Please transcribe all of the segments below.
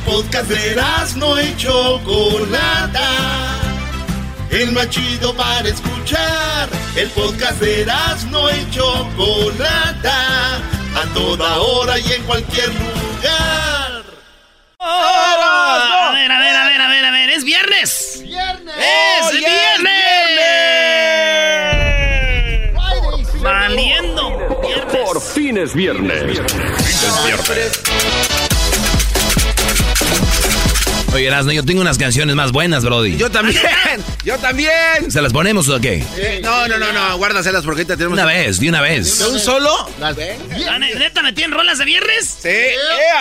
El podcast de no y Chocolata. El más chido para escuchar. El podcast de no y Chocolata. A toda hora y en cualquier lugar. a ver, a ver, a ver, a ver, a ver. Es viernes. ¡Viernes! ¡Es ¡Oh, viernes! viernes! Valiendo. Viernes. Por fin es viernes. Oye, Erasmo, yo tengo unas canciones más buenas, Brody. Yo también, yo también. ¿Se las ponemos o qué? No, no, no, no, guárdaselas porque ahorita tenemos. Una vez, de una vez. ¿De un solo? ¿La ne- ¿Neta me tienen rolas de viernes? Sí.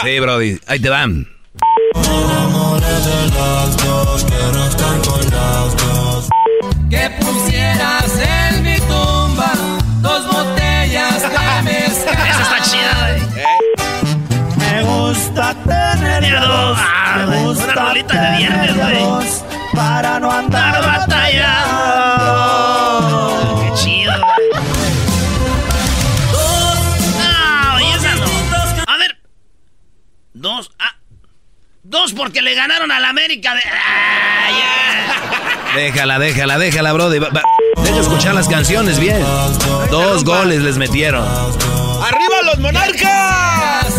Sí, Brody, ahí te van. Que pusieras en mi tumba dos botellas de mezcal. Esa está chida, güey. Me gusta tener Mira, dos. Ah, una rolita de viernes, güey. para no Dar batalla. Qué chido, güey. Y esa no. A ver. Dos. Ah. Dos porque le ganaron al América de. Ah, ya. Déjala, déjala, déjala, Brody. Va- va- Deja escuchar las canciones bien. Dos goles les metieron. ¡Arriba los monarcas!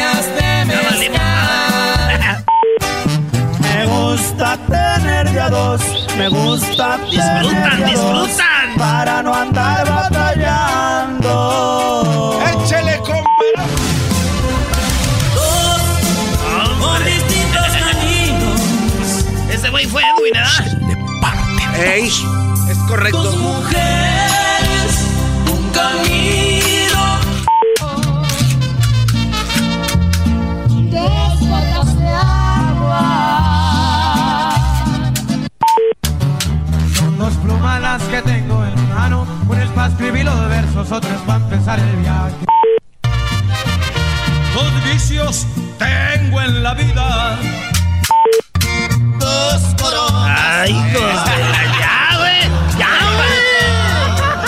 Botellas de mezcal. Me gusta tener de a dos, me gusta Disfrutan, disfrutan. para no andar batallando. ¡Échele, compa! Con distintos caminos, Ese güey fue Edwin, ¿verdad? ¡Ey! Es correcto. dos mujeres, Dos plumas las que tengo en mano, una es para escribir los versos, otra es para empezar el viaje. Dos vicios tengo en la vida. Dos coronas. Ay, hijos de la- Ya, güey. Ya, güey.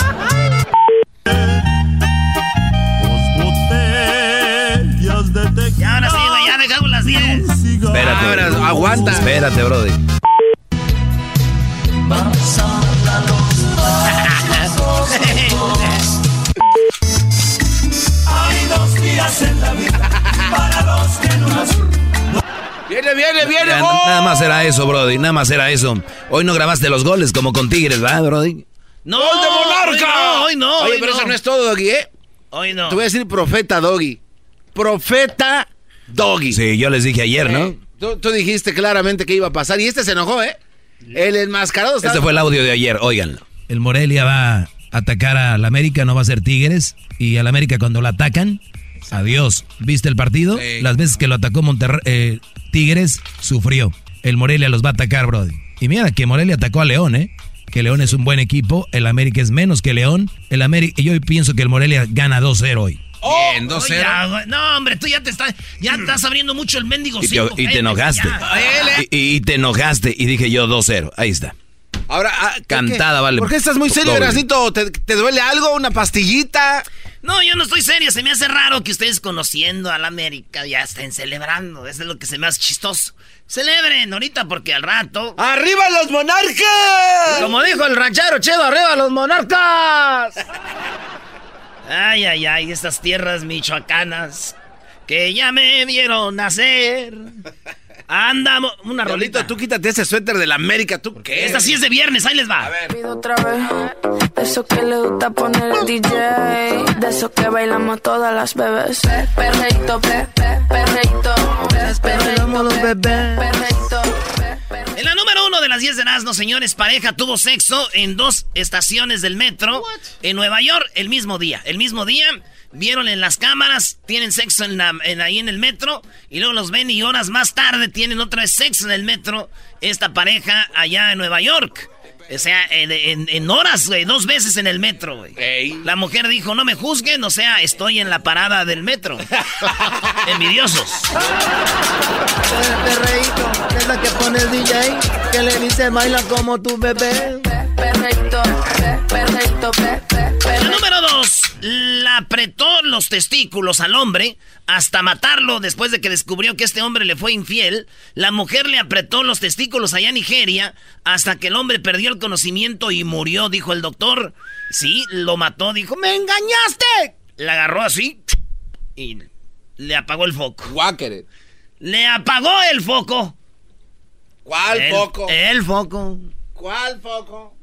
Ya, ahora sí, güey. Ya dejamos las 10. Espérate. Ahora, aguanta. Espérate, Brody. Hay dos días en la vida para los que no las Viene, viene, viene, Ya, nada más era eso, Brody. Nada más era eso. Hoy no grabaste los goles como con Tigres, ¿verdad, Brody? No, ¡Gol de Monarca! Hoy no, hoy no. Oye, hoy pero no. eso no es todo, Doggy, ¿eh? Hoy no. Te voy a decir profeta, Doggy. Profeta, Doggy. Sí, yo les dije ayer, ¿no? Eh, Tú, tú dijiste claramente que iba a pasar y este se enojó, ¿eh? El enmascarado. Este fue el audio de ayer, óiganlo. El Morelia va a atacar al América, no va a ser Tigres. Y al América cuando lo atacan, adiós. ¿Viste el partido? Sí. Las veces que lo atacó Monterrey, eh, Tigres, sufrió. El Morelia los va a atacar, Brody. Y mira que Morelia atacó a León, ¿eh? Que León es un buen equipo, el América es menos que León. El América, yo pienso que el Morelia gana 2-0 hoy. Bien, Oye, 2-0. ya, güey. No, hombre, tú ya te estás, ya estás abriendo mucho el mendigo Y te, cinco, y te enojaste. ya. Y, y te enojaste y dije yo 2-0. Ahí está. Ahora, ah, ¿qué- Cantada, qué? vale. ¿Por qué estás muy serio, Doble. Erasnito? ¿Te, te duele algo? ¿Una pastillita? No, yo no estoy serio. Se me hace raro que ustedes conociendo a la América ya estén celebrando. Eso es lo que se me hace chistoso. Celebren ahorita porque al rato. ¡Arriba los monarcas! Como dijo el ranchero Chedo, arriba los monarcas. Ay, ay, ay, estas tierras michoacanas. que ya me vieron nacer. Andamos, una Rolito, rolita. tú quítate ese suéter de la América, ¿tú qué? Esta sí es de viernes, ahí les va. Pido otra vez. De eso que le gusta poner el DJ. De eso que bailamos todas las bebés. Perreito, pe, pe, perreito. pe, Perreito, pe, perreito, pe, perreito. Uno de las 10 de Nazno, señores, pareja tuvo sexo en dos estaciones del metro en Nueva York el mismo día. El mismo día, vieron en las cámaras, tienen sexo en la- en ahí en el metro y luego los ven y horas más tarde tienen otra vez sexo en el metro esta pareja allá en Nueva York. O sea, en, en- en horas, güey, dos veces en el metro, güey. Ey. La mujer dijo, no me juzguen, o sea, estoy en la parada del metro. Envidiosos. Perreíto, es la que pone el DJ, que le dice baila como tu bebé. Perreito, pe, perreito, pe, pe, La perreito. número dos, la apretó los testículos al hombre hasta matarlo después de que descubrió que este hombre le fue infiel. La mujer le apretó los testículos allá en Nigeria hasta que el hombre perdió el conocimiento y murió, dijo el doctor. Sí, lo mató, dijo, ¡me engañaste! La agarró así y le apagó el foco. Le apagó el foco. ¿Cuál El- foco? El foco. ¿Cuál foco?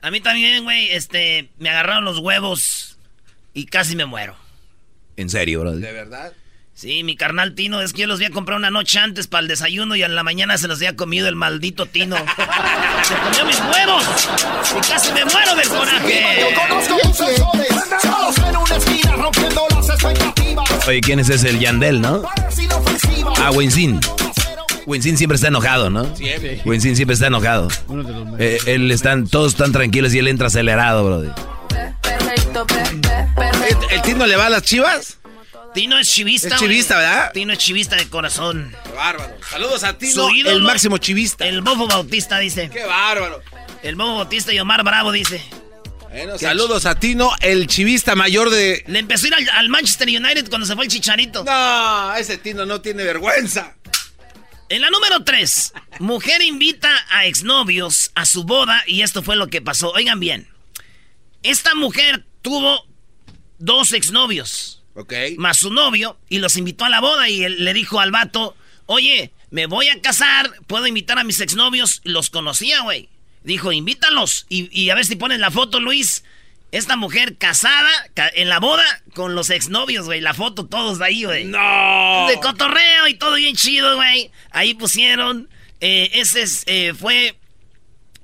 A mí también, güey, este, me agarraron los huevos y casi me muero. En serio, bro. ¿De verdad? Sí, mi carnal Tino, es que yo los voy a comprar una noche antes para el desayuno y en la mañana se los había comido el maldito Tino. se comió mis huevos y casi me muero del coraje. Oye, ¿quién es ese? El Yandel, ¿no? Ah, Winsin. Winsin siempre está enojado, ¿no? Siempre. Winsin siempre está enojado. Eh, él están, todos están tranquilos y él entra acelerado, bro. Perreito, pe, pe, ¿El, Tino le va a las chivas? Tino es chivista. Es chivista. ¿verdad? Tino es chivista de corazón. Qué bárbaro. Saludos a Tino, ídolo, el máximo chivista. El Bofo Bautista dice. Qué bárbaro. El Bofo Bautista y Omar Bravo dice. Bueno, saludos a Tino, el chivista mayor de... Le empezó a ir al, al Manchester United cuando se fue el Chicharito. No, ese Tino no tiene vergüenza. En la número 3, mujer invita a exnovios a su boda y esto fue lo que pasó. Oigan bien, esta mujer tuvo dos exnovios Ok. más su novio y los invitó a la boda y él le dijo al vato, oye, me voy a casar, puedo invitar a mis exnovios. Los conocía, güey. Dijo, invítalos y, y a ver si pones la foto, Luis. Esta mujer casada ca- en la boda con los exnovios, güey. La foto todos ahí, güey. No. De cotorreo y todo bien chido, güey. Ahí pusieron. eh, ese es, eh, fue.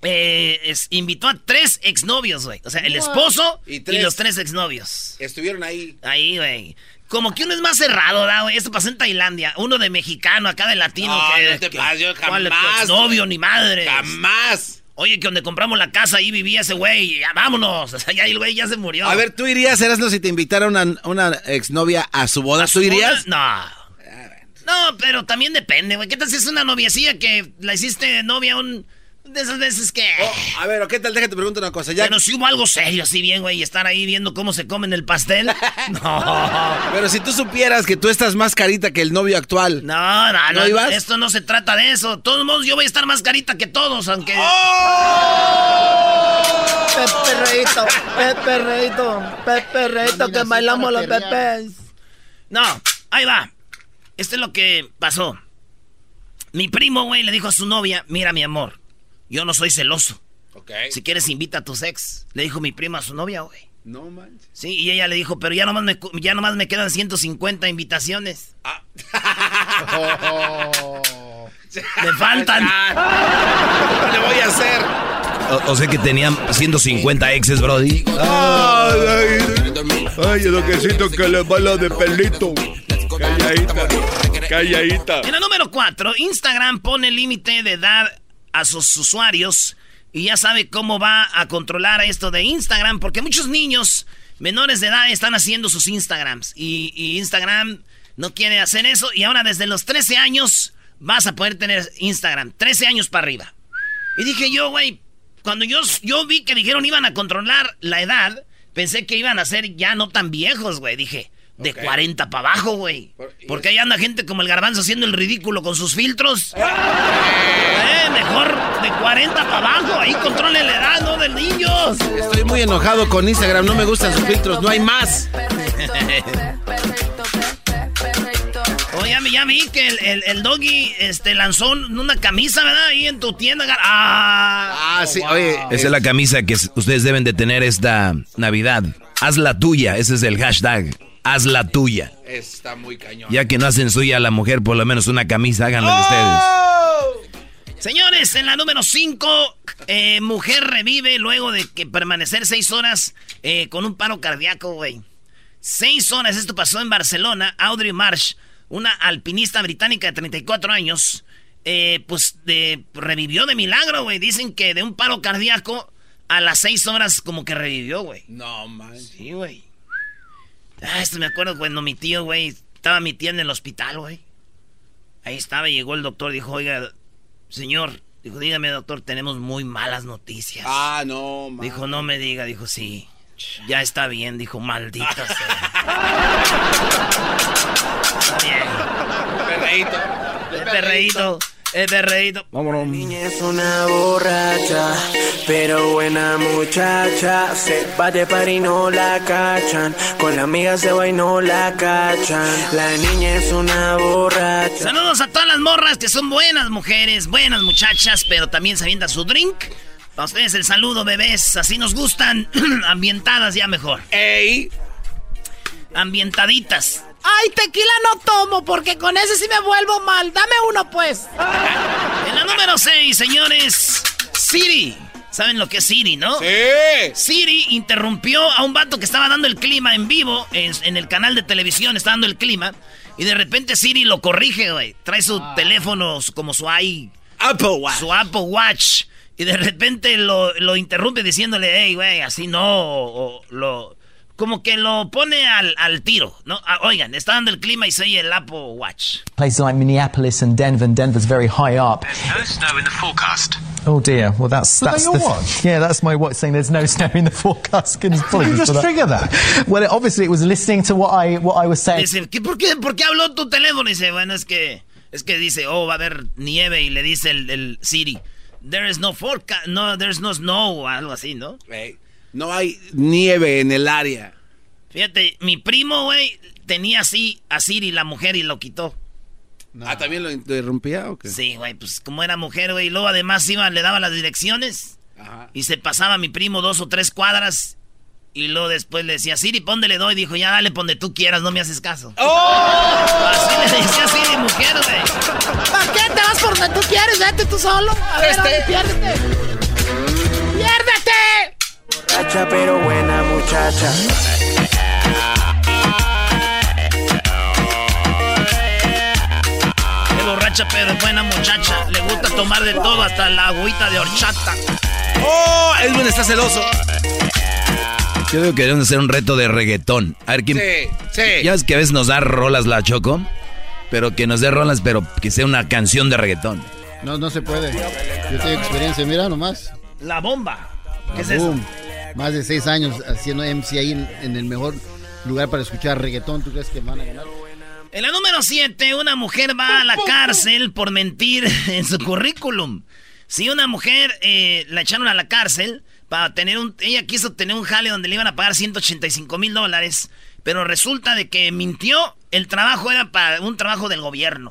Eh, es- invitó a tres exnovios, güey. O sea, el esposo Y y, tres. los tres exnovios. Estuvieron ahí. Ahí, güey. Como que uno es más cerrado, ¿da, güey? Esto pasó en Tailandia. Uno de mexicano, acá de latino. No, que, no te que- pases, yo ¿cuál es tu jamás, exnovio, güey. ni madre. Jamás. Oye, que donde compramos la casa, ahí vivía ese güey. Ya vámonos. O sea, ya el güey ya se murió. A ver, ¿tú irías, Erasno, si te invitara una, una exnovia a su boda? ¿Tú irías? No. No, pero también depende, güey. ¿Qué tal si es una noviecilla que la hiciste novia un... De esas veces que... Oh, a ver, ¿qué tal? Déjate preguntar una cosa. Ya, Pero si hubo algo serio así bien, güey, y estar ahí viendo cómo se comen el pastel. No. Pero si tú supieras que tú estás más carita que el novio actual. No, no, ¿No no. ibas? Esto no se trata de eso. De todos modos, yo voy a estar más carita que todos, aunque... Pepe Reito, Pepe Reito, Pepe Reito, que bailamos los pepes. No, ahí va. Esto es lo que pasó. Mi primo, güey, le dijo a su novia, mira, mi amor, yo no soy celoso. Ok. Si quieres, invita a tus ex. Le dijo mi prima a su novia, güey. No manches. Sí, y ella le dijo, pero ya nomás me, cu- ya nomás me quedan 150 invitaciones. Me faltan. ¿Qué le voy a hacer? O, o sea que tenían 150 exes, Brody. Ay, ay, ay, lo que siento que le baila de pelito. Calladita, calladita. En la número 4, Instagram pone límite de edad a sus usuarios y ya sabe cómo va a controlar esto de Instagram, porque muchos niños menores de edad están haciendo sus Instagrams y, Instagram no quiere hacer eso y ahora desde los 13 años vas a poder tener Instagram, 13 años para arriba. Y dije yo, güey, cuando yo, yo vi que dijeron iban a controlar la edad, pensé que iban a ser ya no tan viejos, güey. Dije, de 40 para abajo, güey. Porque ahí anda gente como el garbanzo haciendo el ridículo con sus filtros. Eh, mejor de 40 para abajo. Ahí controlen la edad, ¿no? De niños. Estoy muy enojado con Instagram. No me gustan sus filtros. No hay más. Oye, ya, ya vi que el, el, el, doggy este, lanzó una camisa, ¿verdad? Ahí en tu tienda. Ah, ah sí, oye. Esa es la camisa que ustedes deben de tener esta Navidad. Haz la tuya, ese es el hashtag. Haz la tuya. Está muy cañón. Ya que no hacen suya a la mujer, por lo menos una camisa, háganla ¡Oh! ustedes. Señores, en la número 5, eh, mujer revive luego de que permanecer seis horas eh, con un paro cardíaco, güey. Seis horas, esto pasó en Barcelona. Audrey Marsh, una alpinista británica de 34 años, eh, pues de, revivió de milagro, güey. Dicen que de un paro cardíaco a las seis horas como que revivió, güey. No, man. Sí, güey. Ah, esto me acuerdo cuando mi tío, güey, estaba mi tía en el hospital, güey. Ahí estaba y llegó el doctor, dijo, oiga, señor, dijo, dígame, doctor, tenemos muy malas noticias. Ah, no, man. Dijo, no me diga, dijo, sí. Ya está bien, dijo, maldita sea. está bien. Perreíto. Perreíto. El perreíto. Vámonos. niña es una borracha, pero buena muchacha. Se va de par y no la cachan. Con la amiga se va y no la cachan. La niña es una borracha. Saludos a todas las morras que son buenas mujeres, buenas muchachas, pero también se avienta su drink. Para ustedes el saludo, bebés. Así nos gustan. Ambientadas ya mejor. ¡Ey! Ambientaditas. Ay, tequila no tomo porque con ese sí me vuelvo mal. Dame uno, pues. En la número 6, señores, Siri. ¿Saben lo que es Siri, no? Sí. Siri interrumpió a un vato que estaba dando el clima en vivo en, el canal de televisión, está dando el clima. Y de repente Siri lo corrige, güey. Trae su ah. teléfono como su i... Apple Watch. Su Apple Watch. Y de repente lo, lo interrumpe diciéndole, hey, güey, así no. O, lo como que lo pone al, al tiro, ¿no? Ah, oigan, está dando el clima y se oye el Apple Watch. Places like Minneapolis and Denver, and Denver's very high up. There's no snow in the forecast. Oh dear. Well, that's that's that the, watch. Yeah, that's my watch saying there's no snow in the forecast. How you just trigger that? Well, it, obviously it was listening to what I what I was saying. Dice, ¿por qué, ¿por qué habló tu teléfono? Dice, bueno, es que es que dice, oh, va a haber nieve y le dice el, el Siri, there is no forecast, no, there's no snow, algo así, ¿no? Hey, no hay nieve en el área. Fíjate, mi primo, güey, tenía así a Siri, la mujer, y lo quitó. Ah, ¿también lo interrumpía o qué? Sí, güey, pues como era mujer, güey, y luego además iba, le daba las direcciones. Ajá. Y se pasaba mi primo dos o tres cuadras. Y luego después le decía, Siri, ¿pónde le doy? Dijo, ya dale, donde tú quieras, no me haces caso. ¡Oh! Así le decía Siri, mujer, güey. ¿Para qué te vas por donde tú quieres? Vete tú solo. A ver, este... piérdete. ¡Piérdete! Borracha pero buena muchacha. borracha, pero es buena muchacha. Le gusta tomar de todo, hasta la agüita de horchata. ¡Oh! Edwin está celoso. Yo digo que debemos hacer un reto de reggaetón. A ver quién. Sí, sí. Ya ves que a veces nos da rolas la Choco. Pero que nos dé rolas, pero que sea una canción de reggaetón. No, no se puede. Yo tengo experiencia, mira nomás. La bomba. ¿Qué es eso? Más de seis años haciendo MC ahí en el mejor lugar para escuchar reggaetón. ¿Tú crees que van a ganar? En la número 7, una mujer va a la cárcel por mentir en su currículum. Si una mujer eh, la echaron a la cárcel para tener un... Ella quiso tener un jale donde le iban a pagar 185 mil dólares, pero resulta de que mintió. El trabajo era para un trabajo del gobierno.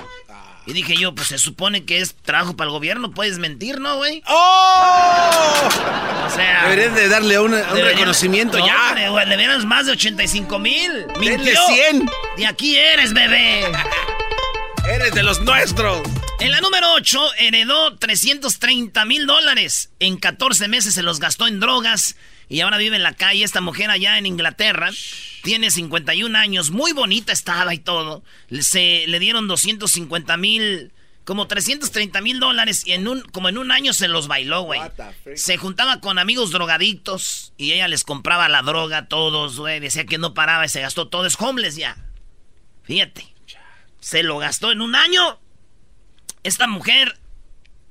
Y dije yo, pues se supone que es trabajo para el gobierno, puedes mentir, ¿no, güey? ¡Oh! O sea... Deberías de darle un reconocimiento ya. Le, le dieron más de 85 mil. Denle 100. Y aquí eres, bebé. eres de los nuestros. En la número 8, heredó 330 mil dólares. En 14 meses se los gastó en drogas y ahora vive en la calle. Esta mujer allá en Inglaterra tiene 51 años, muy bonita estaba y todo. Se le dieron 250 mil, como 330 mil dólares y en un, como en un año se los bailó, güey. Se juntaba con amigos drogadictos y ella les compraba la droga a todos, güey. Decía que no paraba y se gastó todo. Es homeless ya. Fíjate. Se lo gastó en un año. Esta mujer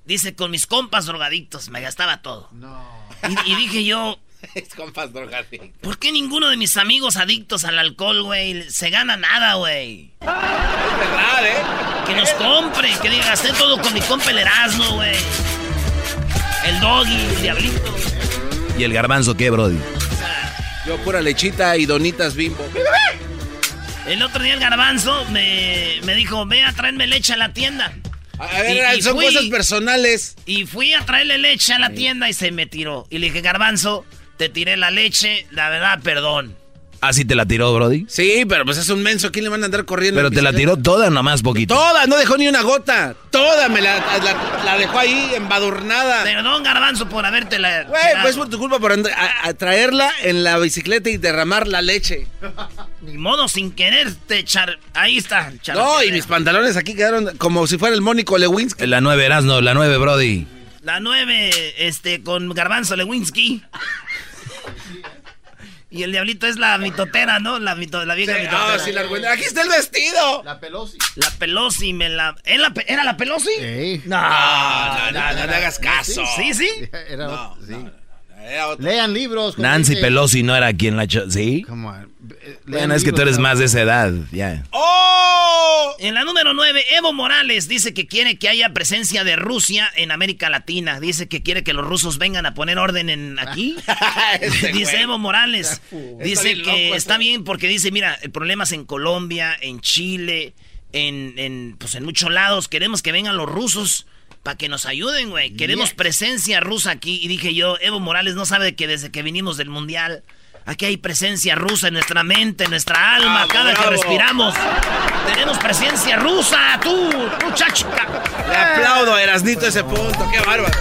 dice, con mis compas drogadictos me gastaba todo. No. y dije yo, Es compas ¿Por qué ninguno de mis amigos adictos al alcohol, güey, se gana nada, güey? Es verdad, ¿eh? Que nos compre, que diga, gasté todo con mi compa el Erasmo, güey. El doggy, el diablito. ¿Y el garbanzo qué, Brody? Yo pura lechita y donitas bimbo. El otro día el garbanzo me, me dijo, ve a traerme leche a la tienda. A ver, son cosas personales. Y fui a traerle leche a la tienda y se me tiró. Y le dije, garbanzo, te tiré la leche, la verdad, perdón. ¿Así te la tiró, Brody? Sí, pero pues es un menso. ¿Quién le van a andar corriendo? Pero te la tiró toda, nomás poquito. Toda, no dejó ni una gota. Toda me la, la, la dejó ahí embadurnada. Perdón, garbanzo, por haberte la. Güey, pues por tu culpa por a- a traerla en la bicicleta y derramar la leche. Ni modo, sin quererte echar. Ahí está. echar- No, y mis pantalones aquí quedaron como si fuera el Mónico Lewinsky. La nueve, Erasno, la nueve, Brody. La 9, este, con Garbanzo Lewinsky. Y el diablito es la mitotera, ¿no? La, mito, la vieja mitotera. Ah, sí, la. Aquí está el vestido. La Pelosi. La Pelosi me la... ¿Era la, pe- ¿era la Pelosi? Sí. No, No, no, no, no le hagas caso. Sí, sí. Era, sí. Era otra. Lean libros. Nancy dice- Pelosi no era quien la. ¿Sí? Come on. Eh, Bueno, es que tú eres más de esa edad, ya. ¡Oh! En la número 9, Evo Morales dice que quiere que haya presencia de Rusia en América Latina. Dice que quiere que los rusos vengan a poner orden en aquí. Dice güey. Evo Morales. Dice que loco está bien porque dice, mira, el problema es en Colombia, en Chile, en, en, pues en muchos lados. Queremos que vengan los rusos para que nos ayuden, güey. Queremos Yes. presencia rusa aquí. Y dije yo, Evo Morales no sabe que desde que vinimos del Mundial... Aquí hay presencia rusa en nuestra mente, en nuestra alma, Bravo, cada que respiramos. Tenemos presencia rusa, tú, muchacho. Le aplaudo a Erasnito ese punto. Qué bárbaro.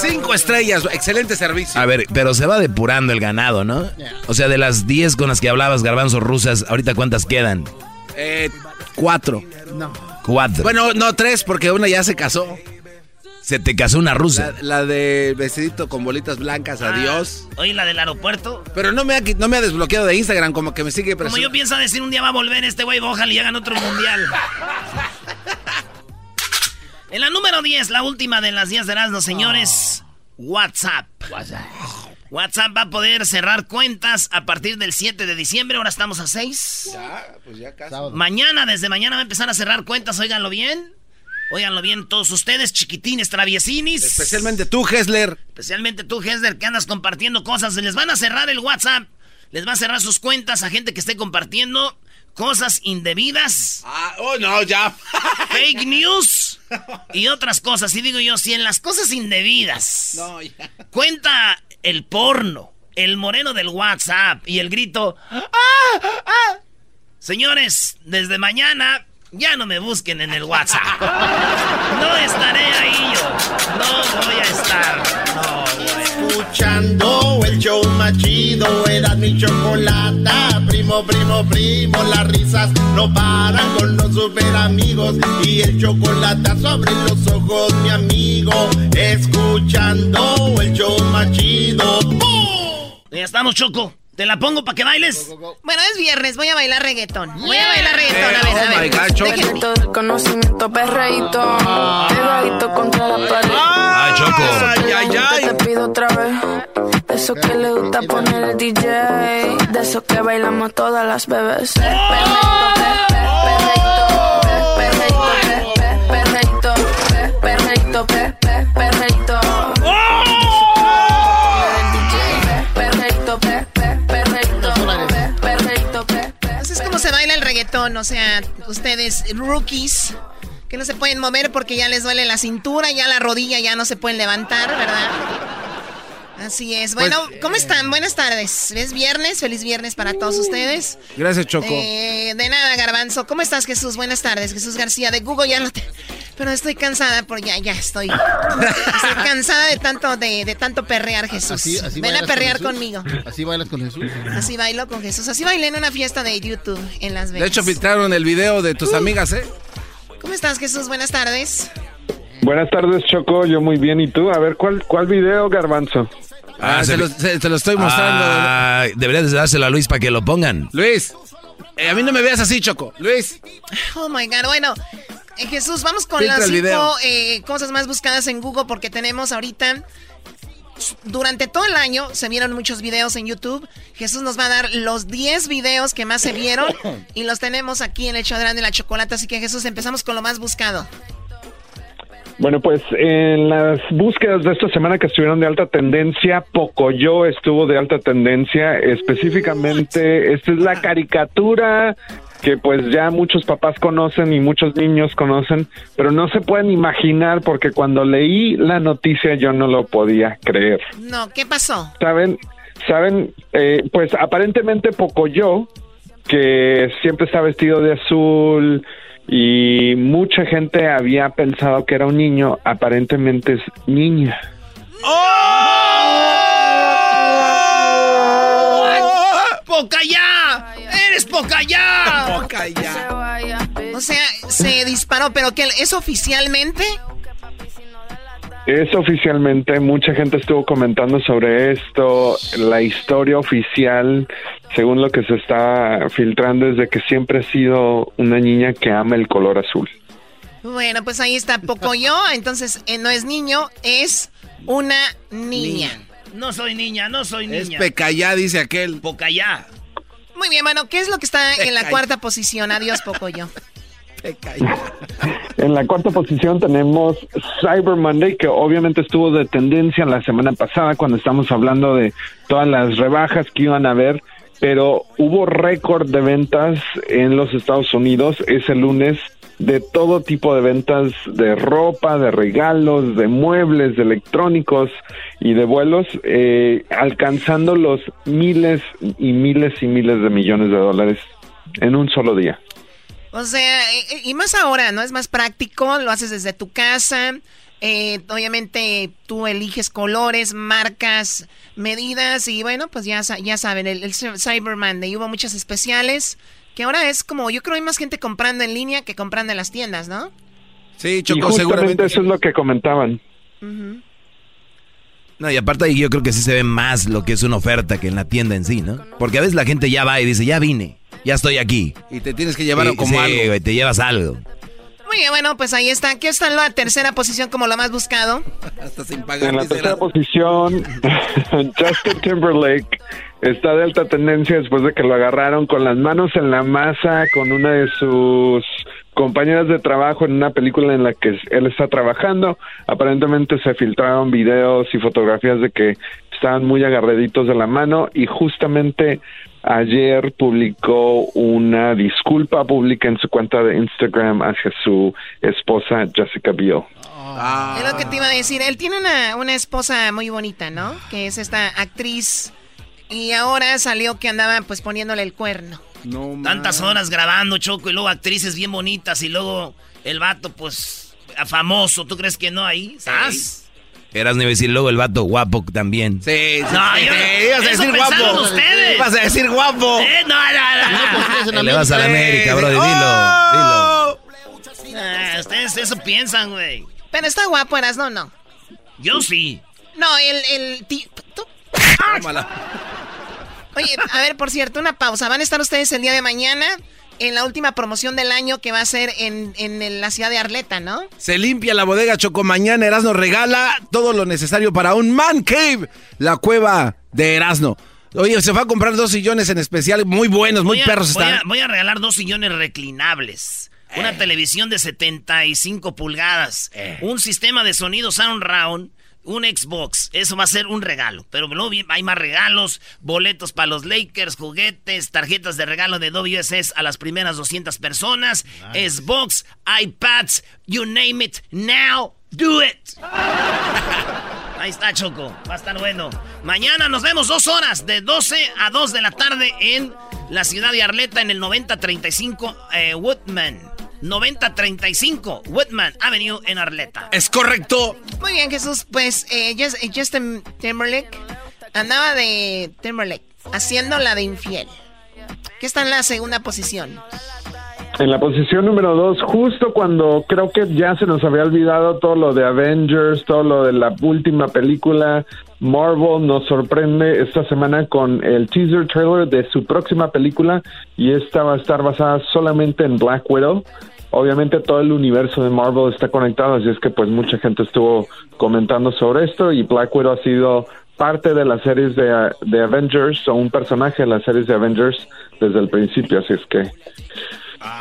Cinco estrellas. Excelente servicio. A ver, pero se va depurando el ganado, ¿no? O sea, de las 10 con las que hablabas, garbanzos rusas, ¿ahorita cuántas quedan? Eh, cuatro. No. Cuatro. Bueno, no, tres, porque una ya se casó. Se te casó una rusa. La, la de vestidito con bolitas blancas, adiós. Oye, la del aeropuerto. Pero no me, ha, no me ha desbloqueado de Instagram, como que me sigue Como yo pienso decir un día va a volver este güey, ojalá y hagan otro mundial. En la número 10, la última de las 10 de Erasmo, señores. WhatsApp. WhatsApp va a poder cerrar cuentas a partir del 7 de diciembre. Ahora estamos a 6. Ya, pues ya casi. Mañana, desde mañana va a empezar a cerrar cuentas. Óiganlo bien. Óiganlo bien todos ustedes, chiquitines, traviesinis. Especialmente tú, Hessler. Especialmente tú, Hesler, que andas compartiendo cosas. Les van a cerrar el WhatsApp. Les va a cerrar sus cuentas a gente que esté compartiendo cosas indebidas, Ah, oh, no, ya. fake news y otras cosas. Y digo yo, si en las cosas indebidas No, ya. cuenta el porno, el moreno del WhatsApp y el grito, ¡Ah! ¡Ah! Señores, desde mañana ya no me busquen en el WhatsApp. No estaré ahí yo. No voy a estar. No. Escuchando el show más chido, era mi chocolata. Primo, primo, primo, las risas no paran con los super amigos. Y el chocolate sobre los ojos, mi amigo. Escuchando el show más chido. ¡Bum! Ya estamos, Choco. ¿Te la pongo para que bailes? Bueno, es viernes, voy a bailar reggaetón. Voy a bailar reggaetón, a ver, a Oh ver. my God, conocimiento perreíto, pegadito contra la pared. Ah, Choco. Ay, ay, ay. Te pido otra vez. De eso que le gusta poner el DJ. De eso que bailamos todas las bebés. Perreíto, pe- perreíto, pe- perreíto, pe- pe- perreíto. Perreíto, se baila el reggaetón, o sea, ustedes rookies que no se pueden mover porque ya les duele la cintura, ya la rodilla ya no se pueden levantar, ¿verdad? Así es. Bueno, ¿cómo están? Buenas tardes. Es viernes, feliz viernes para todos ustedes. Gracias, Choco. Eh, de nada, Garbanzo. ¿Cómo estás, Jesús? Buenas tardes, Jesús García de Google. Ya no te... Pero estoy cansada por ya, ya estoy. Estoy cansada de tanto, de, de tanto perrear, Jesús. Así, así Ven a bailas con perrear Jesús. conmigo. Así bailas con Jesús. Así bailo con Jesús. Así bailé en una fiesta de YouTube en Las De Vegas. hecho, filtraron el video de tus amigas, ¿eh? ¿Cómo estás, Jesús? Buenas tardes. Buenas tardes, Choco. Yo muy bien. ¿Y tú? A ver, ¿cuál, cuál video, Garbanzo? Ah, se te, lo, se- te lo estoy mostrando. Ah, deberías de dárselo a Luis para que lo pongan. Luis, eh, a mí no me veas así, Choco. Luis. Oh my God. Bueno, eh, Jesús, vamos con Filtra las cinco eh, cosas más buscadas en Google porque tenemos ahorita. Durante todo el año se vieron muchos videos en YouTube. Jesús nos va a dar los 10 videos que más se vieron y los tenemos aquí en el show de la chocolate. Así que Jesús, empezamos con lo más buscado. Bueno, pues en las búsquedas de esta semana que estuvieron de alta tendencia, Pocoyo estuvo de alta tendencia. Específicamente, esta es la caricatura que pues ya muchos papás conocen y muchos niños conocen, pero no se pueden imaginar porque cuando leí la noticia yo no lo podía creer. No, ¿qué pasó? Saben, saben, eh, pues aparentemente Pocoyo, que siempre está vestido de azul y mucha gente había pensado que era un niño, aparentemente es niña. ¡Pocayá! ¡Eres Pocayá! O sea, se disparó, pero que es oficialmente. Es oficialmente, mucha gente estuvo comentando sobre esto. La historia oficial, según lo que se está filtrando, es de que siempre ha sido una niña que ama el color azul. Bueno, pues ahí está Pocoyo. Entonces, eh, no es niño, es una niña. No soy niña, no soy niña. Es Pecayá, dice aquel. Pocayá. Muy bien, bueno, ¿qué es lo que está en la cuarta posición? Adiós, Pocoyo. En la cuarta posición tenemos Cyber Monday, que obviamente estuvo de tendencia la semana pasada cuando estamos hablando de todas las rebajas que iban a haber, pero hubo récord de ventas en los Estados Unidos ese lunes de todo tipo de ventas de ropa, de regalos, de muebles, de electrónicos y de vuelos, eh, alcanzando los miles y miles y miles de millones de dólares en un solo día. O sea, y más ahora, ¿no? Es más práctico, lo haces desde tu casa. Eh, obviamente tú eliges colores, marcas, medidas y bueno, pues ya, ya saben, el, el Cyber Monday hubo muchas especiales que ahora es como, yo creo hay más gente comprando en línea que comprando en las tiendas, ¿no? Sí, Choco, y justamente seguramente. eso es lo que comentaban. No, y aparte yo creo que sí se ve más lo que es una oferta que en la tienda en sí, ¿no? Porque a veces la gente ya va y dice, ya vine, ya estoy aquí. Y te tienes que llevar Sí, como sí, algo. güey, te llevas algo. Muy bien, bueno, pues ahí está. ¿Qué está en la tercera posición como lo más buscado? Hasta sin pagar. En la tercera la- posición, Justin Timberlake está de alta tendencia después de que lo agarraron con las manos en la masa con una de sus compañeras de trabajo en una película en la que él está trabajando. Aparentemente se filtraron videos y fotografías de que estaban muy agarraditos de la mano y justamente ayer publicó una disculpa pública en su cuenta de Instagram hacia su esposa Jessica Biel. Es lo que te iba a decir. Él tiene una, una esposa muy bonita, ¿no? Que es esta actriz. Y ahora salió que andaba pues poniéndole el cuerno. No, Tantas horas grabando, Choco, y luego actrices bien bonitas, y luego el vato, pues, famoso. ¿Tú crees que no ahí? ¿Estás? Eras ni decir luego el vato guapo también. Sí, sí, No, sí, yo- ibas a decir guapo. ustedes. Ibas a decir guapo. Eh, no, no, no. Eh, Le vas a la América, bro, dilo, ¡Oh! dilo. Ah, ustedes eso piensan, güey. Pero está guapo, eras, no, no. Yo sí. No, el, el ti- tú- Tómala. Oye, a ver, por cierto, una pausa. Van a estar ustedes el día de mañana en la última promoción del año que va a ser en, en la ciudad de Arleta, ¿no? Se limpia la bodega Choco. Mañana Erasno regala todo lo necesario para un Man Cave, la cueva de Erasno. Oye, se fue a comprar dos sillones en especial, muy buenos, muy Voy a- perros voy están. a, voy a regalar dos sillones reclinables. Una televisión de 75 pulgadas. Un sistema de sonido Sound Round. Un Xbox. Eso va a ser un regalo. Pero luego hay más regalos. Boletos para los Lakers, juguetes, tarjetas de regalo de WSS a las primeras 200 personas. Xbox, iPads, you name it. Now, do it. Ahí está, Choco. Va a estar bueno. Mañana nos vemos dos horas, de 12 a 2 de la tarde en la ciudad de Arleta, en el 9035 eh, Woodman. 9035 Woodman Avenue en Arleta. Es correcto. Muy bien, Jesús. Pues eh, Just- Justin Timberlake andaba de Timberlake haciendo la de infiel. Que está en la segunda posición. En la posición número dos, justo cuando creo que ya se nos había olvidado todo lo de Avengers, todo lo de la última película, Marvel nos sorprende esta semana con el teaser trailer de su próxima película y esta va a estar basada solamente en Black Widow. Obviamente todo el universo de Marvel está conectado, así es que pues mucha gente estuvo comentando sobre esto y Black Widow ha sido parte de las series de, de Avengers o un personaje de las series de Avengers desde el principio, así es que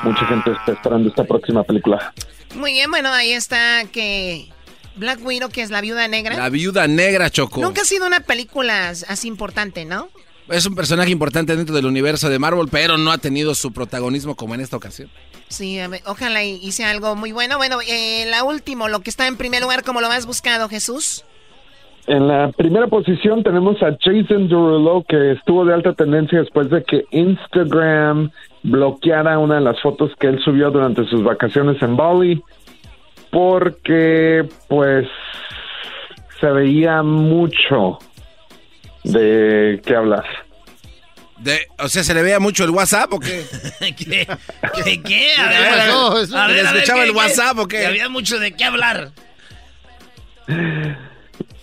mucha gente está esperando esta próxima película. Muy bien, bueno, ahí está que Black Widow, que es la viuda negra. La viuda negra, Choco. Nunca ha sido una película así importante, ¿no? Es un personaje importante dentro del universo de Marvel, pero no ha tenido su protagonismo como en esta ocasión. Sí, a ver, ojalá hice algo muy bueno. Bueno, eh, la última, lo que está en primer lugar como lo más buscado, Jesús. En la primera posición tenemos a Jason Derulo, que estuvo de alta tendencia después de que Instagram bloqueara una de las fotos que él subió durante sus vacaciones en Bali, porque pues se veía mucho de qué hablar. De, o sea, ¿se le veía mucho el WhatsApp o qué? ¿Qué? ¿Qué? qué? A ¿Qué ver, a ver. pasó? A ¿Se ver, le a ver, escuchaba ¿qué- el qué? WhatsApp o qué? Que había mucho de qué hablar.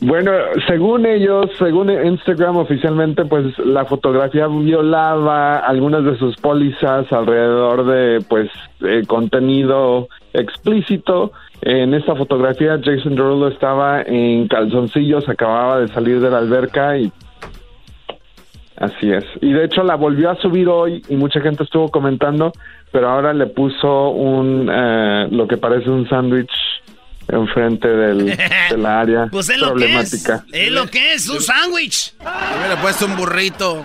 Bueno, según ellos, según Instagram oficialmente, pues la fotografía violaba algunas de sus pólizas alrededor de, pues, eh, contenido explícito. En esta fotografía, Jason Derulo estaba en calzoncillos, acababa de salir de la alberca y así es. Y de hecho la volvió a subir hoy y mucha gente estuvo comentando, pero ahora le puso un, eh, lo que parece un sándwich enfrente del, de la área Pues es lo que es. problemática. Es lo que es, un sándwich. Hubiera puesto un burrito.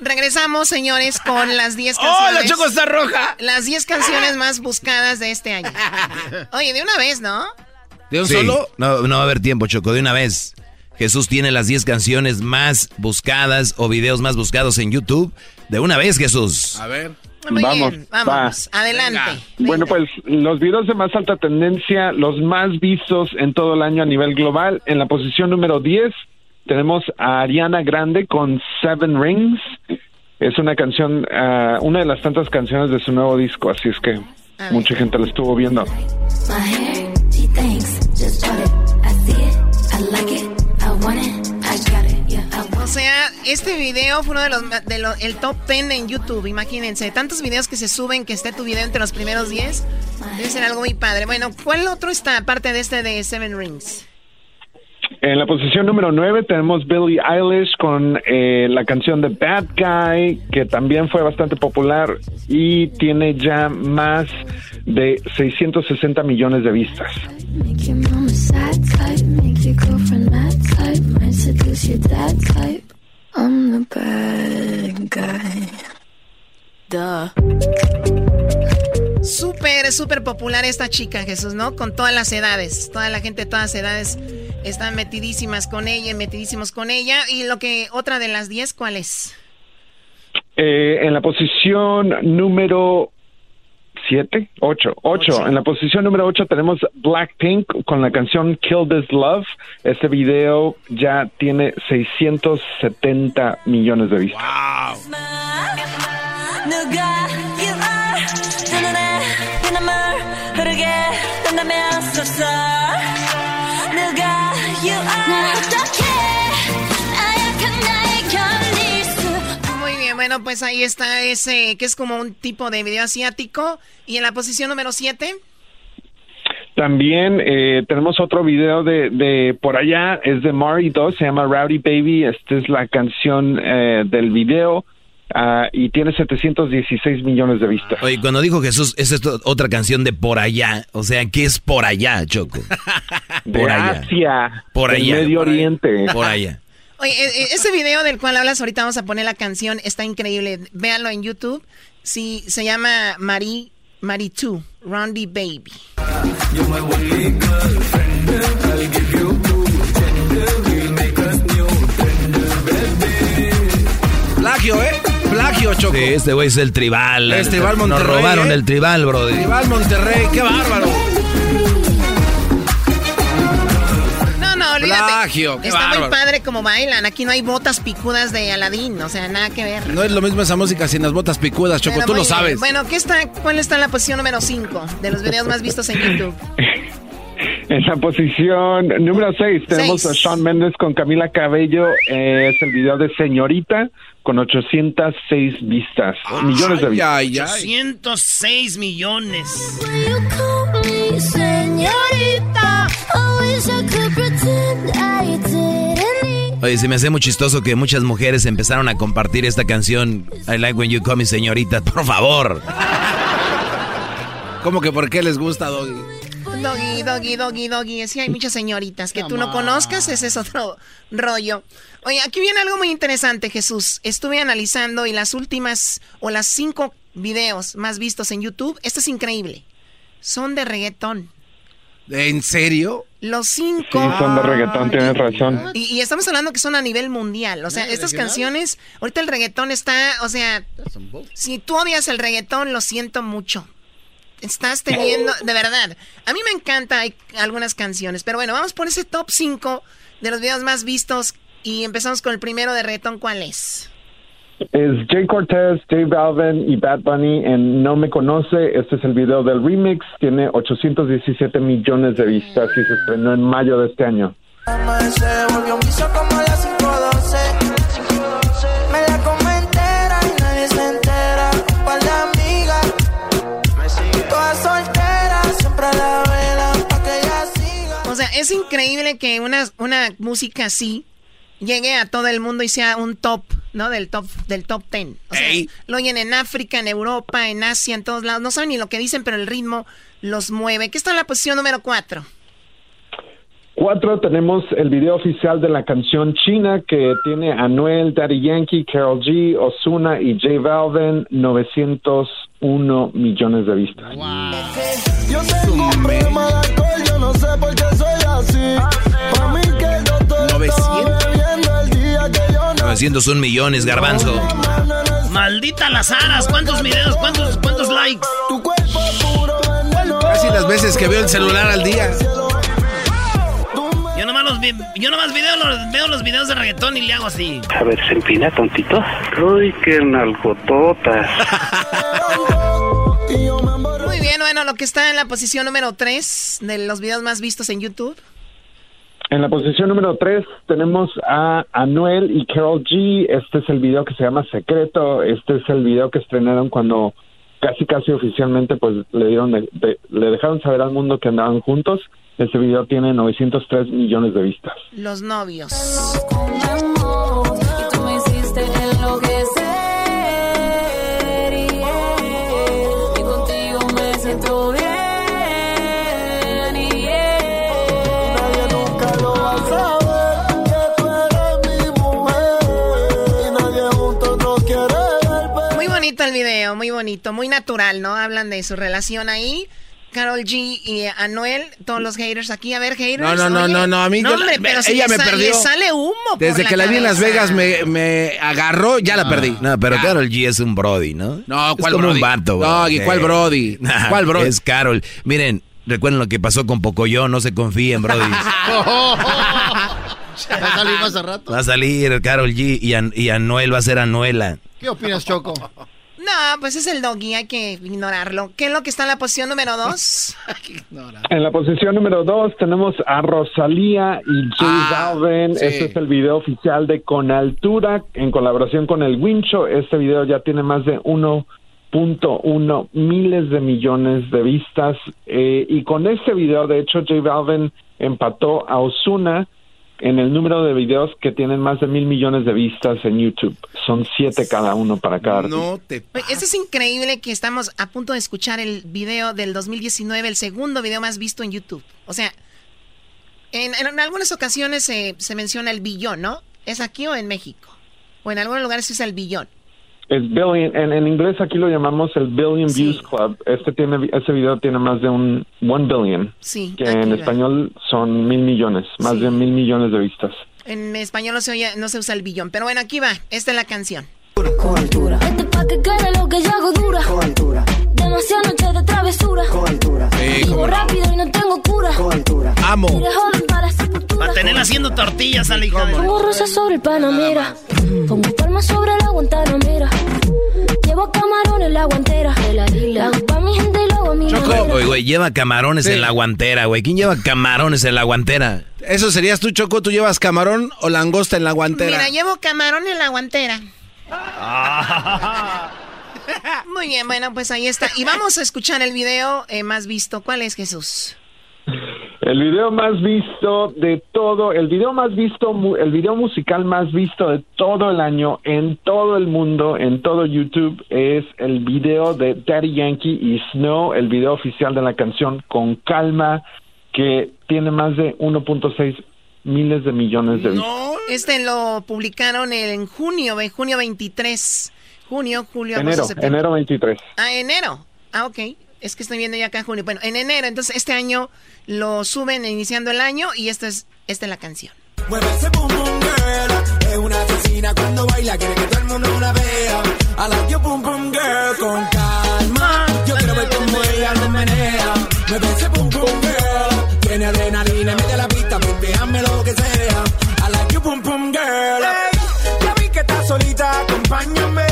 Regresamos, señores, con las 10 ¡Oh, canciones. la Choco está roja! Las 10 canciones más buscadas de este año. Oye, de una vez, ¿no? ¿De un Sí, solo? No, no va a haber tiempo, Choco, de una vez. Jesús tiene las 10 canciones más buscadas o videos más buscados en YouTube. De una vez, Jesús. A ver. Muy Vamos, bien, vamos. Adelante. Bueno, pues los videos de más alta tendencia, los más vistos en todo el año a nivel global. En la posición número 10 tenemos a Ariana Grande con Seven Rings. Es una canción, ah, una de las tantas canciones de su nuevo disco, así es que mucha gente la estuvo viendo. Este video fue uno de los de lo- el top 10 en YouTube, imagínense. Tantos videos que se suben que esté tu video entre los primeros 10. Debe ser algo muy padre. Bueno, ¿cuál otro está aparte de este de Seven Rings? En la posición número 9 tenemos Billie Eilish con eh, la canción de Bad Guy, que también fue bastante popular y tiene ya más de 660 millones de vistas. I'm the bad guy. Duh. Súper, súper popular esta chica, Jesús, ¿no? Con todas las edades. Toda la gente de todas las edades están metidísimas con ella, metidísimos con ella. Y lo que, otra de las 10, ¿cuál es? Eh, en la posición número 7, 8, 8. En la posición número 8 tenemos Blackpink con la canción Kill This Love. Este video ya tiene 670 millones de vistas. 누 bien, bueno, pues ahí está ese, que es como un tipo de video asiático. Y en la posición número 7, También eh, tenemos otro video de, de por allá, es de Mari 2, se llama Rowdy Baby. Esta es la canción eh, del video ah, y tiene 716 millones de vistas. Oye, cuando dijo Jesús, esa es otra canción de por allá. O sea, ¿qué es por allá, Choco? De Por allá. Asia, Por allá. Medio por allá, Oriente. Por allá. Oye, e- e- ese video del cual hablas ahorita vamos a poner la canción, está increíble. Véanlo en YouTube. Sí, se llama Marie, Marie 2, Roundy Baby. Plagio, ¿eh? Plagio, Choco. Sí, este güey es el tribal. Es tribal Nos Monterrey, robaron ¿eh? el tribal, brody. Tribal Monterrey, qué bárbaro. Olvídate. Plagio, qué Está muy padre como bailan. Aquí no hay botas picudas de Aladín, o sea, nada que ver. No es lo mismo esa música sin las botas picudas, Choco, Pero tú lo bien. sabes. Bueno, ¿qué está, ¿cuál está en la posición número 5 de los videos más vistos en YouTube? En la posición número 6 tenemos Seis. a Shawn Mendes con Camila Cabello. eh, es el video de Señorita con 806 vistas, millones de vistas. Ay, ay. 106 millones. Señorita I wish I could pretend I didn't Oye, se me hace muy chistoso que muchas mujeres empezaron a compartir esta canción I like when you call me señorita. Por favor. ¿Cómo que por qué les gusta, Doggy? Doggy, doggy, doggy, doggy. Sí, hay muchas señoritas que tú no conozcas, ese es otro rollo. Oye, aquí viene algo muy interesante, Jesús. Estuve analizando y las últimas o las cinco videos más vistos en YouTube, esto es increíble. Son de reggaetón. ¿En serio? Los cinco. Sí, son de reggaetón, tienes razón. Y, y estamos hablando que son a nivel mundial. O sea, estas canciones, ahorita el reggaetón está, o sea, si tú odias el reggaetón, lo siento mucho. Estás teniendo, de verdad. A mí me encanta hay algunas canciones, pero bueno, vamos por ese top 5 de los videos más vistos y empezamos con el primero de reggaetón. ¿Cuál es? Es Jay Cortez, J Balvin y Bad Bunny en No Me Conoce. Este es el video del remix. Tiene 817 millones de vistas y se estrenó en mayo de este año. Se volvió un vicio como las 512. Me la come entera y nadie se entera. Pa' la amiga, toda soltera, siempre a la vela, pa' que ella siga. O sea, es increíble que una, una música así llegue a todo el mundo y sea un top, ¿no? Del top, del top ten. O sea, lo oyen en África, en Europa, en Asia, en todos lados. No saben ni lo que dicen, pero el ritmo los mueve. ¿Qué está en la posición número cuatro? Cuatro, tenemos el video oficial de la canción China que tiene Anuel, Daddy Yankee, Carol G, Osuna y J Balvin, 901 millones de vistas. Yo tengo un problema de alcohol, yo no sé por qué soy así. Pa' mí que yo todo no 901 millones, garbanzo. Maldita las aras, ¿cuántos videos, cuántos, cuántos likes? Casi las veces que veo el celular al día. Yo nomás, los vi- yo nomás video los- veo los videos de reggaetón y le hago así. A ver, se empina tontito. Uy, qué nalgototas. Muy bien, bueno, lo que está en la posición número 3 de los videos más vistos en YouTube. En la posición número 3 tenemos a Anuel y Carol G. Este es el video que se llama Secreto. Este es el video que estrenaron cuando casi casi oficialmente pues le dieron de- de- le dejaron saber al mundo que andaban juntos. Este video tiene 903 millones de vistas. Los novios. Video, muy bonito, muy natural, ¿no? Hablan de su relación ahí. Carol G y Anuel, todos los haters aquí. A ver, haters. No, no, no, oye. no, no, a mí No, yo- hombre, pero si ella me perdió. le sale humo por Desde que la vi en Las. Vegas me, me agarró, ya la perdí. No, pero Carol G es un Brody, ¿no? No, es ¿cuál como Brody? un vato, güey. No, ¿y cuál. Brody? Nah, ¿Cuál Brody? Es Carol. Miren, recuerden lo que pasó con Pocoyo, no se confíen, Brody. Va a salir más a rato. Va a salir Carol G y, An- y Anuel va a ser Anuela. ¿Qué opinas, Choco? No, pues es el doggy, hay que ignorarlo. ¿Qué es lo que está en la posición número 2? En la posición número 2 tenemos a Rosalía y J Balvin. sí. Este es el video oficial de Con Altura en colaboración con el Wincho. Este video ya tiene más de 1.1 miles de millones de vistas. Eh, y con este video, de hecho, J Balvin empató a Osuna en el número de videos que tienen más de mil millones de vistas en YouTube. Son siete cada uno para cada artista. No te... Es increíble que estamos a punto de escuchar el video del 2019, el segundo video más visto en YouTube. O sea, en, en algunas ocasiones se, se menciona el billón, ¿no? ¿Es aquí o en México? O en algunos lugares se usa el billón. Es billion, en, en inglés aquí lo llamamos el Billion Views Club. Este tiene, ese video tiene más de un one billion, Sí. que en va. español son mil millones, más de mil millones de vistas. En español no se, oye- no se usa el billón. Pero bueno, aquí va. Esta es la canción. Este pa' que quede lo que yo hago dura. Demasiadas noches de travesura. Vivo rápido y no tengo cura. Amo. Iré joven para tener haciendo tortillas a la hija de... Pongo rosas sobre el Panamera. Pongo palmas sobre la guantanamera. Llevo camarones en la guantera. La hago pa' mi gente y lo hago a mi manera. Oye, güey, lleva camarones Sí. en la guantera, güey. ¿Quién lleva camarones en la guantera? Eso serías tú, Choco. ¿Tú llevas camarón o langosta en la guantera? Mira, llevo camarón en la guantera. Muy bien, bueno, pues ahí está. Y vamos a escuchar el video eh, más visto. ¿Cuál es, Jesús? El video más visto de todo, el video más visto, el video musical más visto de todo el año en todo el mundo, en todo YouTube, es el video de Daddy Yankee y Snow, el video oficial de la canción Con Calma, que tiene más de 1.6 miles de millones de vistas. Este lo publicaron en junio, en junio 23. Junio, julio, agosto, Enero, septiembre. enero 23. Ah, enero. Ah, ok. Es que estoy viendo ya acá en junio. Bueno, en enero. Entonces, este año lo suben iniciando el año y esta es, esta es la canción. Mueve ese boom boom girl. Es una asesina cuando baila, quiere que todo el mundo la vea. I like your boom boom girl con calma. Yo quiero ver cómo ella lo menea. Mueve ese boom boom girl. Tiene adrenalina, mete la déjame lo que sea. I like boom boom girl. Ey, ya vi que estás solita, acompáñame.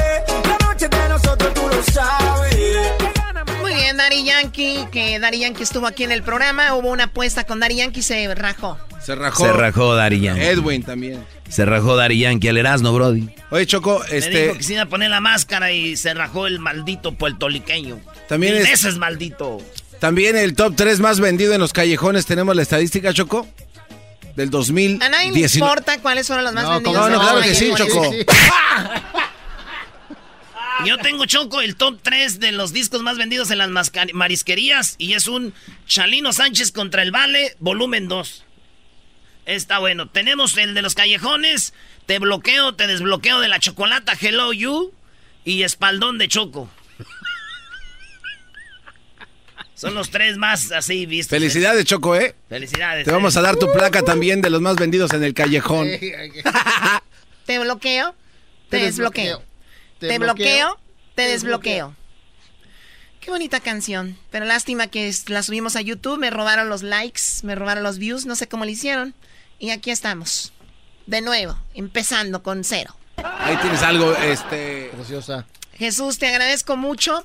La noche de nosotros tú lo sabes. Muy bien, Dari Yankee, que Dari Yankee estuvo aquí en el programa. Hubo una apuesta con Dari Yankee y se rajó. Se rajó. Se rajó Dari Yankee. Edwin también. Se rajó Dari Yankee al Erasmo, Brody. Oye, Choco, Me este. dijo que se iba a poner la máscara y se rajó el maldito puertoliqueño. También es- veces maldito. También el top 3 más vendido en los callejones. Tenemos la estadística, Choco. Del A nadie le 2019. importa cuáles fueron los más No, vendidos. ¿cómo no? en Claro que sí. Choco. Yo tengo Choco el top 3 de los discos más vendidos en las marisquerías y es un Chalino Sánchez contra el Vale, volumen 2. Está bueno. Tenemos el de los callejones, Te bloqueo, te desbloqueo de la chocolata Hello You y Espaldón de Choco. Son los tres más así vistos. Felicidades, Choco, ¿eh? Felicidades. Te vamos a dar tu placa también de los más vendidos en el callejón. Te bloqueo, te, Te desbloqueo. desbloqueo. Te, Te bloqueo, te desbloqueo. Qué bonita canción. Pero lástima que la subimos a YouTube, me robaron los likes, me robaron los views, no sé cómo lo hicieron. Y aquí estamos. De nuevo, empezando con cero. Ahí tienes algo, este. Preciosa. Jesús, te agradezco mucho.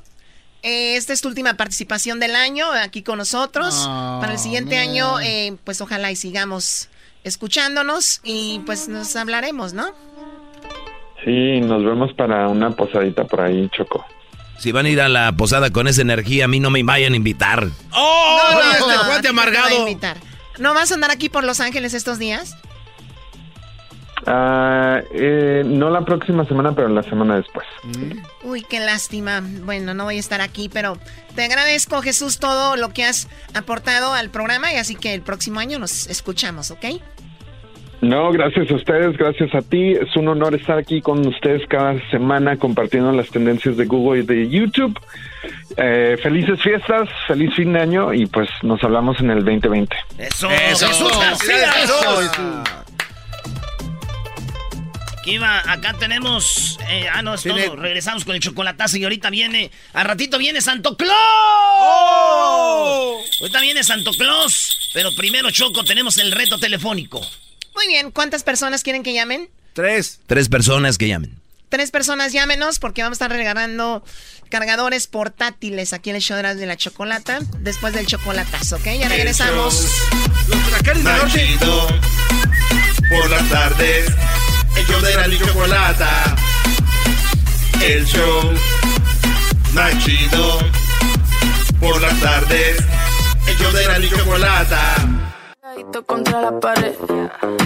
Eh, esta es tu última participación del año aquí con nosotros. Oh, Para el siguiente man. año, eh, pues ojalá y sigamos escuchándonos y pues nos hablaremos, ¿no? Sí, nos vemos para una posadita por ahí, Choco. Si van a ir a la posada con esa energía, a mí no me vayan a invitar. ¡Oh! No, este no, cuate no te voy a amargado! invitar. ¿No vas a andar aquí por Los Ángeles estos días? Ah, eh, no la próxima semana, pero la semana después. Uy, qué lástima. Bueno, no voy a estar aquí, pero te agradezco, Jesús, todo lo que has aportado al programa y así que el próximo año nos escuchamos, ¿ok? No, gracias a ustedes, gracias a ti. Es un honor estar aquí con ustedes cada semana compartiendo las tendencias de Google y de YouTube. Eh, felices fiestas, feliz fin de año y pues nos hablamos en el 2020. Eso, Eso, Jesús García. eso, eso. Aquí va, acá tenemos. eh, ah, no, es Tiene- todo. Regresamos con el chocolatazo y ahorita viene. Al ratito viene Santo Claus. ¡Oh! Ahorita viene Santo Claus. Pero primero, Choco, tenemos el reto telefónico. Muy bien, ¿cuántas personas quieren que llamen? Tres. Tres personas que llamen. Tres personas llámenos porque vamos a estar regalando cargadores portátiles aquí en el show de la- de la chocolata después del chocolatazo, ¿ok? Ya regresamos. Los por las tardes. El show de la chocolata. El show más por las tardes. El show de la chocolata. Pegadito contra la pared.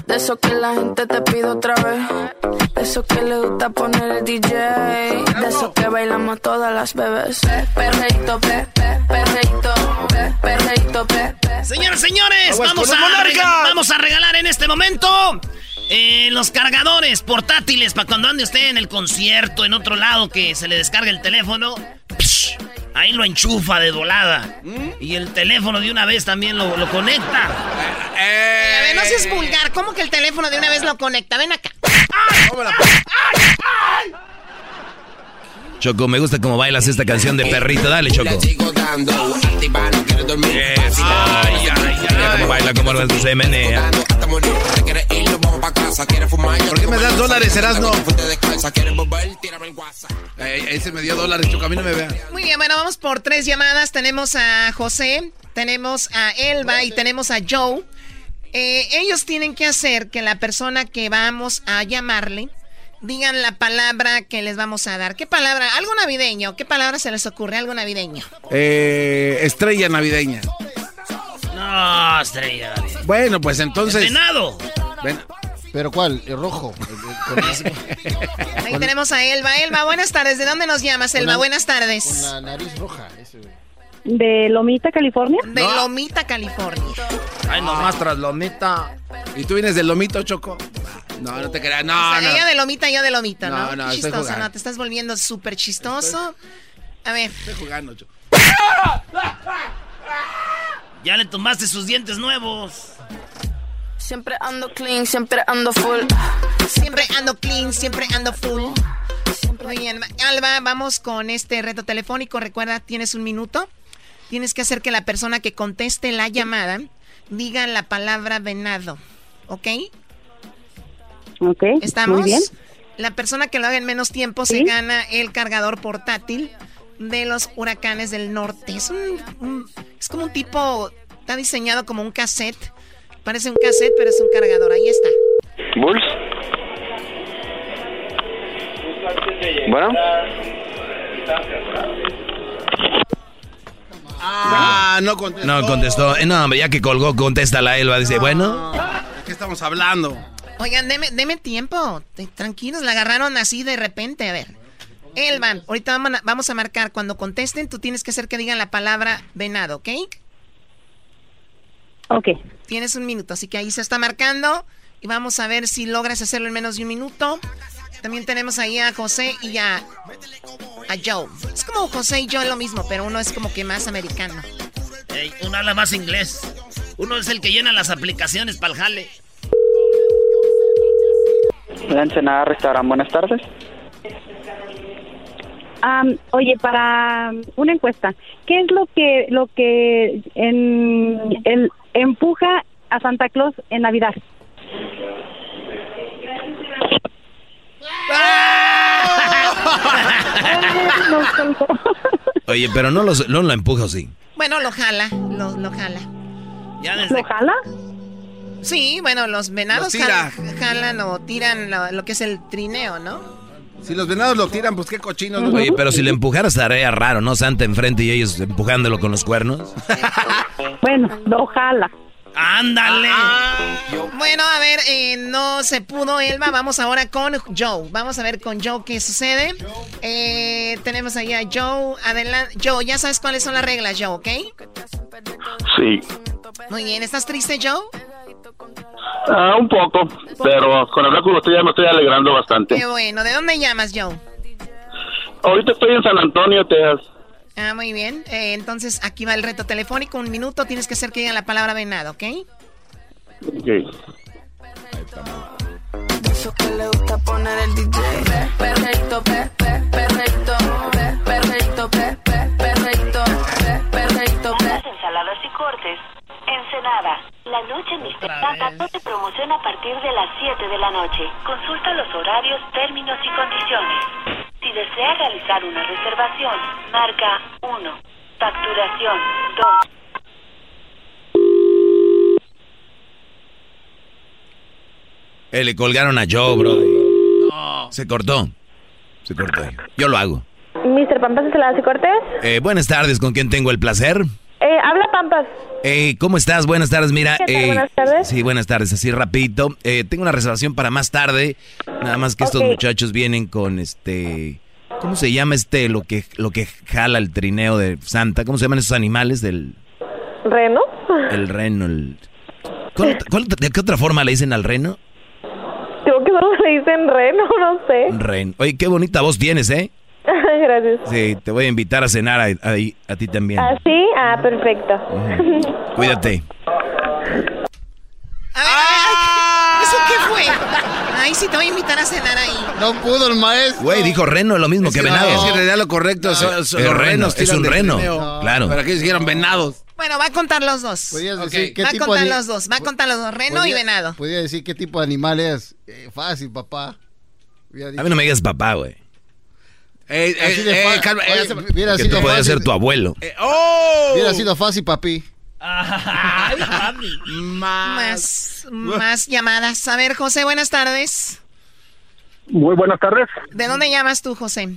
De eso que la gente te pide otra vez. De eso que le gusta poner el DJ. De eso que bailamos todas las bebés. Perreito, pe, pe, perreito, pe, perreito, pe, pe. Señoras, señores, vamos a, los monarcas. rega- vamos a regalar en este momento eh, los cargadores portátiles para cuando ande usted en el concierto, en otro lado que se le descargue el teléfono. psh, ahí lo enchufa de volada. Y el teléfono de una vez también lo, lo conecta. A ver, no seas vulgar. ¿Cómo que el teléfono de una vez lo conecta? Ven acá. Choco, me gusta cómo bailas esta canción de perrito. Dale, Choco. Eso. Ay, ay, Mira cómo baila, cómo se menea. ¿Por qué me das dólares, Erasno? Eh, ese me dio dólares, Choco, a mí no me vean. Muy bien, bueno, vamos por tres llamadas. Tenemos a José, tenemos a Elba y tenemos a Joe. Eh, ellos tienen que hacer que la persona que vamos a llamarle digan la palabra que les vamos a dar. ¿Qué palabra? Algo navideño. ¿Qué palabra se les ocurre? Algo navideño. Eh, estrella navideña. No, estrella. Bueno, pues entonces. ¡Venado! Ven- ¿Pero cuál? El rojo. Con- Ahí tenemos a Elba. Elba, buenas tardes. ¿De dónde nos llamas, Elba? Con Buenas Con tardes. la nariz roja. ese, güey. De Lomita, California. De Lomita, California. Ay, nomás tras lomita. ¿Y tú vienes del lomito, Choco? No, no te creas. No, O sea, no. Ella de Lomita, yo de Lomita, ¿no? No, no, estoy chistoso, jugando. ¿no? Te estás volviendo súper chistoso. A ver. Estoy jugando, Choco. Ya le tumbaste sus dientes nuevos. Siempre ando clean, siempre ando full. Siempre ando clean, siempre ando full. Muy bien, Alba, vamos con este reto telefónico. Recuerda, tienes un minuto. Tienes que hacer que la persona que conteste la llamada diga la palabra venado. ¿Ok? Ok. ¿Estamos? Muy bien. La persona que lo haga en menos tiempo se gana el cargador portátil de los huracanes del norte. Es un, un- es como un tipo, está diseñado como un cassette. Parece un cassette, pero es un cargador. Ahí está. Bulls. Bueno. Ah, no contestó. No contestó. Eh, No, hombre, ya que colgó, contesta la Elba. Dice, bueno. ¿De qué estamos hablando? Oigan, deme, deme tiempo. Te- Tranquilos, la agarraron así de repente. A ver. Elvan, ahorita vamos a, vamos a marcar. Cuando contesten, tú tienes que hacer que digan la palabra venado, ¿ok? Ok. Tienes un minuto, así que ahí se está marcando. Y vamos a ver si logras hacerlo en menos de un minuto. También tenemos ahí a José y a, a Joe. Es como José y Joe lo mismo, pero uno es como que más americano. Uno habla más inglés. Uno es el que llena las aplicaciones para el jale. La Ensenada Restaurant, buenas tardes. Oye, para una encuesta, ¿qué es lo que lo que en, el, empuja a Santa Claus en Navidad? Oye, pero no, los, no lo empujo, sí. Bueno, lo jala, lo, lo jala. Ya desde... ¿Lo jala? Sí, bueno, los venados Los tira. jal- jalan o tiran lo, lo que es el trineo, ¿no? Si los venados lo tiran, pues qué cochinos. ¿no? Oye, pero si le empujara estaría raro, ¿no? Santa enfrente y ellos empujándolo con los cuernos. Bueno, lo jala. ¡Ándale! Bueno, a ver, eh, no se pudo, Elba. Vamos ahora con Joe. Vamos a ver con Joe qué sucede. Eh, tenemos ahí a Joe. Adelante. Joe, ya sabes cuáles son las reglas, Joe, ¿ok? Sí. Muy bien. ¿Estás triste, Joe? Ah, un poco, pero con hablar con usted ya me estoy alegrando bastante. Qué bueno. ¿De dónde llamas, Joe? Ahorita estoy en San Antonio, Texas. Ah, muy bien. Eh, entonces, aquí va el reto telefónico. Un minuto. Tienes que hacer que digan la palabra venado, ¿ok? Ok. De eso que le gusta poner el DJ. Perreito, pe, pe, perreito, pe, perreito, pe, pe, perreito, pe, perreito, pe. ensaladas y cortes. Ensenada. La noche Mr. Tata no te promociona a partir de las 7 de la noche. Consulta los horarios, términos y condiciones. Si desea realizar una reservación, marca 1. Facturación 2. Eh, le colgaron a Joe, bro. Se cortó. Se cortó. Yo lo hago. Mr. Pampas, ¿se y cortes? Eh, buenas tardes, ¿con quién tengo el placer? Eh, habla Pampas. Eh, ¿Cómo estás? Buenas tardes, mira. ¿Qué tal? eh, Buenas tardes. Sí, buenas tardes, así rapidito. Eh, tengo una reservación para más tarde. Nada más que estos muchachos vienen con este... ¿Cómo se llama este, lo que, lo que jala el trineo de Santa? ¿Cómo se llaman esos animales del ¿Reno? el reno? El... ¿Cuál- cuál- ¿De qué otra forma le dicen al reno? Creo que solo se dicen reno, no sé. Ren. Oye, qué bonita voz tienes, ¿eh? Gracias. Sí, te voy a invitar a cenar a, a- a ti también. ¿Ah, sí? Ah, perfecto. Cuídate. A ver, a ver, ¿eso qué fue? Ay, sí, te voy a invitar a cenar ahí. No pudo el maestro. Güey, dijo reno, lo mismo Es que, que, venado. no, es que en realidad lo correcto son, son Es los reno, renos. es un reno. Claro. ¿Para qué dijeron venados? Bueno, va a contar los dos. Decir qué Va a tipo contar de- los dos. Va a contar los dos, reno y venado. Podría decir qué tipo de animal es. Eh, fácil, papá. A mí no me digas papá, güey. Eh, Así eh, de eh, fa- calma, Oye, eh, se- hubiera Que sido tú puedes fácil. ser tu abuelo. eh, ¡Oh! Hubiera sido fácil, papi. Más, más llamadas. A ver, José, buenas tardes. Muy buenas tardes. ¿De dónde llamas tú, José?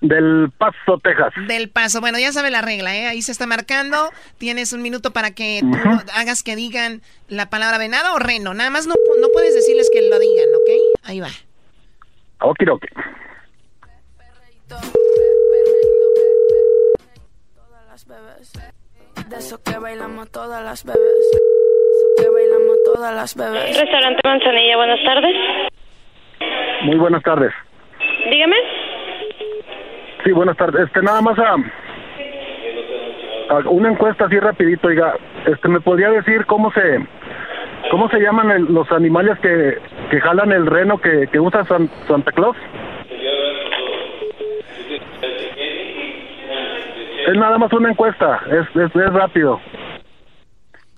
del Paso, Texas. Del Paso. Bueno, ya sabe la regla, ¿eh? Ahí se está marcando. Tienes un minuto para que tú hagas que digan la palabra venado o reno. Nada más no, no puedes decirles que lo digan, ¿ok? Ahí va. Ok, ok. De eso que bailamos todas las bebés. Eso que bailamos todas las bebés. Restaurante Manzanilla, buenas tardes. Muy buenas tardes. Dígame. Sí, buenas tardes. Este, nada más a, a una encuesta así rapidito, oiga, este, ¿me podría decir cómo se cómo se llaman el- los animales que, que jalan el reno que, que usa San- Santa Claus? Es nada más una encuesta, es, es, es rápido.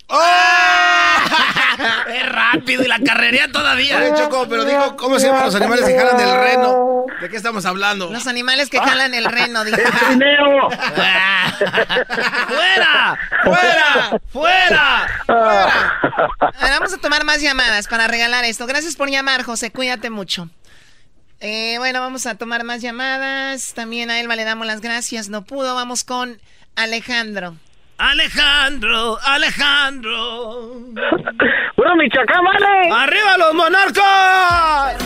Es rápido y la carrería todavía. Oye, Choco, pero dijo, ¿cómo se llaman los animales que jalan el reno? ¿De qué estamos hablando? Los animales que jalan el reno, dijo. ¡Fuera! ¡Fuera! ¡Fuera! A ver, vamos a tomar más llamadas para regalar esto. Gracias por llamar, José. Cuídate mucho. Eh, bueno, vamos a tomar más llamadas. También a Elba le damos las gracias. No pudo. Vamos con Alejandro. Alejandro, Alejandro. ¡Bueno, Michoacán, vale! ¡Arriba los monarcas!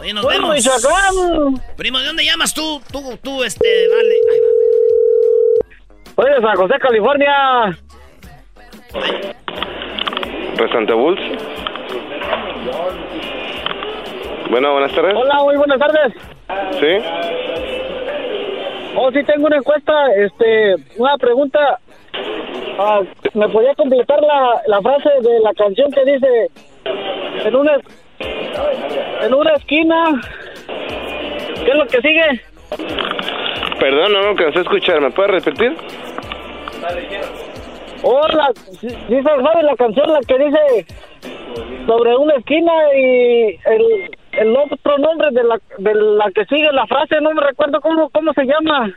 Oye, nos ¡Bueno, vemos. Michoacán! Primo, ¿de dónde llamas tú? Tú, tú, este, vale. Ahí Oye, San José, California. Restaurante Bulls. Bueno, buenas tardes. Hola, muy buenas tardes. ¿Sí? Oh, sí, tengo una encuesta, este, una pregunta. Ah, ¿Me podía completar la, la frase de la canción que dice en una en una esquina? ¿Qué es lo que sigue? Perdón, no me alcancé a escuchar. ¿Me puedes repetir? Hola, sí, sí, ¿sabes la canción la que dice sobre una esquina y el, el otro nombre de la, de la que sigue la frase? No me recuerdo cómo, cómo se llama.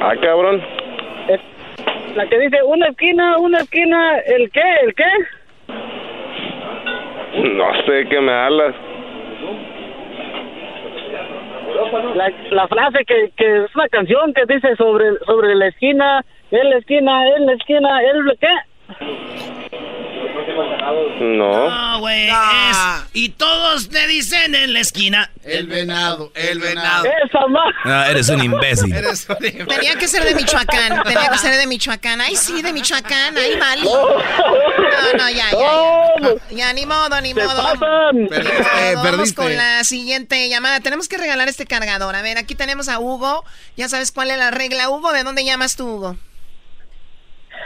Ah, cabrón. Es la que dice una esquina, una esquina, ¿el qué? ¿El qué? No sé qué me hablas. La, la frase que, que es una canción que dice sobre, sobre la esquina, en la esquina, en la esquina, el qué? No. No, güey. Y todos te dicen en la esquina. El venado, el venado. Esa más. No, eres un imbécil. Tenía que ser de Michoacán. Tenía que ser de Michoacán. Ay, sí, de Michoacán. Ay, vale. No, no, ya, ya. Ya, ya ni modo, ni Se modo. pasan. Perdiste, Vamos perdiste. con la siguiente llamada. Tenemos que regalar este cargador. A ver, aquí tenemos a Hugo. Ya sabes cuál es la regla, Hugo. ¿De dónde llamas tú, Hugo?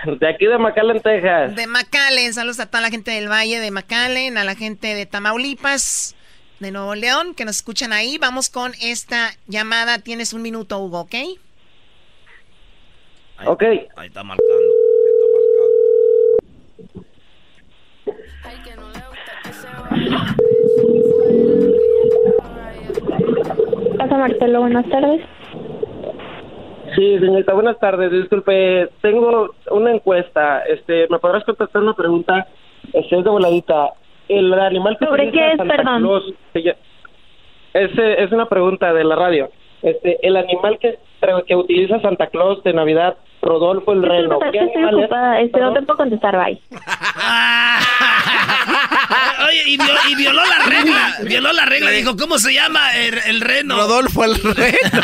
De aquí de McAllen, Texas. De McAllen. Saludos a toda la gente del Valle de McAllen, a la gente de Tamaulipas, de Nuevo León, que nos escuchan ahí. Vamos con esta llamada. Tienes un minuto, Hugo, ¿ok? Ok. Ahí está marcando. Casa Marcelo, buenas tardes. Sí, señorita, buenas tardes. Disculpe, tengo una encuesta. Este, ¿me podrás contestar una pregunta? Este, es de voladita. El animal que ¿Sobre utiliza qué es, Santa perdón? Es, es una pregunta de la radio. Este, el animal que, que utiliza Santa Claus de Navidad, Rodolfo el Reno. Este, no te puedo contestar, bye. Oye, y, viol- y violó la regla. Violó la regla. Dijo, ¿cómo se llama el, el reno? Rodolfo el reno.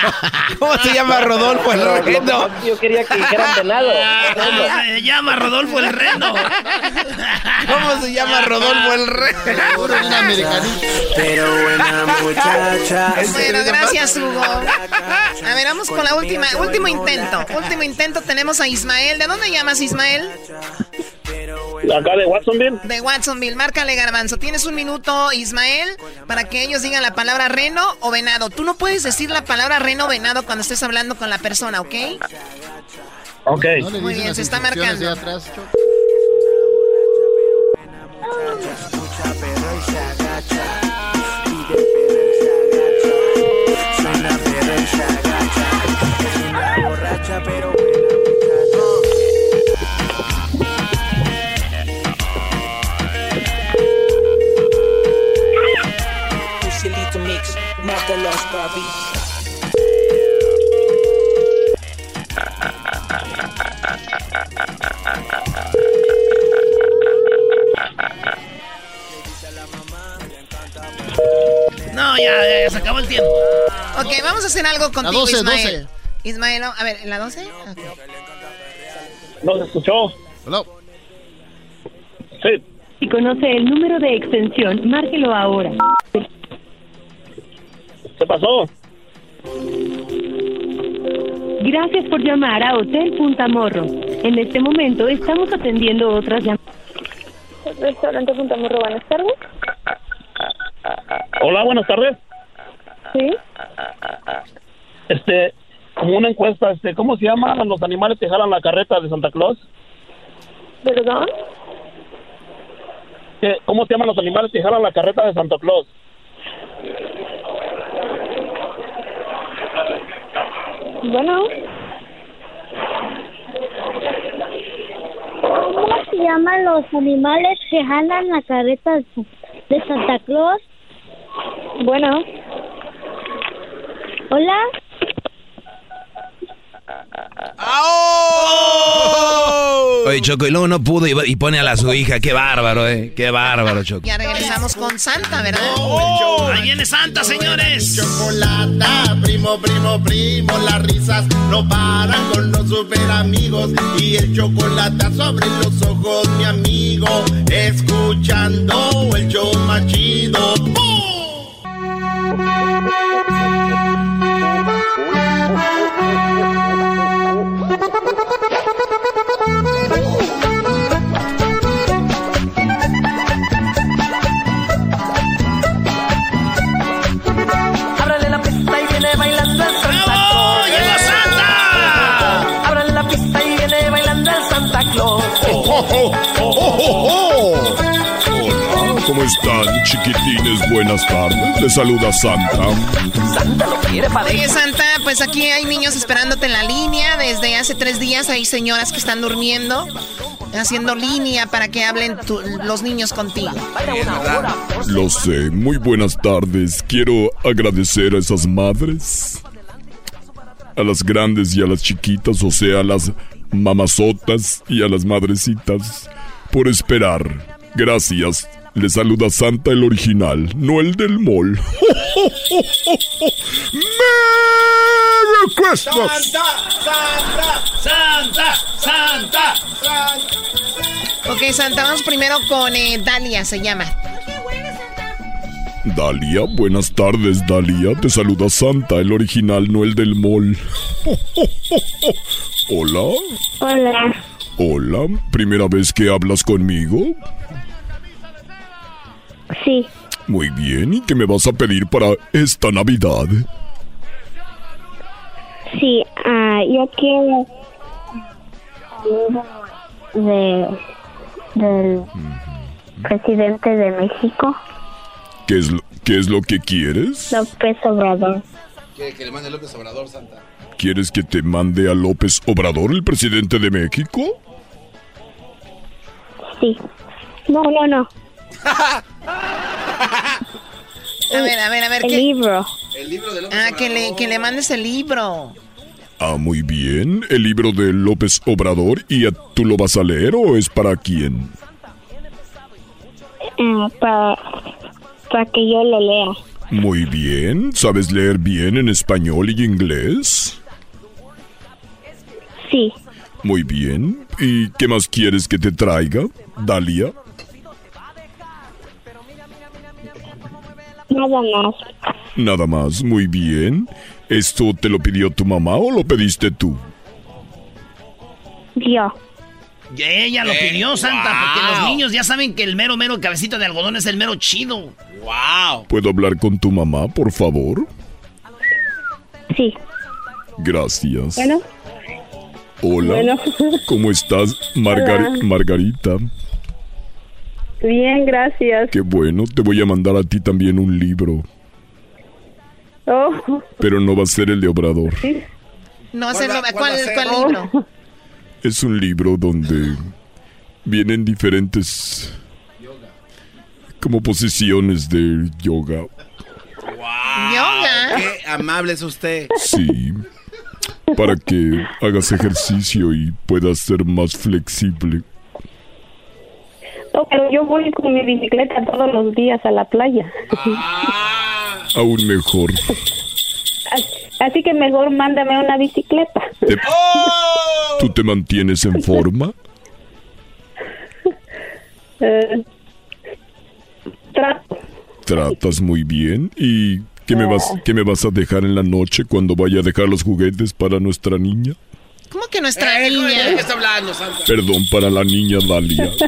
¿Cómo se llama Rodolfo el No, reno? no, yo quería que dijeran venado. Ah, Se llama Rodolfo el reno. ¿Cómo se llama Rodolfo el reno? Pero buena muchacha. Bueno, gracias, Hugo. A ver, vamos con la última, último intento. Último intento, tenemos a Ismael. ¿De dónde llamas, Ismael? Acá de Watsonville. De Watsonville. Márcale, Garbanzo. Tienes un minuto, Ismael, para que ellos digan la palabra reno o venado. Tú no puedes decir la palabra reno o venado cuando estés hablando con la persona, ¿ok? Ok. ¿No le Muy bien, se está marcando. de atrás, Choco? papi. No, ya, ya, se acabó el tiempo. Ok, vamos a hacer algo contigo, Ismael. Ismael, a ver, ¿en la 12? ¿No se escuchó? Hola. Sí. Si conoce el número de extensión, márquelo ahora. ¿Qué pasó? Gracias por llamar a Hotel Punta Morro. En este momento estamos atendiendo otras llamadas. Restaurante Punta Morro, buenas tardes. Hola, buenas tardes. Sí. Este, como una encuesta, este, ¿cómo se llaman los animales que jalan la carreta de Santa Claus? ¿Perdón? ¿Qué- ¿Cómo se llaman los animales que jalan la carreta de Santa Claus? Bueno. ¿Cómo se llaman los animales que jalan la carreta de de Santa Claus? Bueno. Hola. Oye, Choco, y luego no pudo y, y pone a la su hija. Qué bárbaro, eh. Qué bárbaro, Choco. Ya regresamos con Santa, ¿verdad? Ahí viene Santa, señores. Chocolata, primo, primo, primo, las risas no paran con los super amigos y el chocolate sobre los ojos, mi amigo, escuchando el show más chido. Están, chiquitines? Buenas tardes. Les saluda Santa. Santa lo quiere para Oye, Santa, pues aquí hay niños esperándote en la línea. Desde hace tres días hay señoras que están durmiendo, haciendo línea para que hablen tu- los niños contigo. Lo sé. Muy buenas tardes. Quiero agradecer a esas madres. A las grandes y a las chiquitas, o sea, a las mamazotas y a las madrecitas, por esperar. Gracias. Les saluda Santa el original, no el del mall. ¡Merry Christmas! ¡Santa! ¡Santa! Ok, Santa, vamos primero con eh, Dalia, se llama. Dalia, buenas tardes, Dalia. Te saluda Santa, el original, no el del mall. Hola. Hola. Hola. ¿Primera vez que hablas conmigo? Sí. Muy bien. ¿Y qué me vas a pedir para esta Navidad? Sí, ah, yo quiero de del presidente de México, ¿Qué es lo, qué es lo que quieres? López Obrador. ¿Quiere que le mande López Obrador, Santa? ¿Quieres que te mande a López Obrador, el presidente de México? Sí. No, no, no. A ver, a ver, a ver. El ¿qué? libro. El libro de López Ah, que le, que le mandes el libro. Ah, muy bien. ¿El libro de López Obrador? ¿Y a- tú lo vas a leer o es para quién? para, para que yo lo lea. Muy bien. ¿Sabes leer bien en español y inglés? Sí. Muy bien. ¿Y qué más quieres que te traiga, Dalia? Nada más. Nada más, muy bien. ¿Esto te lo pidió tu mamá o lo pediste tú? Yo. Y ella lo Eh, pidió, Santa, porque los niños ya saben que el mero, mero cabecito de algodón es el mero chido. ¡Wow! ¿Puedo hablar con tu mamá, por favor? Sí. Gracias. Bueno. Hola. Bueno. ¿Cómo estás, Margar- Hola. Margarita? Bien, gracias. Qué bueno, te voy a mandar a ti también un libro, Oh, pero no va a ser el de Obrador. No ¿Cuál va- ¿Cuál, cuál a ser? cuál Oh. libro? Es un libro donde vienen diferentes como posiciones de yoga. Yoga. ¡Qué amable es usted! Sí. para que hagas ejercicio y puedas ser más flexible. No, pero yo voy con mi bicicleta todos los días a la playa. Aún mejor. Así que mejor mándame una bicicleta. ¿Tú te mantienes en forma? Eh, trato. Tratas muy bien. ¿Y qué me, vas, qué me vas a dejar en la noche cuando vaya a dejar los juguetes para nuestra niña? ¿Cómo que nuestra niña? ¿De qué está hablando, Santa? Perdón, para la niña Dalia.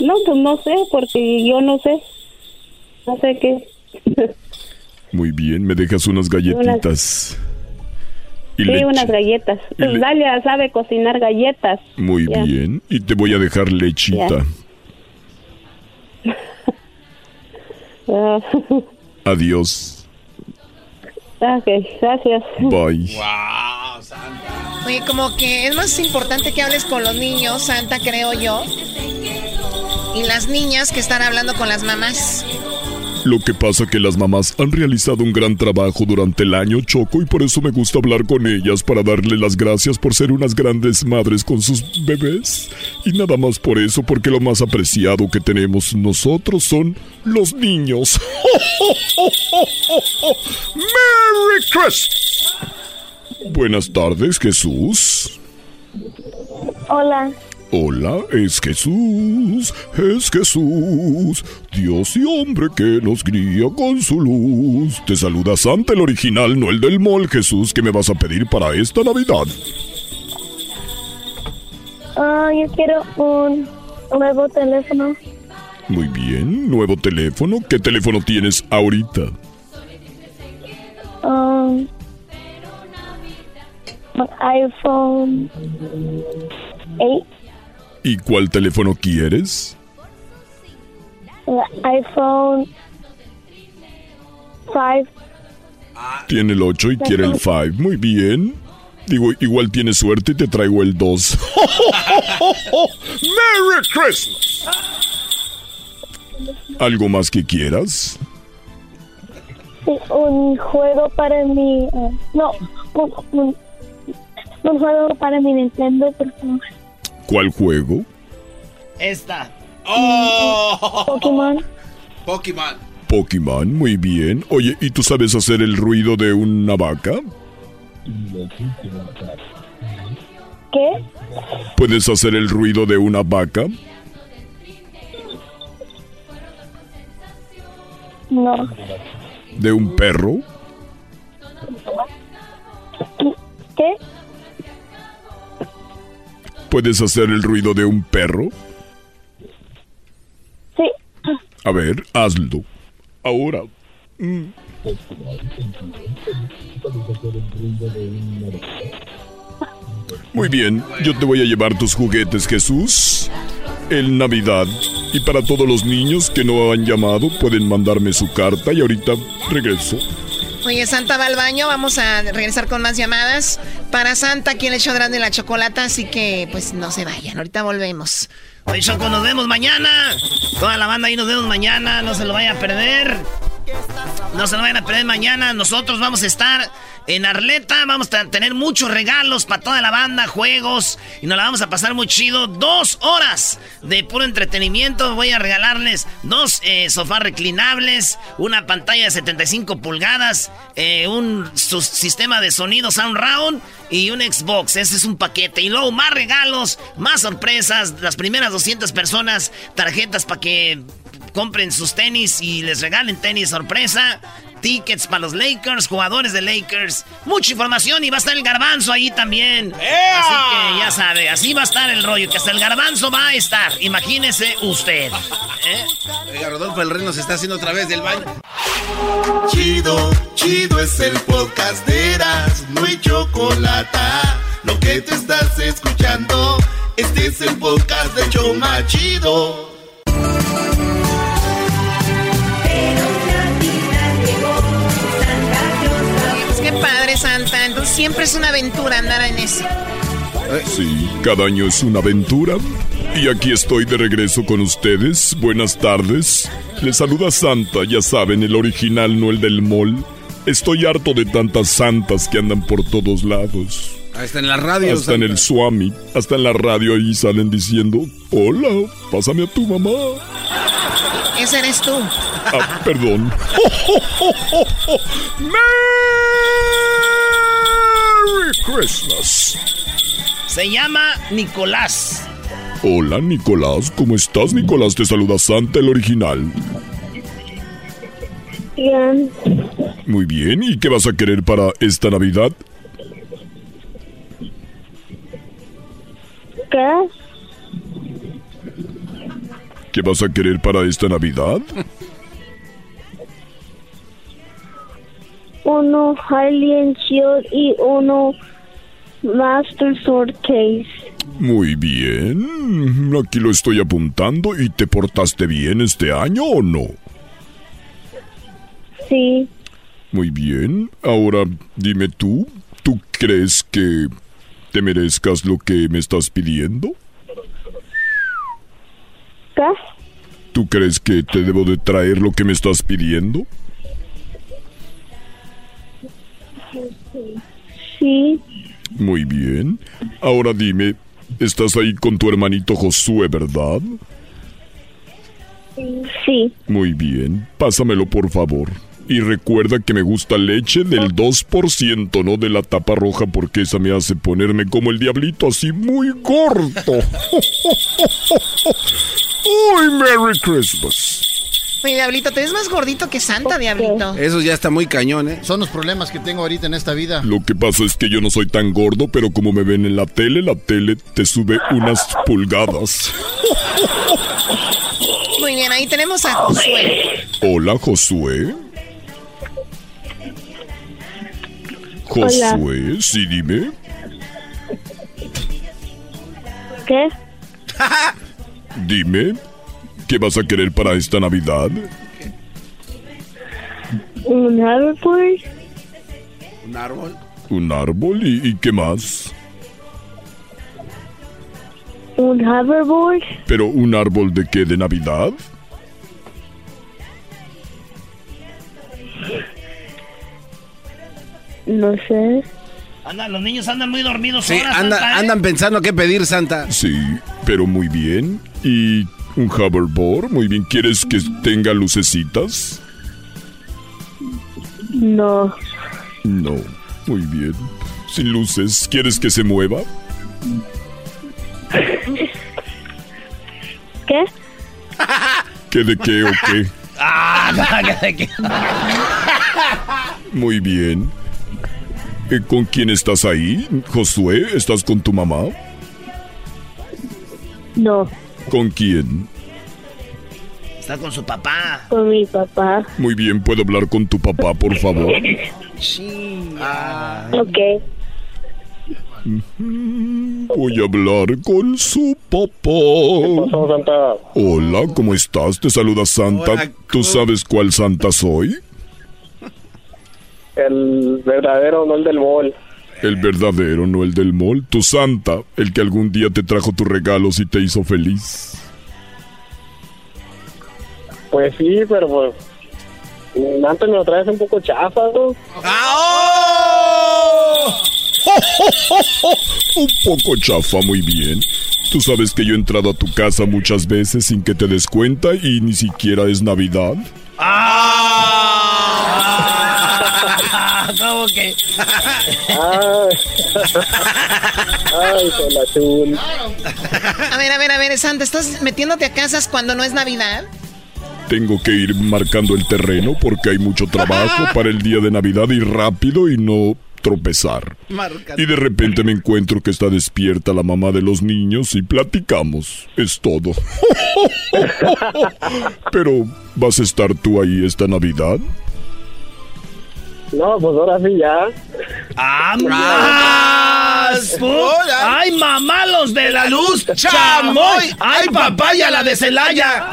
No, pues no sé, porque yo no sé. No sé qué. Muy bien, me dejas unas galletitas. Y sí, leche. unas galletas. Y le- Pues Dalia sabe cocinar galletas. Muy Ya. bien. Y te voy a dejar lechita. Adiós. Ok, gracias. Bye. Oye, como que es más importante que hables con los niños, Santa, creo yo. Y las niñas que están hablando con las mamás. Lo que pasa que las mamás han realizado un gran trabajo durante el año, Choco, y por eso me gusta hablar con ellas para darle las gracias por ser unas grandes madres con sus bebés. Y nada más por eso, porque lo más apreciado que tenemos nosotros son los niños. ¡Merry Christmas! Buenas tardes, Jesús. Hola. Hola, es Jesús, es Jesús, Dios y hombre que nos guía con su luz. Te saluda Santa el original, no el del mall, Jesús, que me vas a pedir para esta Navidad. Ah, yo quiero un nuevo teléfono. Muy bien, nuevo teléfono. ¿Qué teléfono tienes ahorita? Um, iPhone 8. ¿Y cuál teléfono quieres? un iPhone 5. Tiene el 8 y quiere el 5. Muy bien. Digo, igual tienes suerte y te traigo el 2. ¡Merry Christmas! ¿Algo más que quieras? Sí, un juego para mi... eh, no, un, un, un juego para mi Nintendo, por favor. ¿Cuál juego? Esta. Pokémon. Pokémon. Pokémon, muy bien. Oye, ¿y tú sabes hacer el ruido de una vaca? ¿Qué? ¿Puedes hacer el ruido de una vaca? No. ¿De un perro? ¿Qué? ¿Puedes hacer el ruido de un perro? Sí. A ver, hazlo. Ahora. Mm. Muy bien, yo te voy a llevar tus juguetes, Jesús. En Navidad. Y para todos los niños que no han llamado, pueden mandarme su carta y ahorita regreso. Oye, Santa va al baño, vamos a regresar con más llamadas. Para Santa, quien le echó grande la chocolata, así que pues no se vayan, ahorita volvemos. Oye, Choco, nos vemos mañana. Toda la banda ahí nos vemos mañana. No se lo vayan a perder. No se lo vayan a perder mañana. Nosotros vamos a estar en Arleta. Vamos a tener muchos regalos para toda la banda, juegos. Y nos la vamos a pasar muy chido. Dos horas de puro entretenimiento. Voy a regalarles dos eh, sofás reclinables, una pantalla de 75 pulgadas, eh, un sistema de sonido Sound Round y un Xbox. Ese es un paquete. Y luego más regalos, más sorpresas. Las primeras 200 personas, tarjetas para que compren sus tenis y les regalen tenis sorpresa. Tickets para los Lakers, jugadores de Lakers. Mucha información y va a estar el garbanzo ahí también. Así que ya sabe, así va a estar el rollo, que hasta el garbanzo va a estar. Imagínese usted. ¿eh? Oiga, Rodolfo, el reno se está haciendo otra vez del baño. Chido, chido es el podcast de Eras, no hay chocolate. Lo que te estás escuchando, este es el podcast de Choma Chido. Siempre es una aventura andar en eso. Sí, cada año es una aventura. Y aquí estoy de regreso con ustedes. Buenas tardes. Les saluda Santa, ya saben, el original, no el del mall. Estoy harto de tantas santas que andan por todos lados. Hasta en la radio. Hasta en el Swami, hasta en la radio ahí salen diciendo, hola, pásame a tu mamá. Ese eres tú. Ah, perdón. ¡Merry Christmas! Se llama Nicolás. Hola, Nicolás. ¿Cómo estás, Nicolás? Te saluda Santa, el original. Bien. Muy bien. ¿Y qué vas a querer para esta Navidad? ¿Qué? ¿Qué vas a querer para esta Navidad? Uno Hylian Shield y uno Master Sword Case. Muy bien. Aquí lo estoy apuntando. ¿Y te portaste bien este año o no? Sí. Muy bien. Ahora dime tú, ¿tú crees que te merezcas lo que me estás pidiendo? ¿Qué? ¿Tú crees que te debo de traer lo que me estás pidiendo? Sí. Muy bien. Ahora dime, estás ahí con tu hermanito Josué, ¿verdad? Sí. Muy bien. Pásamelo, por favor. Y recuerda que me gusta leche del 2%, no de la tapa roja, porque esa me hace ponerme como el diablito, así muy gordo. ¡Uy, Merry Christmas! Oye, Diablito, te ves más gordito que Santa, Diablito. Eso ya está muy cañón, ¿eh? Son los problemas que tengo ahorita en esta vida. Lo que pasa es que yo no soy tan gordo, pero como me ven en la tele, la tele te sube unas pulgadas. Muy bien, ahí tenemos a Josué. Hola, Josué. Josué, sí, dime. ¿Qué? Dime, ¿qué vas a querer para esta Navidad? Un hoverboard. ¿Un árbol? ¿Un árbol? ¿Y, y qué más? Un hoverboard. ¿Pero un árbol de qué? ¿De Navidad? No sé. Anda, los niños andan muy dormidos Sí, ahora, anda- Santa, ¿eh? andan pensando qué pedir, Santa. Sí, pero muy bien. ¿Y un hoverboard? Muy bien. ¿Quieres que tenga lucecitas? No. No. Muy bien. Sin luces. ¿Quieres que se mueva? ¿Qué? ¿Qué de qué o qué? Ah, ¿de qué? Muy bien. Eh, ¿Con quién estás ahí? Josué, ¿estás con tu mamá? No. ¿Con quién? Está con su papá. Con mi papá. Muy bien, ¿puedo hablar con tu papá, por favor? Sí. Ok. Voy a hablar con su papá. Hola, ¿cómo estás? Te saluda Santa. Hola, ¿Tú sabes cuál Santa soy? El verdadero, no el del mall. El verdadero, no el del mall. Tu Santa, el que algún día te trajo tus regalos y te hizo feliz. Pues sí, pero pues. Antes me lo traes un poco chafa, ¿no? Un poco chafa, muy bien. Tú sabes que yo he entrado a tu casa muchas veces sin que te des cuenta y ni siquiera es Navidad. Ah, ¿Cómo que? Ay, la chul. A ver, a ver, a ver, Santa, ¿estás metiéndote a casas cuando no es Navidad? Tengo que ir marcando el terreno porque hay mucho trabajo para el día de Navidad y rápido y no tropezar. Y de repente me encuentro que está despierta la mamá de los niños y platicamos. Es todo. Pero, ¿vas a estar tú ahí esta Navidad? No, pues ahora sí ya. ¡Más! ¡Ay, mamá, los de la luz! ¡Chamoy! ¡Ay, papaya, la de Celaya!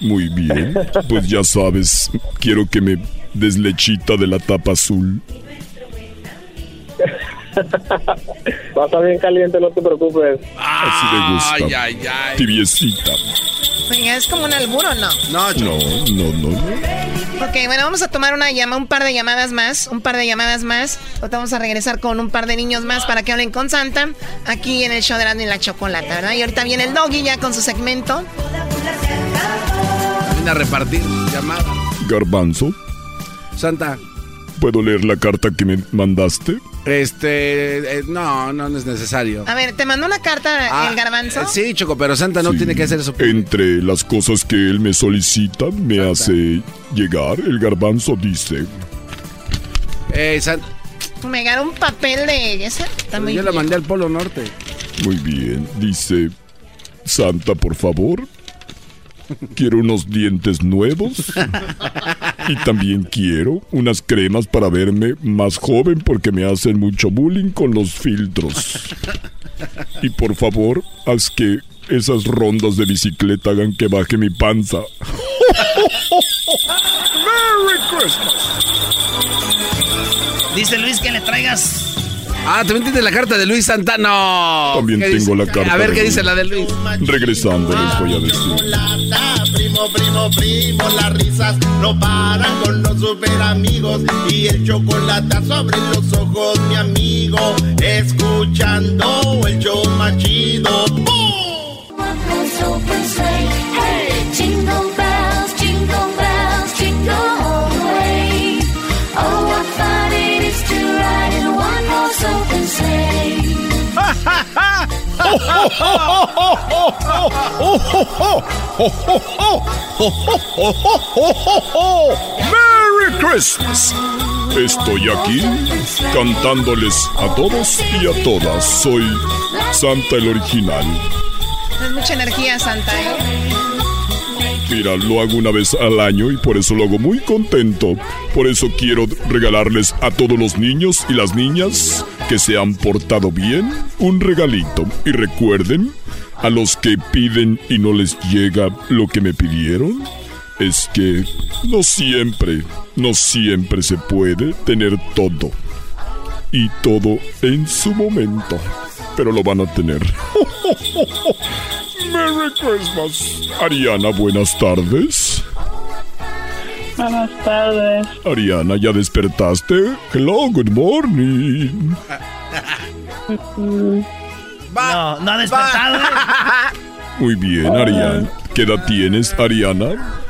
Muy bien. Pues ya sabes, quiero que me des lechita de la tapa azul. Va a estar bien caliente, no te preocupes. Así me gusta. Tibiecita. ¿Es como un albur o no? No, no, no, no. no. Ok, bueno, vamos a tomar una llama, un par de llamadas más, un par de llamadas más. Ahorita vamos a regresar con un par de niños más para que hablen con Santa aquí en el show de Erasmo y la Chocolata, ¿verdad? Y ahorita viene el Doggy ya con su segmento. Viene a repartir llamada. Garbanzo, Santa, ¿puedo leer la carta que me mandaste? Este, eh, no, no, no es necesario. A ver, ¿te mandó una carta Ah, el garbanzo? eh, sí, Choco, pero Santa no Sí. tiene que hacer eso. Entre las cosas que él me solicita, me hace llegar, el garbanzo dice, Eh, Santa, Me ganó un papel de esa. Está muy yo la mandé al Polo Norte. muy bien, dice, Santa, por favor, quiero unos dientes nuevos y también quiero unas cremas para verme más joven porque me hacen mucho bullying con los filtros. Y por favor, haz que esas rondas de bicicleta hagan que baje mi panza. Merry Christmas. Dice Luis que le traigas. Ah, también tiene la carta de Luis Santano. También ¿Qué tengo dice? la carta A ver de qué Luis. dice la de Luis. Regresando les voy a decir. Primo, primo, las risas no paran con los super amigos y el chocolate sobre los ojos, mi amigo, escuchando el show más chido. ¡Merry Christmas! Estoy aquí cantándoles a todos y a todas. Soy Santa el original. Es mucha energía, Santa, ¿eh? Mira, lo hago una vez al año y por eso lo hago muy contento. Por eso quiero regalarles a todos los niños y las niñas que se han portado bien un regalito. Y recuerden, a los que piden y no les llega lo que me pidieron, es que no siempre, no siempre se puede tener todo. Y todo en su momento. Pero lo van a tener. Merry Christmas. Ariana, buenas tardes. Buenas tardes. Ariana, ¿ya despertaste? Hello, good morning. No, no ha despertado. Muy bien, Ariana. ¿Qué edad tienes, Ariana?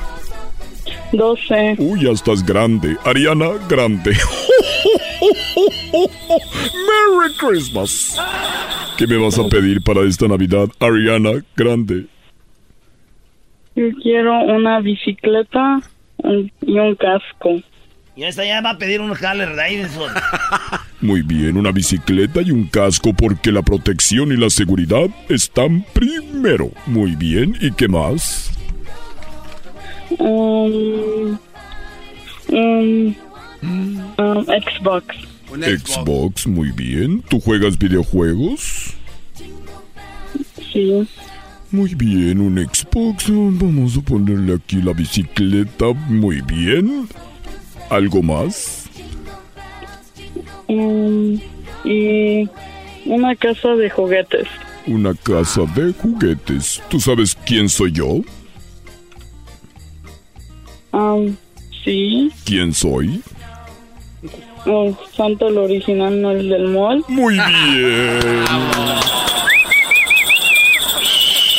12. Uy, ya estás grande. Ariana, grande. Merry Christmas. ¿Qué me vas a pedir para esta Navidad, Ariana, grande? Yo quiero una bicicleta y un casco. Y esta ya va a pedir un Harley Davidson. Muy bien, una bicicleta y un casco porque la protección y la seguridad están primero. Muy bien, ¿y qué más? Un, un, um, Xbox. Xbox, muy bien. ¿Tú juegas videojuegos? Sí. Muy bien, un Xbox. Vamos a ponerle aquí la bicicleta. Muy bien. ¿Algo más? Um, y una casa de juguetes. Una casa de juguetes. ¿Tú sabes quién soy yo? Um, sí. ¿Quién soy? Oh, Santo el original, no el del mall. Muy bien.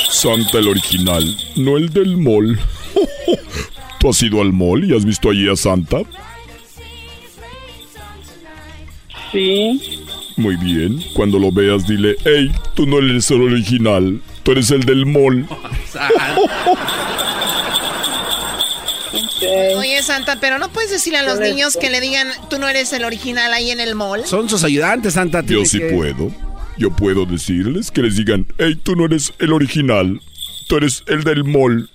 Santa el original, no el del mall. ¿Tú has ido al mall y has visto allí a Santa? Sí. Muy bien. Cuando lo veas, dile, hey, tú no eres el original, tú eres el del mall. Oye, Santa, pero no puedes decirle a los Correcto. niños que le digan, tú no eres el original ahí en el mall. Son sus ayudantes, Santa. Yo sí que- puedo. Yo puedo decirles que les digan, hey, tú no eres el original, tú eres el del mall.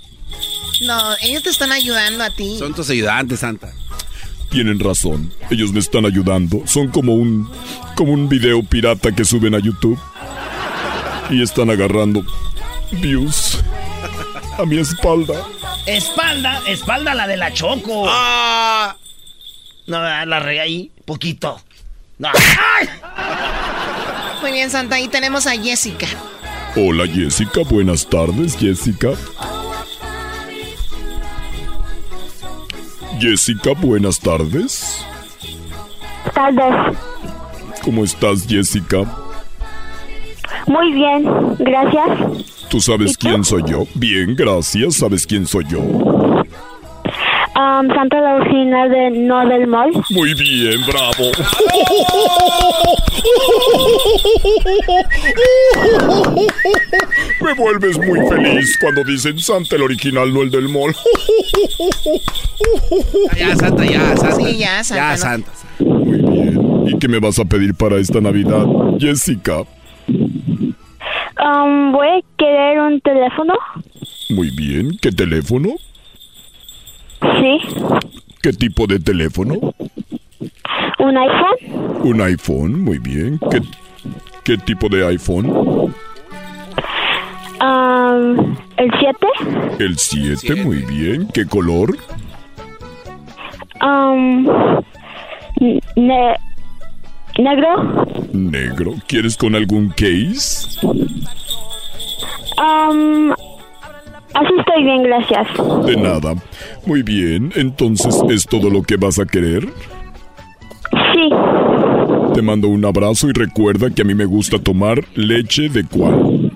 No, ellos te están ayudando a ti. Son tus ayudantes, Santa. Tienen razón, ellos me están ayudando. Son como un como un video pirata que suben a YouTube y están agarrando views a mi espalda. Espalda, espalda la de la Choco. Ah. No, ah, la regué ahí, poquito. No. Muy bien, Santa, ahí tenemos a Jessica. Hola Jessica, buenas tardes Jessica. Jessica, buenas tardes. Tardes. ¿Cómo estás Jessica? Muy bien, gracias. ¿Tú sabes quién soy yo? Bien, gracias. ¿Sabes quién soy yo? Um, Santa la original de No del Mall. Muy bien, bravo. Me vuelves muy feliz cuando dicen Santa el original, no el del mall. Ya, Santa, ya, Santa. Sí, ya, Santa, Ya, no. Santa. Muy bien. ¿Y qué me vas a pedir para esta Navidad, Jessica? Um, voy a querer un teléfono. Muy bien. ¿Qué teléfono? Sí. ¿Qué tipo de teléfono? Un iPhone. Un iPhone, muy bien. ¿Qué, qué tipo de iPhone? Um, el 7. El 7, muy bien. ¿Qué color? Um, ne- negro. Negro. ¿Quieres con algún case? Um, así estoy bien, gracias. De nada. Muy bien. Entonces, ¿es todo lo que vas a querer? Sí. Te mando un abrazo y recuerda que a mí me gusta tomar leche de cuál.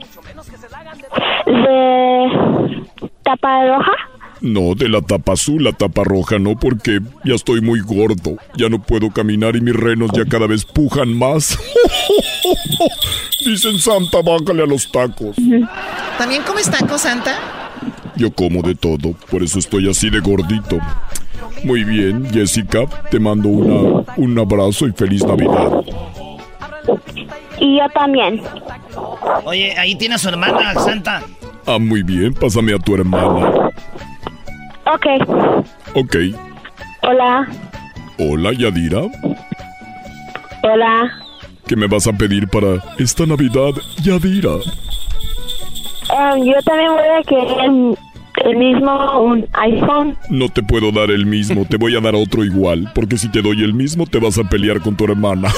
De tapa roja. No, de la tapa azul, la tapa roja no, porque ya estoy muy gordo. Ya no puedo caminar y mis renos ya cada vez pujan más. Dicen Santa, bájale a los tacos. ¿También comes tacos, Santa? Yo como de todo, por eso estoy así de gordito. Muy bien, Jessica, te mando una, un abrazo y feliz Navidad. Y yo también. Oye, ahí tiene a su hermana, Santa. Ah, muy bien, pásame a tu hermana. Ok. Ok. Hola. Hola, Yadira. Hola. ¿Qué me vas a pedir para esta Navidad, Yadira? Um, yo también voy a querer el mismo, un iPhone. No te puedo dar el mismo, te voy a dar otro igual, porque si te doy el mismo te vas a pelear con tu hermana.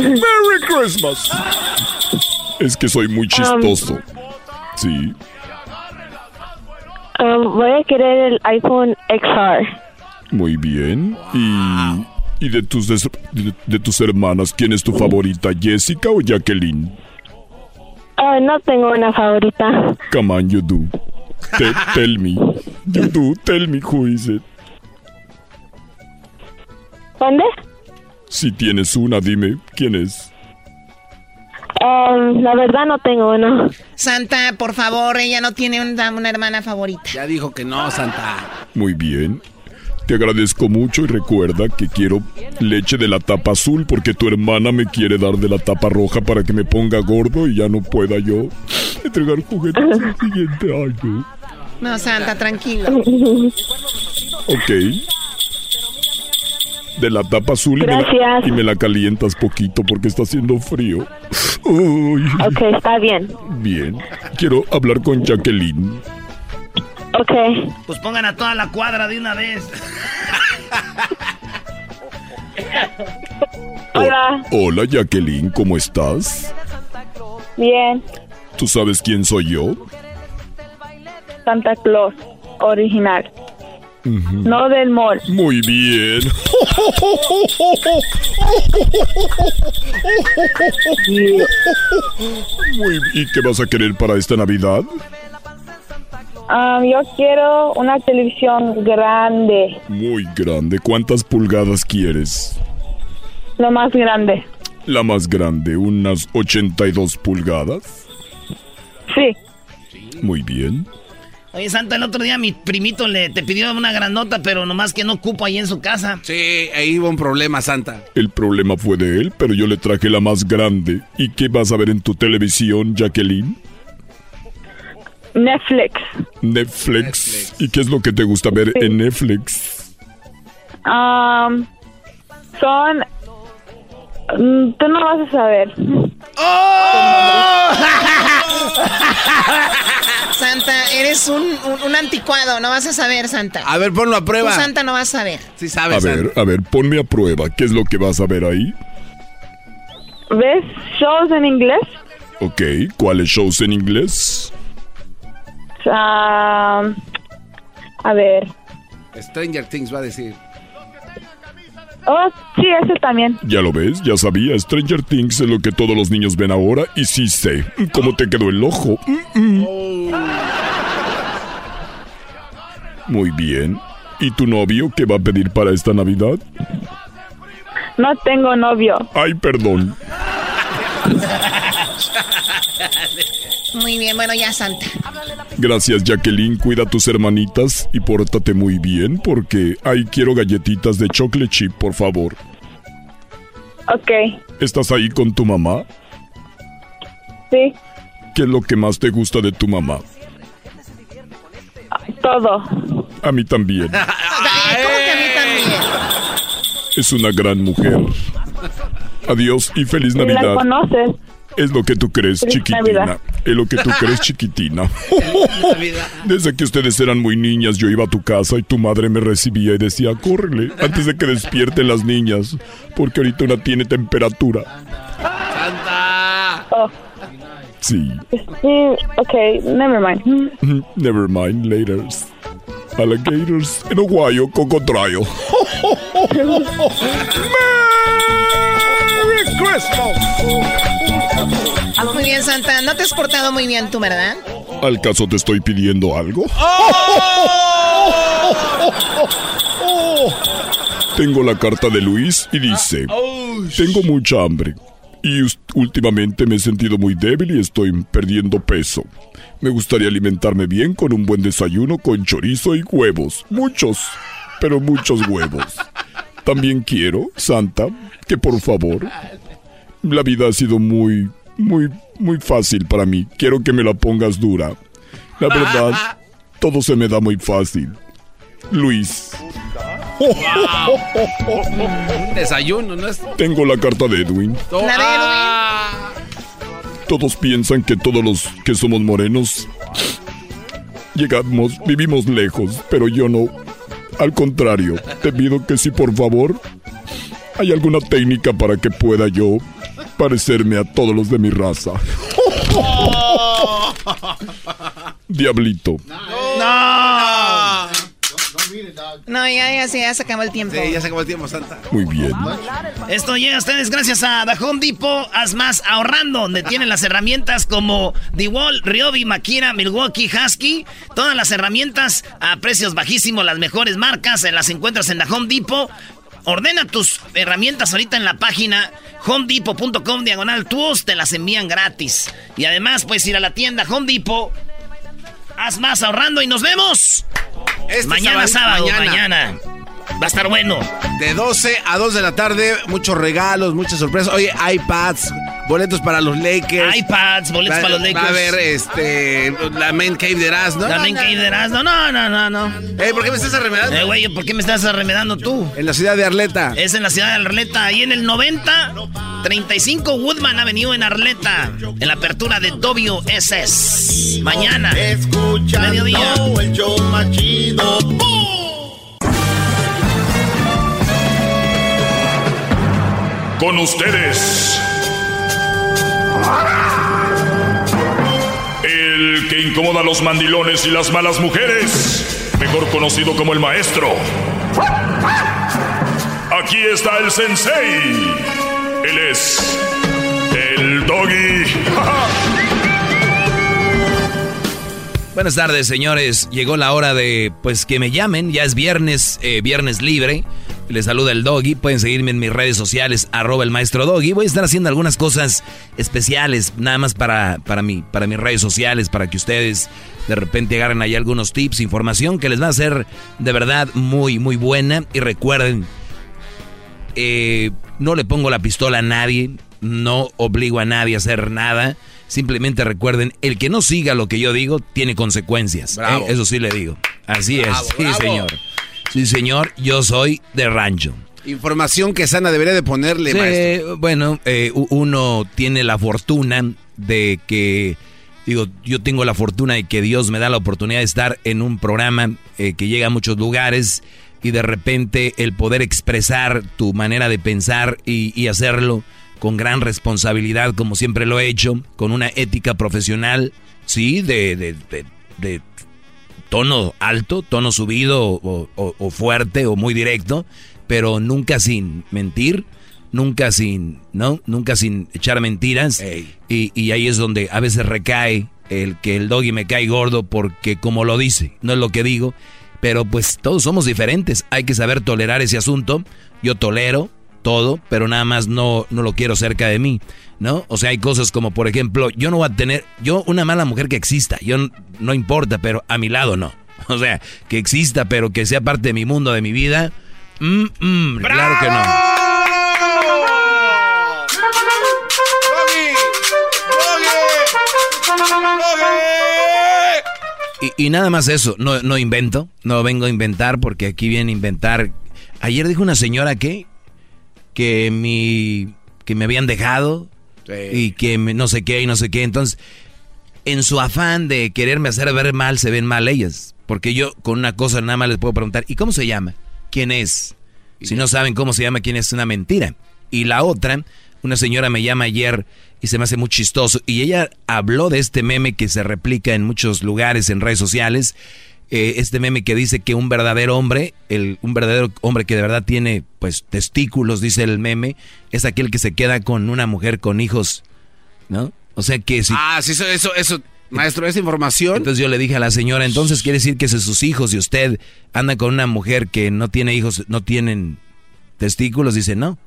¡Merry Christmas! Es que soy muy chistoso. Sí. Um, voy a querer el iPhone XR. Muy bien. Y, y de tus de, de tus hermanas, ¿quién es tu favorita, Jessica o Jacqueline? Ah, no tengo una favorita. Come on, you do. Te- tell me. You do. Tell me who is it. ¿Dónde? Si tienes una, dime quién es. Um, la verdad no tengo una. Santa, por favor, ella no tiene una, una hermana favorita. Ya dijo que no, Santa. Muy bien. Te agradezco mucho y recuerda que quiero leche de la tapa azul porque tu hermana me quiere dar de la tapa roja para que me ponga gordo y ya no pueda yo entregar juguetes el siguiente año. No, Santa, tranquilo. Ok. De la tapa azul y me, la, y me la calientas poquito porque está haciendo frío. Uy. Ok, está bien. Bien. Quiero hablar con Jacqueline. Ok. Pues pongan a toda la cuadra de una vez. Hola. Hola Jacqueline, ¿cómo estás? Bien. ¿Tú sabes quién soy yo? Santa Claus. Original. No del mall. Muy bien. Muy ¿Y qué vas a querer para esta Navidad? Um, yo quiero una televisión grande. Muy grande. ¿Cuántas pulgadas quieres? Lo más grande. La más grande, unas 82 pulgadas. Sí. Muy bien. Oye, Santa, el otro día mi primito le te pidió una granota, pero nomás que no cupo ahí en su casa. Sí, ahí hubo un problema, Santa. El problema fue de él, pero yo le traje la más grande. ¿Y qué vas a ver en tu televisión, Jacqueline? Netflix. Netflix. ¿Y qué es lo que te gusta ver en Netflix? Um, son... mm, Tú no vas a saber. Santa, eres un, un, un anticuado, no vas a saber, Santa. A ver, ponlo a prueba. Tú, Santa, no vas a saber. Sí A sabes, ver, a ver, ponme a prueba. ¿Qué es lo que vas a ver ahí? ¿Ves shows en inglés? Ok, ¿cuáles shows en inglés? Um, A ver. Stranger Things va a decir. Oh, sí, ese también. Ya lo ves, ya sabía, Stranger Things es lo que todos los niños ven ahora y sí sé cómo te quedó el ojo. Mm, mm. Muy bien. ¿Y tu novio qué va a pedir para esta Navidad? No tengo novio. Ay, perdón. Muy bien, bueno, ya Santa. Gracias, Jacqueline. Cuida a tus hermanitas y pórtate muy bien porque ahí quiero galletitas de chocolate chip, por favor. Ok, ¿Estás ahí con tu mamá? sí, ¿Qué es lo que más te gusta de tu mamá? todo. A mí también. ¿Cómo que a mí también? Es una gran mujer. Adiós y feliz ¿La Navidad. conoces? Es lo que tú crees, Feliz chiquitina. Navidad. Es lo que tú crees, chiquitina. Desde que ustedes eran muy niñas, yo iba a tu casa y tu madre me recibía y decía, córrele, antes de que despierten las niñas, porque ahorita una tiene temperatura. ¡Santa! Oh, Sí. ok, never mind. Never mind, laters. Alligators en Ohio, cocotrayo. ¡Merry Christmas! Muy bien, Santa. No te has portado muy bien tú, ¿verdad? ¿Al caso te estoy pidiendo algo? Tengo la carta de Luis y dice, tengo mucha hambre y últimamente me he sentido muy débil y estoy perdiendo peso. Me gustaría alimentarme bien con un buen desayuno con chorizo y huevos. Muchos, pero muchos huevos. También quiero, Santa, que por favor, la vida ha sido muy, muy, muy fácil para mí. Quiero que me la pongas dura. La verdad, todo se me da muy fácil. Luis. Un desayuno, ¿no es? Tengo la carta de Edwin. La de Ah, Todos piensan que todos los que somos morenos llegamos, vivimos lejos, pero yo no. Al contrario, te pido que si por favor hay alguna técnica para que pueda yo parecerme a todos los de mi raza. Diablito. ¡No! No, ya, ya, sí, ya se acabó el tiempo. Sí, ya se acabó el tiempo, Santa. Muy bien. Esto llega a ustedes gracias a The Home Depot. Haz más ahorrando, donde tienen las herramientas como DeWalt, Ryobi, Makira, Milwaukee, Husky. Todas las herramientas a precios bajísimos, las mejores marcas, eh, las encuentras en The Home Depot. Ordena tus herramientas ahorita en la página homedepot.com diagonal tools, te las envían gratis. Y además puedes ir a la tienda Home Depot. Haz más ahorrando y nos vemos. Este mañana sábado, sábado, mañana. mañana. Va a estar bueno. De 12 a 2 de la tarde, muchos regalos, muchas sorpresas. Oye, iPads, boletos para los Lakers. iPads, boletos Va- para los Va a Lakers. haber este, la main cave de Erasmo. La main cave de Erasmo. No, no, no, no. Eh, ¿por qué me estás arremedando? Eh, güey, ¿por qué me estás arremedando tú? En la ciudad de Arleta. Es en la ciudad de Arleta, ahí en el 90, 35 Woodman Avenue en Arleta, en la apertura de WSS. Mañana, mediodía. el show más chido. Con ustedes. El que incomoda a los mandilones y las malas mujeres. Mejor conocido como el maestro. Aquí está el sensei. Él es el doggy. Buenas tardes, señores. Llegó la hora de, pues, que me llamen. Ya es viernes, eh, viernes libre. Les saluda el Doggy. Pueden seguirme en mis redes sociales, arroba el maestro Doggy. Voy a estar haciendo algunas cosas especiales, nada más para, para, mí, para mis redes sociales, para que ustedes de repente agarren ahí algunos tips, información que les va a ser de verdad muy, muy buena. Y recuerden, eh, no le pongo la pistola a nadie, no obligo a nadie a hacer nada. Simplemente recuerden, el que no siga lo que yo digo tiene consecuencias. ¿eh? Eso sí le digo. Así es. Sí, bravo. señor. Sí, señor. Yo soy de rancho. Información que Sana debería de ponerle, Sí, maestro. bueno, eh, uno tiene la fortuna de que, digo, yo tengo la fortuna de que Dios me da la oportunidad de estar en un programa eh, que llega a muchos lugares y de repente el poder expresar tu manera de pensar y, y hacerlo con gran responsabilidad, como siempre lo he hecho, con una ética profesional, sí, de, de, de- de tono alto, tono subido o, fuerte o muy directo, pero nunca sin mentir, nunca sin, ¿no? Nunca sin echar mentiras. Y, y, ahí es donde a veces recae el que el doggy me cae gordo porque como lo dice, no es lo que digo, pero pues todos somos diferentes, hay que saber tolerar ese asunto. Yo tolero todo, pero nada más no, no lo quiero cerca de mí, ¿no? O sea, hay cosas como, por ejemplo, yo no voy a tener, yo una mala mujer que exista, yo no, importa, pero a mi lado no. O sea, que exista, pero que sea parte de mi mundo, de mi vida, mm, mm, claro que no. Y, y, nada más eso, no, no invento, no vengo a inventar porque aquí viene a inventar. Ayer dijo una señora que, que, mi, que me habían dejado y que no sé qué y no sé qué. Entonces, en su afán de quererme hacer ver mal, se ven mal ellas. Porque yo con una cosa nada más les puedo preguntar, ¿y cómo se llama? ¿Quién es? Si no saben cómo se llama, quién es una mentira. Y la otra, una señora me llama ayer y se me hace muy chistoso. Y ella habló de este meme que se replica en muchos lugares, en redes sociales. Eh, este meme que dice que un verdadero hombre, el, un verdadero hombre que de verdad tiene pues testículos, dice el meme, es aquel que se queda con una mujer con hijos, ¿no? O sea que si... Ah, sí, eso, eso, eso, maestro, esa información. Entonces yo le dije a la señora, entonces quiere decir que si sus hijos y usted anda con una mujer que no tiene hijos, no tienen testículos, dice, no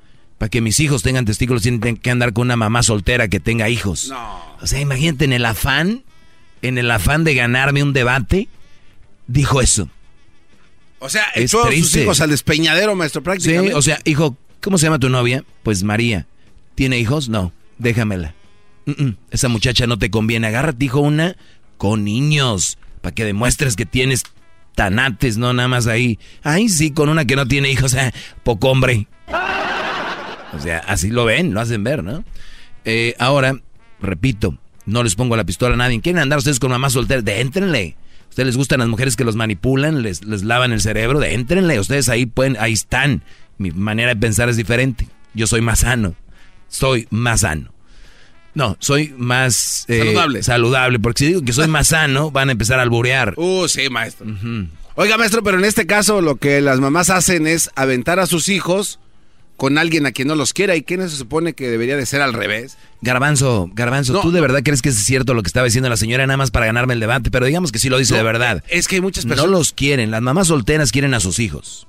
para que mis hijos tengan testículos tienen que andar con una mamá soltera que tenga hijos. No. O sea, imagínate en el afán, en el afán de ganarme un debate, dijo eso. O sea, echó a sus hijos al despeñadero, maestro, prácticamente. Sí, o sea, hijo, ¿cómo se llama tu novia? Pues María. ¿Tiene hijos? No, déjamela. esa muchacha no te conviene. Agárrate, hijo, una con niños, para que demuestres que tienes tanates, no nada más ahí. Ay, sí, con una que no tiene hijos, sea, poco hombre. O sea, así lo ven, lo hacen ver, ¿no? Eh, ahora, repito, no les pongo la pistola a nadie. ¿Quieren andar ustedes con mamá soltera? Déntrenle. ¿Ustedes les gustan las mujeres que los manipulan, les, les lavan el cerebro? Déntrenle. Ustedes ahí pueden, ahí están. Mi manera de pensar es diferente. Yo soy más sano. Soy más sano. No, soy más eh, saludable. saludable. Porque si digo que soy más sano, van a empezar a alburear. Uh, sí, maestro. Oiga, maestro, pero en este caso lo que las mamás hacen es aventar a sus hijos con alguien a quien no los quiera y que no se supone que debería de ser al revés. Garbanzo, Garbanzo, ¿tú de verdad crees que es cierto lo que estaba diciendo la señora nada más para ganarme el debate? Pero digamos que sí lo dice de verdad. Es que hay muchas personas... No los quieren, las mamás solteras quieren a sus hijos.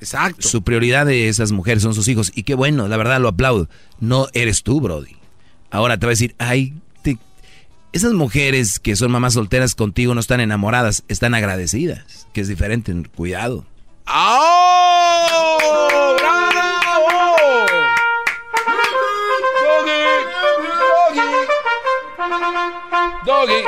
Exacto. Su prioridad de esas mujeres son sus hijos. Y qué bueno, la verdad lo aplaudo. No eres tú, Brody. Ahora te voy a decir, ay, esas mujeres que son mamás solteras contigo no están enamoradas, están agradecidas, que es diferente, cuidado. ¡Oh! Doggy.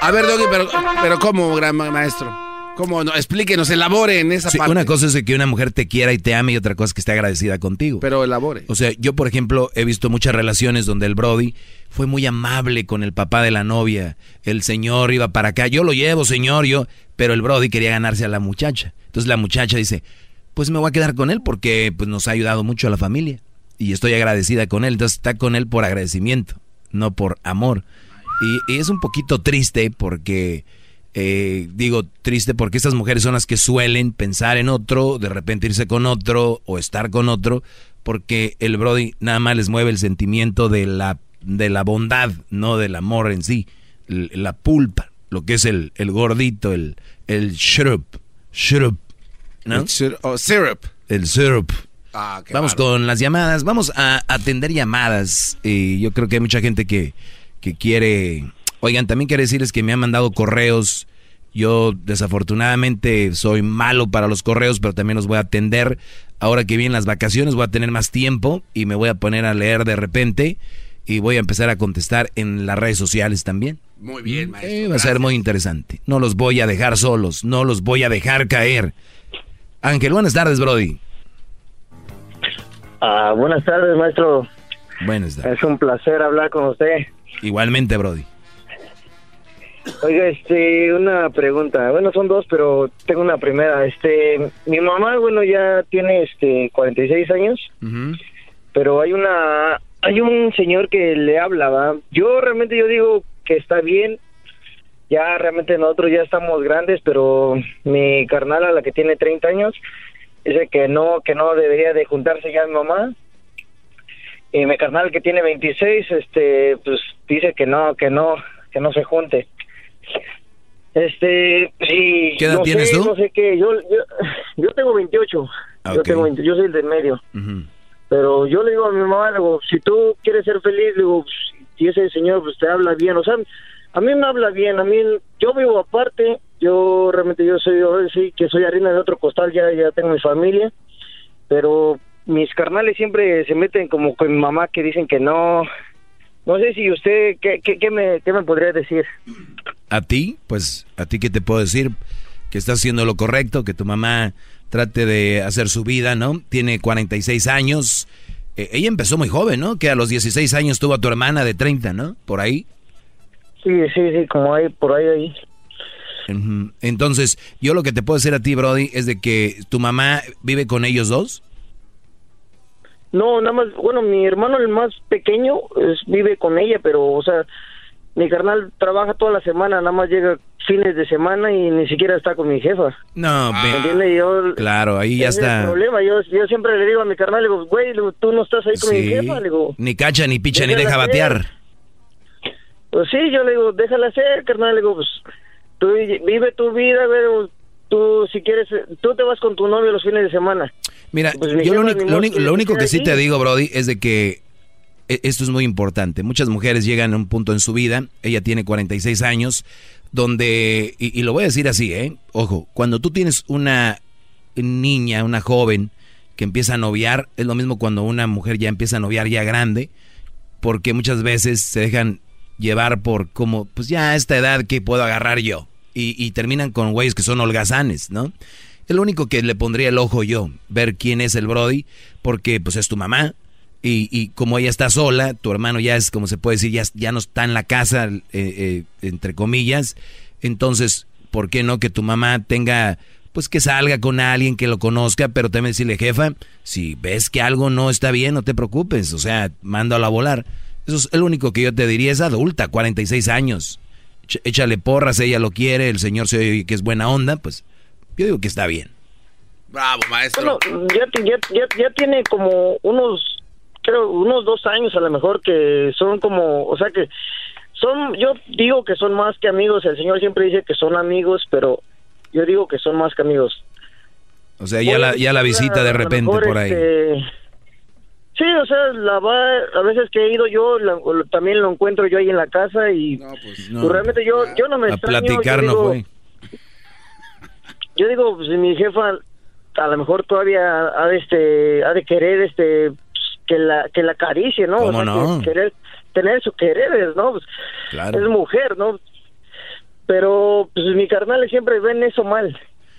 A ver, Doggy, pero, pero ¿cómo, gran maestro? ¿Cómo? No, explíquenos, elabore en esa parte. Una cosa es que una mujer te quiera y te ame y otra cosa es que esté agradecida contigo. Pero elabore. O sea, yo, por ejemplo, he visto muchas relaciones donde el Brody fue muy amable con el papá de la novia. El señor iba para acá, yo lo llevo, señor, yo. Pero el Brody quería ganarse a la muchacha. Entonces la muchacha dice, pues me voy a quedar con él porque pues, nos ha ayudado mucho a la familia. Y estoy agradecida con él. Entonces está con él por agradecimiento, no por amor. Y, es un poquito triste porque, eh, digo triste porque estas mujeres son las que suelen pensar en otro, de repente irse con otro o estar con otro, porque el Brody nada más les mueve el sentimiento de la, de la bondad, no del amor en sí, la pulpa, lo que es el, el gordito, el, el syrup, syrup, ¿no? El oh, syrup. El syrup. Ah, vamos con las llamadas, vamos a atender llamadas. Y yo creo que hay mucha gente que que quiere... Oigan, también quiero decirles que me han mandado correos. Yo desafortunadamente soy malo para los correos, pero también los voy a atender. Ahora que vienen las vacaciones voy a tener más tiempo y me voy a poner a leer de repente y voy a empezar a contestar en las redes sociales también. Muy bien, maestro. va a ser muy interesante. No los voy a dejar solos, no los voy a dejar caer. Ángel, buenas tardes, Brody. Ah, buenas tardes, maestro. Buenas tardes. Es un placer hablar con usted. Igualmente, Brody. Oiga, este, una pregunta. Bueno, son dos, pero tengo una primera. Este, mi mamá, bueno, ya tiene, este, 46 años, pero hay una, hay un señor que le hablaba. Yo realmente yo digo que está bien, ya realmente nosotros ya estamos grandes, pero mi carnal a la que tiene 30 años dice que no, que no debería de juntarse ya mi mamá. Y mi carnal que tiene 26, este, pues dice que no, que no, que no se junte. Este, sí. ¿Qué edad no tienes sé, tú? No sé qué, yo, yo, yo tengo 28. Yo Ok. tengo 20, yo soy el del medio. Pero yo le digo a mi mamá, le digo, si tú quieres ser feliz, le digo, si ese señor pues, te habla bien, o sea, a mí me habla bien, a mí, yo vivo aparte, yo realmente yo soy, yo sí, que soy harina de otro costal, ya, ya tengo mi familia, pero mis carnales siempre se meten como con mi mamá que dicen que no, no sé si usted, ¿qué, qué, qué me, qué me podría decir? A ti, pues, a ti qué te puedo decir, que estás haciendo lo correcto, que tu mamá trate de hacer su vida, ¿no? Tiene 46 años. Eh, ella empezó muy joven, ¿no? Que a los 16 años tuvo a tu hermana de 30, ¿no? Por ahí. Sí, sí, sí, como hay, por ahí, ahí. Entonces, yo lo que te puedo decir a ti, Brody, es de que tu mamá vive con ellos dos. No, nada más, bueno, mi hermano el más pequeño es- vive con ella, pero, o sea, mi carnal trabaja toda la semana, nada más llega fines de semana y ni siquiera está con mi jefa. No, ¿Me? Yo, claro, ahí ya ese es el está. problema. Yo, yo siempre le digo a mi carnal, le digo, güey, tú no estás ahí con mi jefa, le digo, Ni cacha, ni picha, ni deja ser. batear. pues sí, yo le digo, déjala ser, carnal, le digo, pues tú vive tu vida, güey, tú si quieres, tú te vas con tu novio los fines de semana. Mira, Pues yo lo lo único- que lo le único que quede sí te digo, Brody, es de que e- esto es muy importante. Muchas mujeres llegan a un punto en su vida, ella tiene 46 años, donde, y, y lo voy a decir así, ¿eh? Ojo, cuando tú tienes una niña, una joven que empieza a noviar, es lo mismo cuando una mujer ya empieza a noviar ya grande, porque muchas veces se dejan llevar por como, pues ya a esta edad que puedo agarrar yo. Y, y terminan con güeyes que son holgazanes, ¿no? Es lo único que le pondría el ojo yo, ver quién es el Brody, porque pues es tu mamá. Y, y como ella está sola, tu hermano ya es, como se puede decir, ya, ya no está en la casa, eh, eh, entre comillas. Entonces, ¿por qué no que tu mamá tenga, pues que salga con alguien que lo conozca, pero también decirle, jefa, si ves que algo no está bien, no te preocupes, o sea, mándalo a volar. Eso es el único que yo te diría, es adulta, 46 años. Ch- Échale porras, ella lo quiere, el señor se oye que es buena onda, pues yo digo que está bien. Bravo, maestro. Bueno, ya, ya, ya, ya tiene como unos, creo, unos dos años a lo mejor que son como, o sea que son, yo digo que son más que amigos, el señor siempre dice que son amigos, pero yo digo que son más que amigos. O sea, ya la, ya la visita de repente por ahí. este, sí, o sea, la va, a veces que he ido yo, la- también lo encuentro yo ahí en la casa y pues, no. realmente yo, yo no me A extraño, yo no digo- fue. yo digo, pues, mi jefa a lo mejor todavía ha de, este, ha de querer este pues, que la que la acaricie, ¿no? ¿Cómo O sea, no? que querer tener sus quereres, ¿no? Pues, Claro. Es mujer, ¿no? Pero pues mi carnal siempre ven eso mal.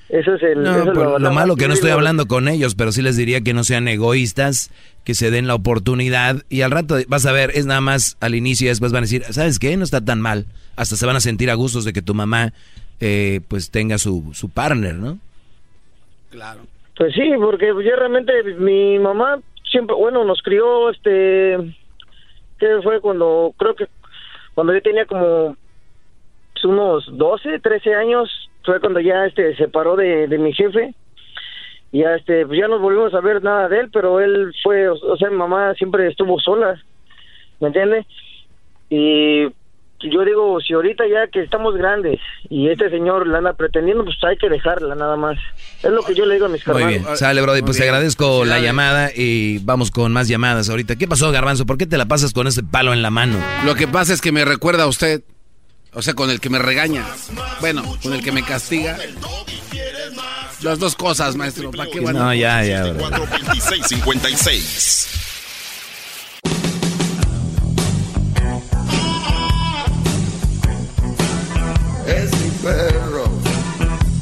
Eso es el No, eso es pues, lo malo que no estoy hablando con ellos, pero sí les diría que no sean egoístas, que se den la oportunidad y al rato vas a ver, es nada más al inicio y después van a decir, ¿sabes qué? No está tan mal. Hasta se van a sentir a gustos de que tu mamá eh, pues tenga su, su partner, ¿no? Claro. Pues sí, porque yo realmente mi mamá siempre, bueno, nos crió, este, que fue cuando, creo que cuando yo tenía como unos 12, 13 años, fue cuando ya este se separó de, de mi jefe. Y ya este, pues ya no volvimos a ver nada de él, pero él fue, o, o sea, mi mamá siempre estuvo sola, ¿me entiendes? Y yo digo, si ahorita ya que estamos grandes y este señor la anda pretendiendo, pues hay que dejarla nada más. Es lo que yo le digo a mis Muy carnales. bien, sale Brody, pues te agradezco la llamada y vamos con más llamadas ahorita. ¿Qué pasó, Garbanzo? ¿Por qué te la pasas con ese palo en la mano? Lo que pasa es que me recuerda a usted. O sea, con el que me regaña. Bueno, con el que me castiga. Las dos cosas, maestro. ¿Para qué bueno? No, ya, ya, bro. 2656. Es mi perro.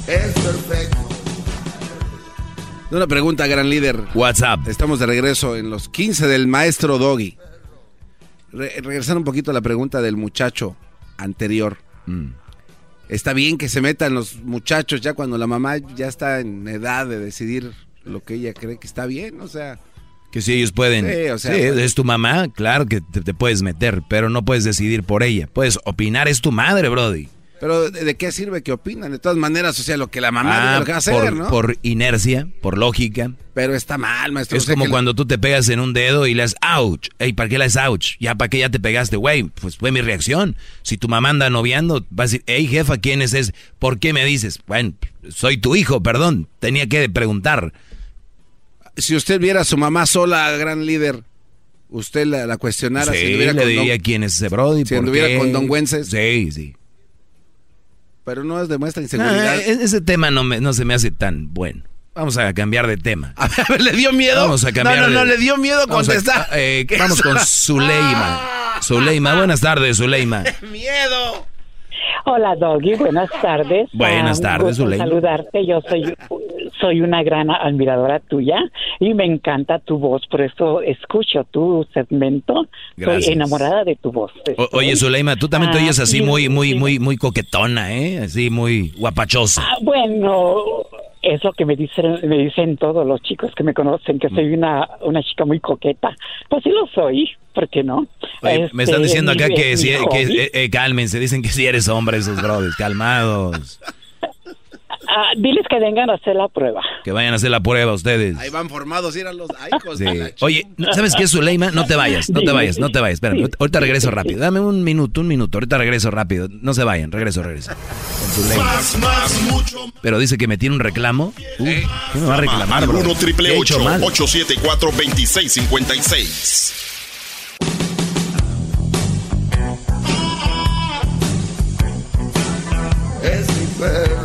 Es perfecto. Una pregunta, gran líder. WhatsApp. Estamos de regreso en los 15 del maestro Doggy. Re- regresar un poquito a la pregunta del muchacho anterior. Mm. Está bien que se metan los muchachos ya cuando la mamá ya está en edad de decidir lo que ella cree que está bien, o sea. Que si ellos pueden. Sí, o sea, Sí, pues- es tu mamá, claro que te, te puedes meter, pero no puedes decidir por ella. Puedes opinar, es tu madre, Brody. Pero ¿de, qué sirve que opinan? De todas maneras, o sea, lo que la mamá Ah, que va a hacer, por, ¿no? por inercia, por lógica. Pero está mal, maestro. Es o sea, como cuando tú te pegas en un dedo y le das ouch. Ey, ¿para qué le das ouch? Ya, ¿para qué ya te pegaste, güey? Pues fue mi reacción. Si tu mamá anda noviando, vas a decir, hey, jefa, ¿quién es ese? ¿Por qué me dices? Bueno, soy tu hijo, perdón. Tenía que preguntar. Si usted viera a su mamá sola, gran líder, usted la, la cuestionara Sí, si le con diría don, quién es ese brody. si ¿por anduviera con don Güences. Sí, sí. Pero no es demuestra inseguridad. Ah, e- ese tema no, me- no se me hace tan bueno. Vamos a cambiar de tema. A ver, ¿le dio miedo? Vamos a cambiar no, no, no, de- le dio miedo Vamos a- contestar. eh, ¿Qué vamos con? Zuleima. Zuleima, buenas tardes, Zuleima. ¡Miedo! Hola Doggy, buenas tardes. Buenas Ah, tardes, Zuleima. saludarte. Yo soy soy una gran admiradora tuya y me encanta tu voz, por eso escucho tu segmento. Gracias. Soy enamorada de tu voz. O- oye, Zuleima, tú también te Ah, oyes así sí, muy, muy, muy, muy coquetona, ¿eh? Así muy guapachosa. Ah, bueno, es lo que me dicen me dicen todos los chicos que me conocen que soy una una chica muy coqueta. Pues sí lo soy, ¿por qué no? Oye, me Este, están diciendo mi- acá que, mi si, que eh, eh, cálmense, dicen que si eres hombre esos brothers, calmados. Ah, diles que vengan a hacer la prueba. Que vayan a hacer la prueba ustedes. Ahí van formados, ir a los ay, hijos Sí. Oye, ¿no- ¿sabes qué, Zuleima? No te vayas, no te vayas, no te vayas. Espérame, sí, ahorita regreso rápido. Dame un minuto, un minuto. Ahorita regreso rápido. No se vayan, regreso, regreso. Con Zuleima. Más, más, mucho. Pero dice que me tiene un reclamo. Uh, ¿Qué me va a reclamar, bro? 1 triple ¿Qué he hecho mal? 874 2656. Es mi perro,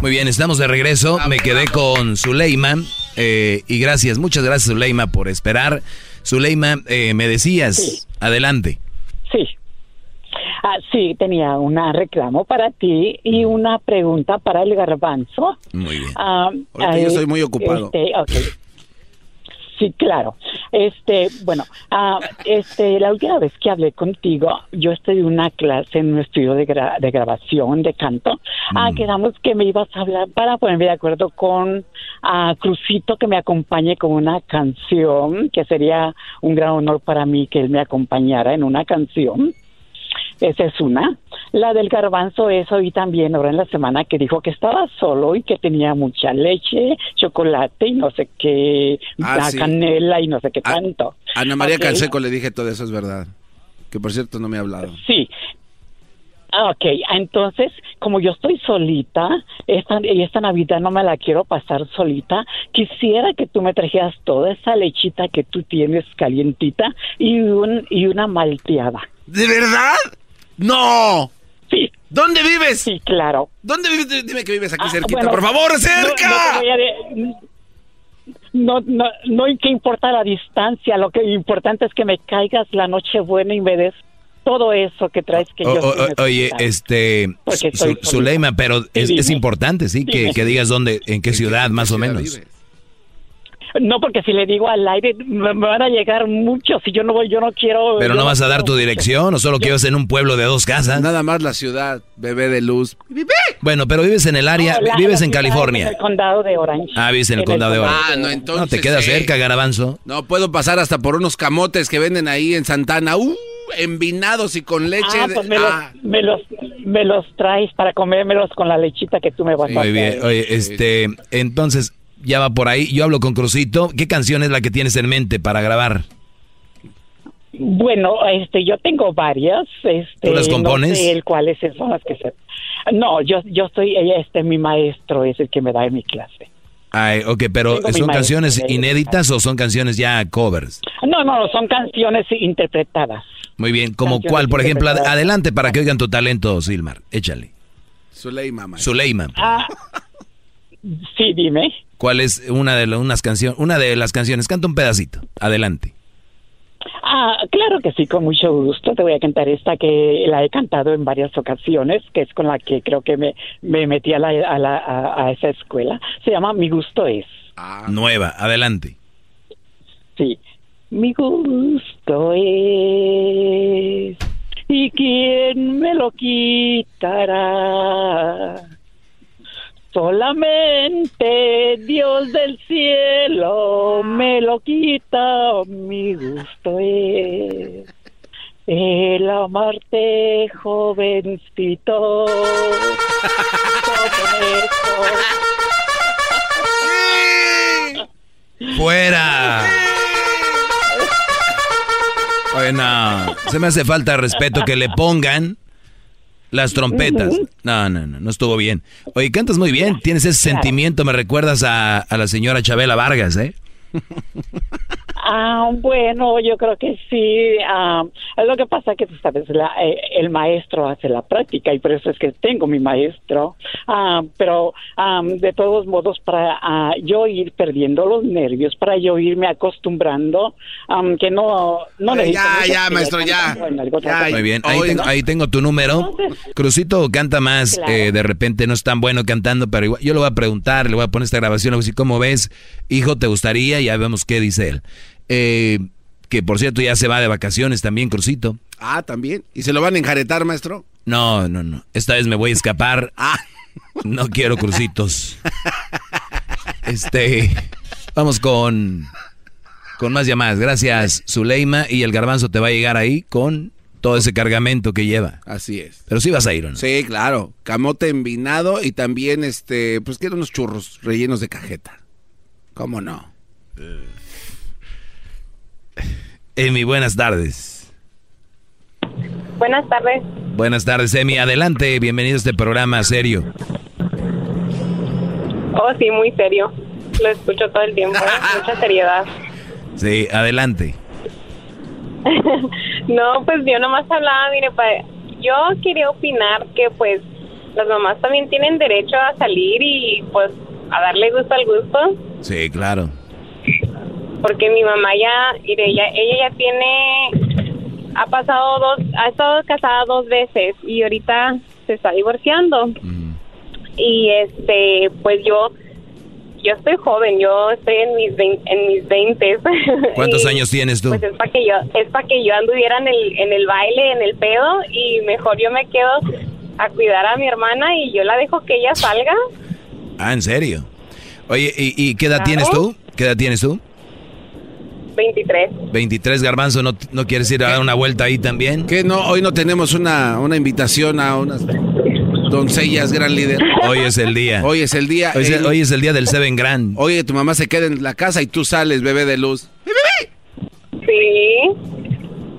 Muy bien, estamos de regreso. Me quedé con Zuleima. eh, y gracias, muchas gracias, Zuleima, por esperar. Zuleima, eh, me decías, adelante. Sí. Ah, sí, tenía un reclamo para ti y una pregunta para el garbanzo. Muy bien. Ah, Ahorita yo estoy muy ocupado. este, ok. Sí, claro. Este, bueno, ah, este, la última vez que hablé contigo, yo estoy en una clase en un estudio de, gra- de grabación de canto. Ah, Mm. quedamos que me ibas a hablar para ponerme de acuerdo con ah, Crucito que me acompañe con una canción, que sería un gran honor para mí que él me acompañara en una canción. Esa es una. La del garbanzo es hoy también, ahora en la semana, que dijo que estaba solo y que tenía mucha leche, chocolate y no sé qué, Ah, la sí. canela y no sé qué tanto. Ana María Ok. Canseco le dije todo eso, es verdad. Que por cierto no me ha hablado. Sí. Ah, Ok, entonces, como yo estoy solita, esta, y esta Navidad no me la quiero pasar solita, quisiera que tú me trajeras toda esa lechita que tú tienes calientita y, un, y una malteada. ¿De verdad? ¡No! Sí. ¿Dónde vives? Sí, claro. ¿Dónde vives? Dime que vives aquí Ah, cerquita. bueno, por favor, cerca. No, no, no, no hay que importa la distancia, lo que importante es que me caigas la noche buena y me des todo eso que traes que O- yo o- sí oye, este, Porque Zu- estoy solita. Zuleima, pero es, importante, sí, que, Dime. que digas dónde, en qué ciudad, más o menos. No, porque si le digo al aire me, me van a llegar muchos y yo no voy, yo no quiero. Pero no vas a dar tu dirección, o solo que vives en un pueblo de dos casas. Nada más la ciudad, bebé de luz. Bueno, pero vives en el área, No, la- vives la en es En California. el condado de Orange. Ah, vives en el condado de Orange. Ah, no, entonces. No, te queda sí. cerca, Garabanzo. No, puedo pasar hasta por unos camotes que venden ahí en Santana. ¡Uh! Envinados y con leche. Ah, pues me los, Ah, me los me los traes para comérmelos con la lechita que tú me vas a Muy bien. Oye, este, entonces, ya va por ahí. Yo hablo con Crucito. ¿Qué canción es la que tienes en mente para grabar? Bueno, este, yo tengo varias. Este, ¿Tú las compones? No sé el cuáles son las que se. No, yo, yo soy, ella, este, mi maestro es el que me da en mi clase. Ay, ok, pero Tengo ¿son canciones eh, inéditas o son canciones ya covers? No, no, son canciones interpretadas. Muy bien, como cuál, por ejemplo, ad- adelante para que oigan tu talento, Silmar. Échale. Zuleima, maestro. Zuleima, Ah, sí, dime. ¿cuál es una de, la- unas una de las canciones? Canta un pedacito. Adelante. Ah, claro que sí, con mucho gusto. Te voy a cantar esta que la he cantado en varias ocasiones, que es con la que creo que me, me metí a, la, a, la- a- a esa escuela. Se llama Mi gusto es. Nueva, adelante. Sí. Mi gusto es. ¿Y quién me lo quitará? Solamente Dios del cielo me lo quita, mi gusto es el amarte, jovencito. ¡Fuera! Bueno, se me hace falta respeto que le pongan las trompetas. No, no, no, no estuvo bien. Oye, cantas muy bien, tienes ese sentimiento, me recuerdas a, a la señora Chabela Vargas, ¿eh? Ah, bueno, yo creo que sí. Ah, lo que pasa es que tú sabes, la, eh, el maestro hace la práctica y por eso es que tengo mi maestro. Ah, pero ah, de todos modos, para ah, yo ir perdiendo los nervios, para yo irme acostumbrando, ah, que no, no ya, ya, maestro, ya. cosa. Muy bien, ahí tengo, ahí tengo tu número. Crucito canta más, Claro. eh, de repente no es tan bueno cantando, pero igual, yo le voy a preguntar, le voy a poner esta grabación, le voy a decir, ¿cómo ves? Hijo, ¿te gustaría? Ya vemos qué dice él. Eh, que por cierto ya se va de vacaciones también, Crucito. Ah, también. ¿Y se lo van a enjaretar, maestro? No, no, no. Esta vez me voy a escapar. Ah. No quiero crucitos. Este, vamos con con más llamadas. Gracias, Zuleima y el garbanzo te va a llegar ahí con todo ese cargamento que lleva. Así es. Pero sí vas a ir, ¿o no? Sí, claro. Camote envinado y también, este, pues quiero unos churros rellenos de cajeta. ¿Cómo no? Emi, buenas tardes. Buenas tardes. Buenas tardes, Emi. Adelante, bienvenido a este programa serio. Oh, sí, muy serio. Lo escucho todo el tiempo. ¿eh? Mucha seriedad. Sí, adelante. no, pues yo nomás hablaba, mire, pa- yo quería opinar que pues las mamás también tienen derecho a salir y pues a darle gusto al gusto, Sí, claro. Porque mi mamá ya, ella, ella ya tiene, ha pasado dos, ha estado casada dos veces y ahorita se está divorciando. Y este, pues yo, yo estoy joven, yo estoy en mis en mis veintes. ¿Cuántos Y, años tienes tú? Pues es para que yo, es para que yo anduviera en el, en el baile, en el pedo y mejor yo me quedo a cuidar a mi hermana y yo la dejo que ella salga. Ah, ¿en serio? Oye, ¿y, y qué edad tienes tú? ¿Qué edad tienes tú? 23. 23 garbanzo, ¿no, no quieres ir a dar una vuelta ahí también? ¿Qué no? Hoy no tenemos una, una invitación a unas doncellas gran líder. Hoy es el día. Hoy es el día. Hoy es, hoy es el día del Seven Grand. Oye, tu mamá se queda en la casa y tú sales, bebé de luz. Sí,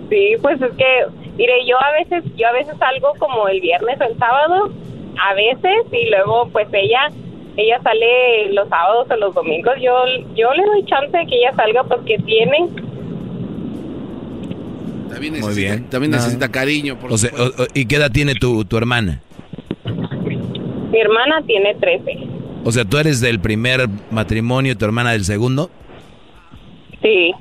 sí, pues es que, mire, yo a veces, yo a veces salgo como el viernes o el sábado, a veces, y luego pues ella, ella sale los sábados o los domingos, yo, yo le doy chance de que ella salga pues que tiene, También Muy necesita, bien. También No. necesita cariño, por O sea, o- o- ¿Y qué edad tiene tu, tu hermana? mi hermana tiene 13, O sea, tú eres del primer matrimonio y tu hermana del segundo. sí,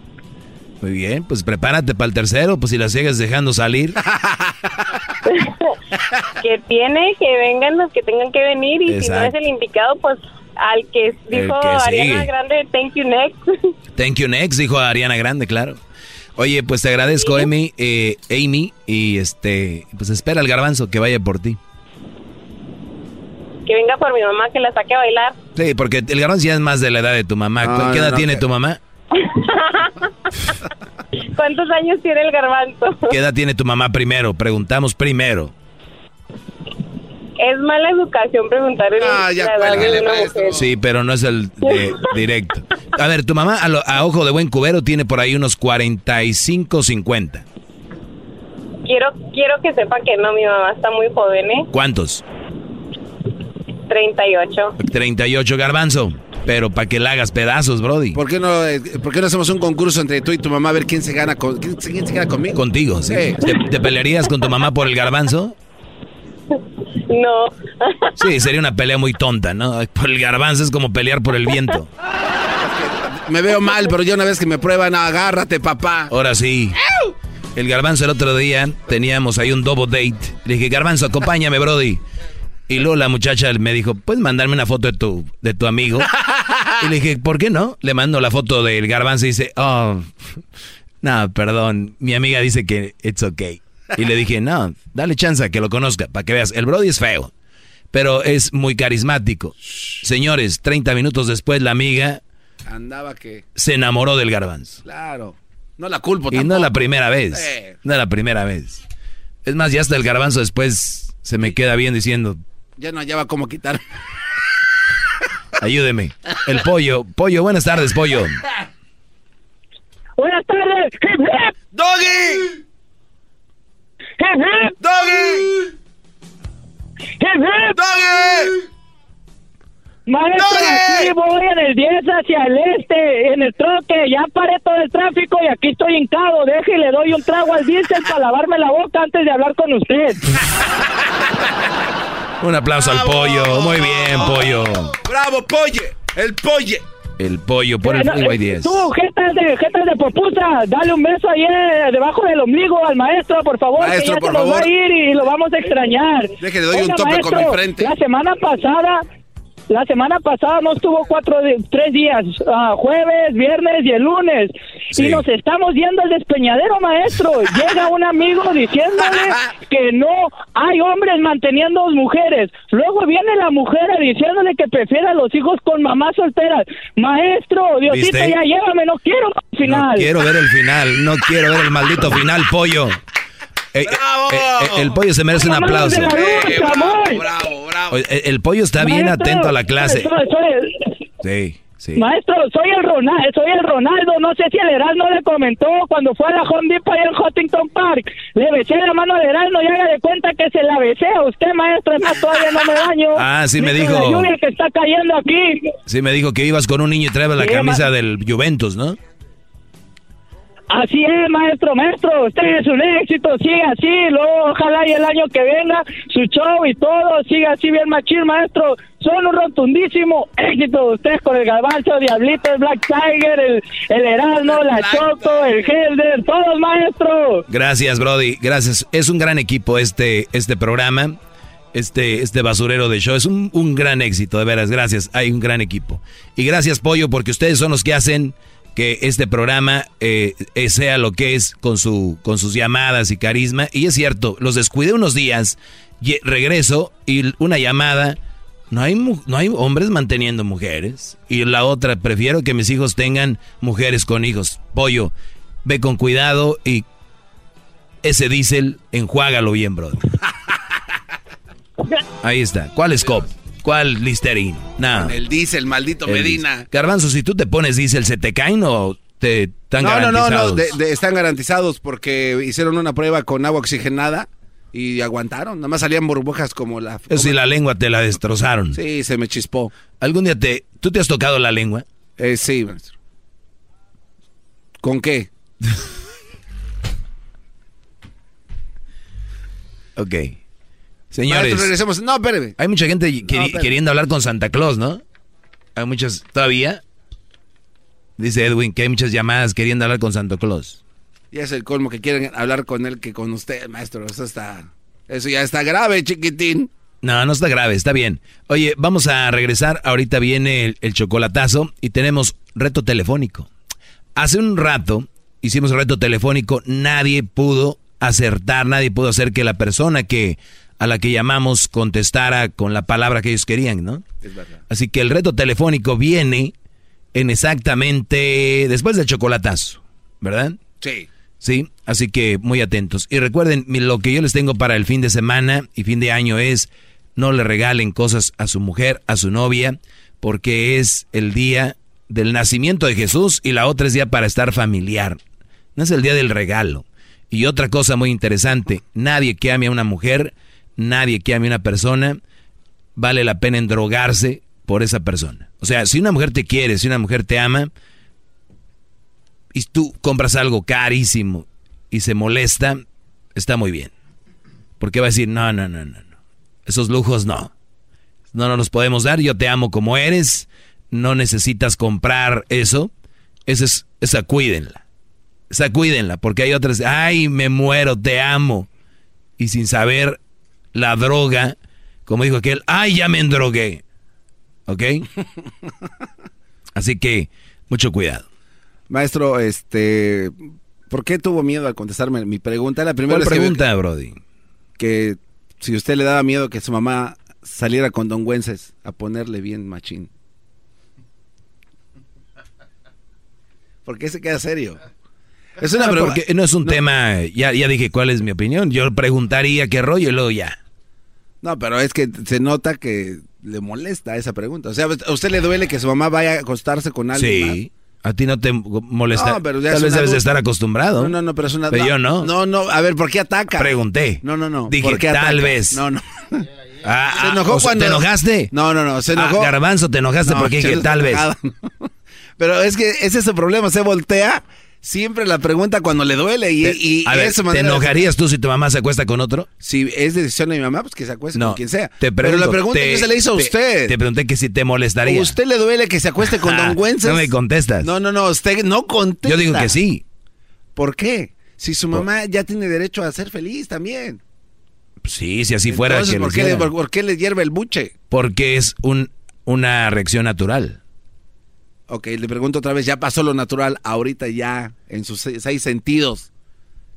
Muy bien, pues prepárate para el tercero, pues si la sigues dejando salir. que tiene, que vengan los que tengan que venir, y si no es el indicado, pues al que dijo que Ariana sigue. Grande, thank you next. Thank you next, dijo Ariana Grande, claro. Oye, pues te agradezco, Amy, eh, Amy, y este, pues espera el garbanzo que vaya por ti. que venga por mi mamá, que la saque a bailar. Sí, porque el garbanzo ya es más de la edad de tu mamá. No, ¿Qué no, edad no, tiene que- tu mamá? ¿Cuántos años tiene el garbanzo? ¿Qué edad tiene tu mamá primero? Preguntamos primero. Es mala educación preguntar el Ah, ya la edad de una mujer. Sí, pero no es el de- directo. A ver, tu mamá a, lo- a ojo de buen cubero tiene por ahí unos 45, 50. Quiero, quiero que sepa que no, mi mamá está muy joven, ¿eh? ¿Cuántos? 38. 38 garbanzo. Pero para que la hagas pedazos, Brody. ¿Por qué, no, eh, ¿Por qué no hacemos un concurso entre tú y tu mamá a ver quién se gana con, quién, se- quién se gana conmigo? Contigo, sí. Sí. ¿Te, te pelearías con tu mamá por el garbanzo? No. Sí, sería una pelea muy tonta, ¿no? Por el garbanzo es como pelear por el viento. Me veo mal, pero ya una vez que me prueban, agárrate, papá. Ahora sí. El garbanzo el otro día teníamos ahí un double date. Le dije, garbanzo, acompáñame, Brody. Y luego la muchacha me dijo, ¿puedes mandarme una foto de tu, de tu amigo? Y le dije, ¿por qué no? Le mando la foto del garbanzo y dice, oh, no, perdón, mi amiga dice que it's okay. Y le dije, no, dale chance a que lo conozca, para que veas, el Brody es feo, pero es muy carismático. Señores, 30 minutos después la amiga Andaba que. se enamoró del garbanzo. Claro. No la culpo Y no tampoco. es la primera vez. Sí. No es la primera vez. Es más, ya hasta el garbanzo después se me queda bien diciendo, Ya no hallaba cómo quitar. Ayúdeme. El pollo, pollo, buenas tardes, pollo. Buenas tardes. Hip, hip. ¡Doggy! Hip, hip. ¡Doggy! Hip, hip. ¡Doggy! Maestro, aquí voy en el 10 hacia el este, en el troque, ya paré todo el tráfico y aquí estoy hincado. Deje y le doy un trago al diésel para lavarme la boca antes de hablar con usted. Un aplauso al pollo. Muy bien, pollo. ¡Bravo, polle! ¡El polle! El pollo por el Freeway eh, 10. Tú, jetas de, jetas de popusa, dale un beso ahí eh, debajo del ombligo al maestro, por favor, Maestro, que ya por se nos va favor. a ir y lo vamos a extrañar. Deje, le doy un tope con mi frente. La semana pasada, la semana pasada no estuvo cuatro, tres días, ah, jueves, viernes y el lunes. Sí. Y nos estamos yendo al despeñadero, maestro. Llega un amigo diciéndole que no hay hombres manteniendo mujeres. Luego viene la mujer diciéndole que prefiere a los hijos con mamás solteras. Maestro, Diosito, ¿Viste? ya llévame, no quiero al final. No quiero ver el final, no quiero ver el maldito final, pollo. Eh, eh, eh, el pollo se merece un aplauso. Bravo, bravo. Oye, El, el pollo está bien Maestro, atento a la clase. soy- soy- Sí, sí. Maestro, soy el Ronaldo, soy el Ronaldo, no sé si el Erasmo le comentó cuando fue a la Home Depot en Huntington Park, le besé la mano al Erasmo y haga de cuenta que se la besé a usted, maestro, además todavía no me baño. Ah, sí me dijo. La lluvia que está cayendo aquí. Sí, me dijo que ibas con un niño y traebas la Sí, camisa ma- del Juventus, ¿no? Así es, maestro, maestro, usted es un éxito, sigue así, luego ojalá y el año que venga su show y todo, siga así bien machín, maestro, son un rotundísimo éxito, ustedes con el Garbanzo, Diablito, el Black Tiger, el, el Erasmo, la Choco, el Helder, todos, maestro. Gracias, Brody. Gracias. Es un gran equipo este, este programa. Este, este basurero de show. Es un, un gran éxito, de veras. Gracias. Hay un gran equipo. Y gracias, Pollo, porque ustedes son los que hacen que este programa eh, eh, sea lo que es con, su, con sus llamadas y carisma. Y es cierto, los descuidé unos días, y regreso y una llamada. No hay, no hay hombres manteniendo mujeres. Y la otra, prefiero que mis hijos tengan mujeres con hijos. Pollo, ve con cuidado y ese diésel, enjuágalo bien, brother. Ahí está. ¿Cuál es COP? ¿Cuál Listerine? No. El diésel, maldito El Medina. diésel. Garbanzo, si tú te pones diésel, ¿se te caen o te están No, no, no, no, garantizados? de- de- están garantizados porque hicieron una prueba con agua oxigenada y aguantaron. Nada más salían burbujas como la... Eso sí, la lengua te la destrozaron. Sí, se me chispó. ¿Algún día te... ¿Tú te has tocado la lengua? Eh, sí, maestro. ¿Con qué? Ok. Señores, Maestro, regresemos. No, espéreme. hay mucha gente queri- espérame. queriendo hablar con Santa Claus, ¿no? Hay muchas... ¿Todavía? Dice Edwin que hay muchas llamadas queriendo hablar con Santa Claus. Ya es el colmo que quieren hablar con él que con usted, maestro. Eso está... Eso ya está grave, chiquitín. No, no está grave, está bien. Oye, vamos a regresar. Ahorita viene el, el chocolatazo y tenemos reto telefónico. Hace un rato hicimos reto telefónico, nadie pudo acertar, nadie pudo hacer que la persona que a la que llamamos contestara con la palabra que ellos querían, ¿no? Es verdad. Así que el reto telefónico viene en exactamente después del chocolatazo, ¿verdad? Sí. Sí, así que muy atentos. Y recuerden, lo que yo les tengo para el fin de semana y fin de año es no le regalen cosas a su mujer, a su novia, porque es el día del nacimiento de Jesús y la otra es día para estar familiar. No es el día del regalo. Y otra cosa muy interesante, nadie que ame a una mujer, nadie que ame a una persona, vale la pena endrogarse por esa persona. O sea, si una mujer te quiere, si una mujer te ama, y tú compras algo carísimo y se molesta, está muy bien. Porque va a decir, no, no, no, no, no. Esos lujos no. No nos los podemos dar, yo te amo como eres, no necesitas comprar eso. Esa es, esa cuídenla. Esa cuídenla, porque hay otras, ay, me muero, te amo. Y sin saber la droga, como dijo aquel, ay, ya me endrogué. ¿Ok? Así que, mucho cuidado. Maestro, este... ¿Por qué tuvo miedo al contestarme mi pregunta? La primera ¿Cuál vez que- pregunta, Brody? que si usted le daba miedo que su mamá saliera con Don Güences a ponerle bien machín? ¿Por qué se queda serio? Es una no, porque no es un tema, ya, ya dije cuál es mi opinión. Yo preguntaría qué rollo y luego ya. No, pero es que se nota que le molesta esa pregunta. O sea, ¿a usted le duele que su mamá vaya a acostarse con alguien Sí. A ti no te molesta. No, pero Tal vez debes de estar acostumbrado. No, no, no, pero es una. Pero yo no. No, no, a ver, ¿por qué ataca? Pregunté. No, no, no. Dije, tal vez. No, no. Ah, se enojó cuando. ¿Te enojaste? No, no, no. Se enojó. Ah, garbanzo, te enojaste porque dije, tal vez. Pero es que ese es el problema. Se voltea siempre la pregunta cuando le duele y, te, y a ver, ¿te enojarías tú si tu mamá se acuesta con otro? Si es decisión de mi mamá, pues que se acueste no, con quien sea. Te pregunto, Pero la pregunta te, que se le hizo a usted. Te, pregunté que si te molestaría. ¿A usted le duele que se acueste con Don Güences? No me contestas. No, no, no, usted no contesta. Yo digo que sí. ¿Por qué? Si su mamá Por... ya tiene derecho a ser feliz también. Sí, si así fuera. Que ¿por, qué le, ¿por, qué le, hierve el buche? Porque es un, una reacción natural. Ok, le pregunto otra vez, ya pasó lo natural, ahorita ya, en sus seis, seis sentidos,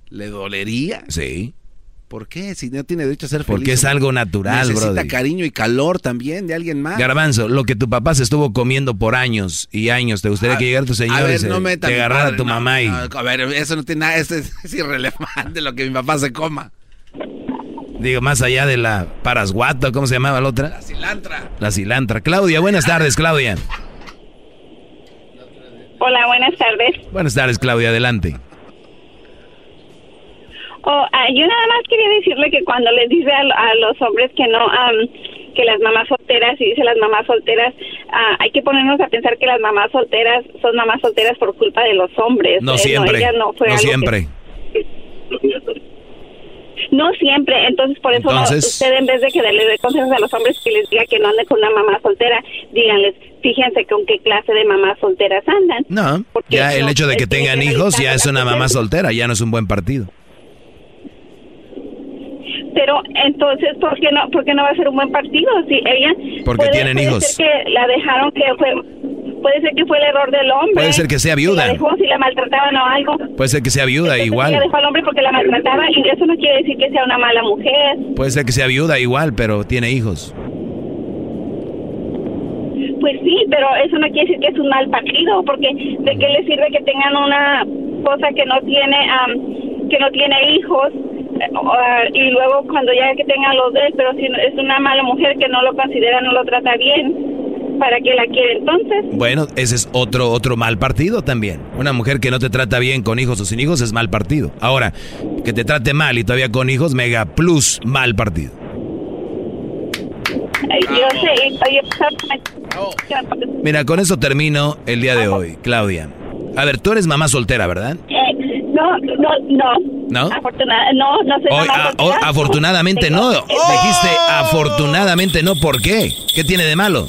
¿le dolería? Sí. ¿Por qué? Si no tiene derecho a ser feliz. Porque es algo natural, bro. Necesita brody. cariño y calor también de alguien más. Garbanzo, lo que tu papá se estuvo comiendo por años y años, ¿te gustaría a, que llegara tu señor a ver, y se, no meta te agarrara a tu no, mamá y... No, a ver, eso no tiene nada, eso es, es irrelevante lo que mi papá se coma. Digo, más allá de la parasguata, ¿cómo se llamaba la otra? La cilantra. La cilantra. Claudia, buenas tardes, Claudia. Hola, buenas tardes. Buenas tardes, Claudia, adelante. Oh, uh, yo nada más quería decirle que cuando les dice a, a los hombres que no, um, que las mamás solteras, y dice las mamás solteras, uh, hay que ponernos a pensar que las mamás solteras son mamás solteras por culpa de los hombres. No siempre. Eh, no, no, no siempre. Que... No siempre, entonces por eso entonces, no, usted en vez de que le dé consejos a los hombres que les diga que no anden con una mamá soltera, díganles, fíjense con qué clase de mamás solteras andan. No, ya el hecho de que tengan hijos ya es una mamá soltera, ya no es un buen partido. Pero entonces, ¿por qué no, por qué no va a ser un buen partido? Si ella Porque puede, tienen puede hijos. Ser que la dejaron que fue puede ser que fue el error del hombre. Puede ser que sea viuda. Si la dejó, si la maltrataban o algo. Puede ser que sea viuda Entonces, igual. Ella dejó al hombre porque la maltrataba y eso no quiere decir que sea una mala mujer. Puede ser que sea viuda igual, pero tiene hijos. Pues sí, pero eso no quiere decir que es un mal partido, porque de qué le sirve que tengan una cosa que no tiene um, que no tiene hijos uh, y luego cuando ya que tengan los dos, pero si es una mala mujer que no lo considera, no lo trata bien para que la quiere entonces. Bueno, ese es otro otro mal partido también. Una mujer que no te trata bien con hijos o sin hijos es mal partido. Ahora, que te trate mal y todavía con hijos, mega plus mal partido. Yo sé, yo Mira, con eso termino el día de hoy, Claudia. A ver, tú eres mamá soltera, ¿verdad? Eh, no, no, no. ¿No? Afortunada, no, no soy Hoy, mamá a, soltera. o, afortunadamente no. Dijiste afortunadamente no. ¿Por qué? ¿Qué tiene de malo?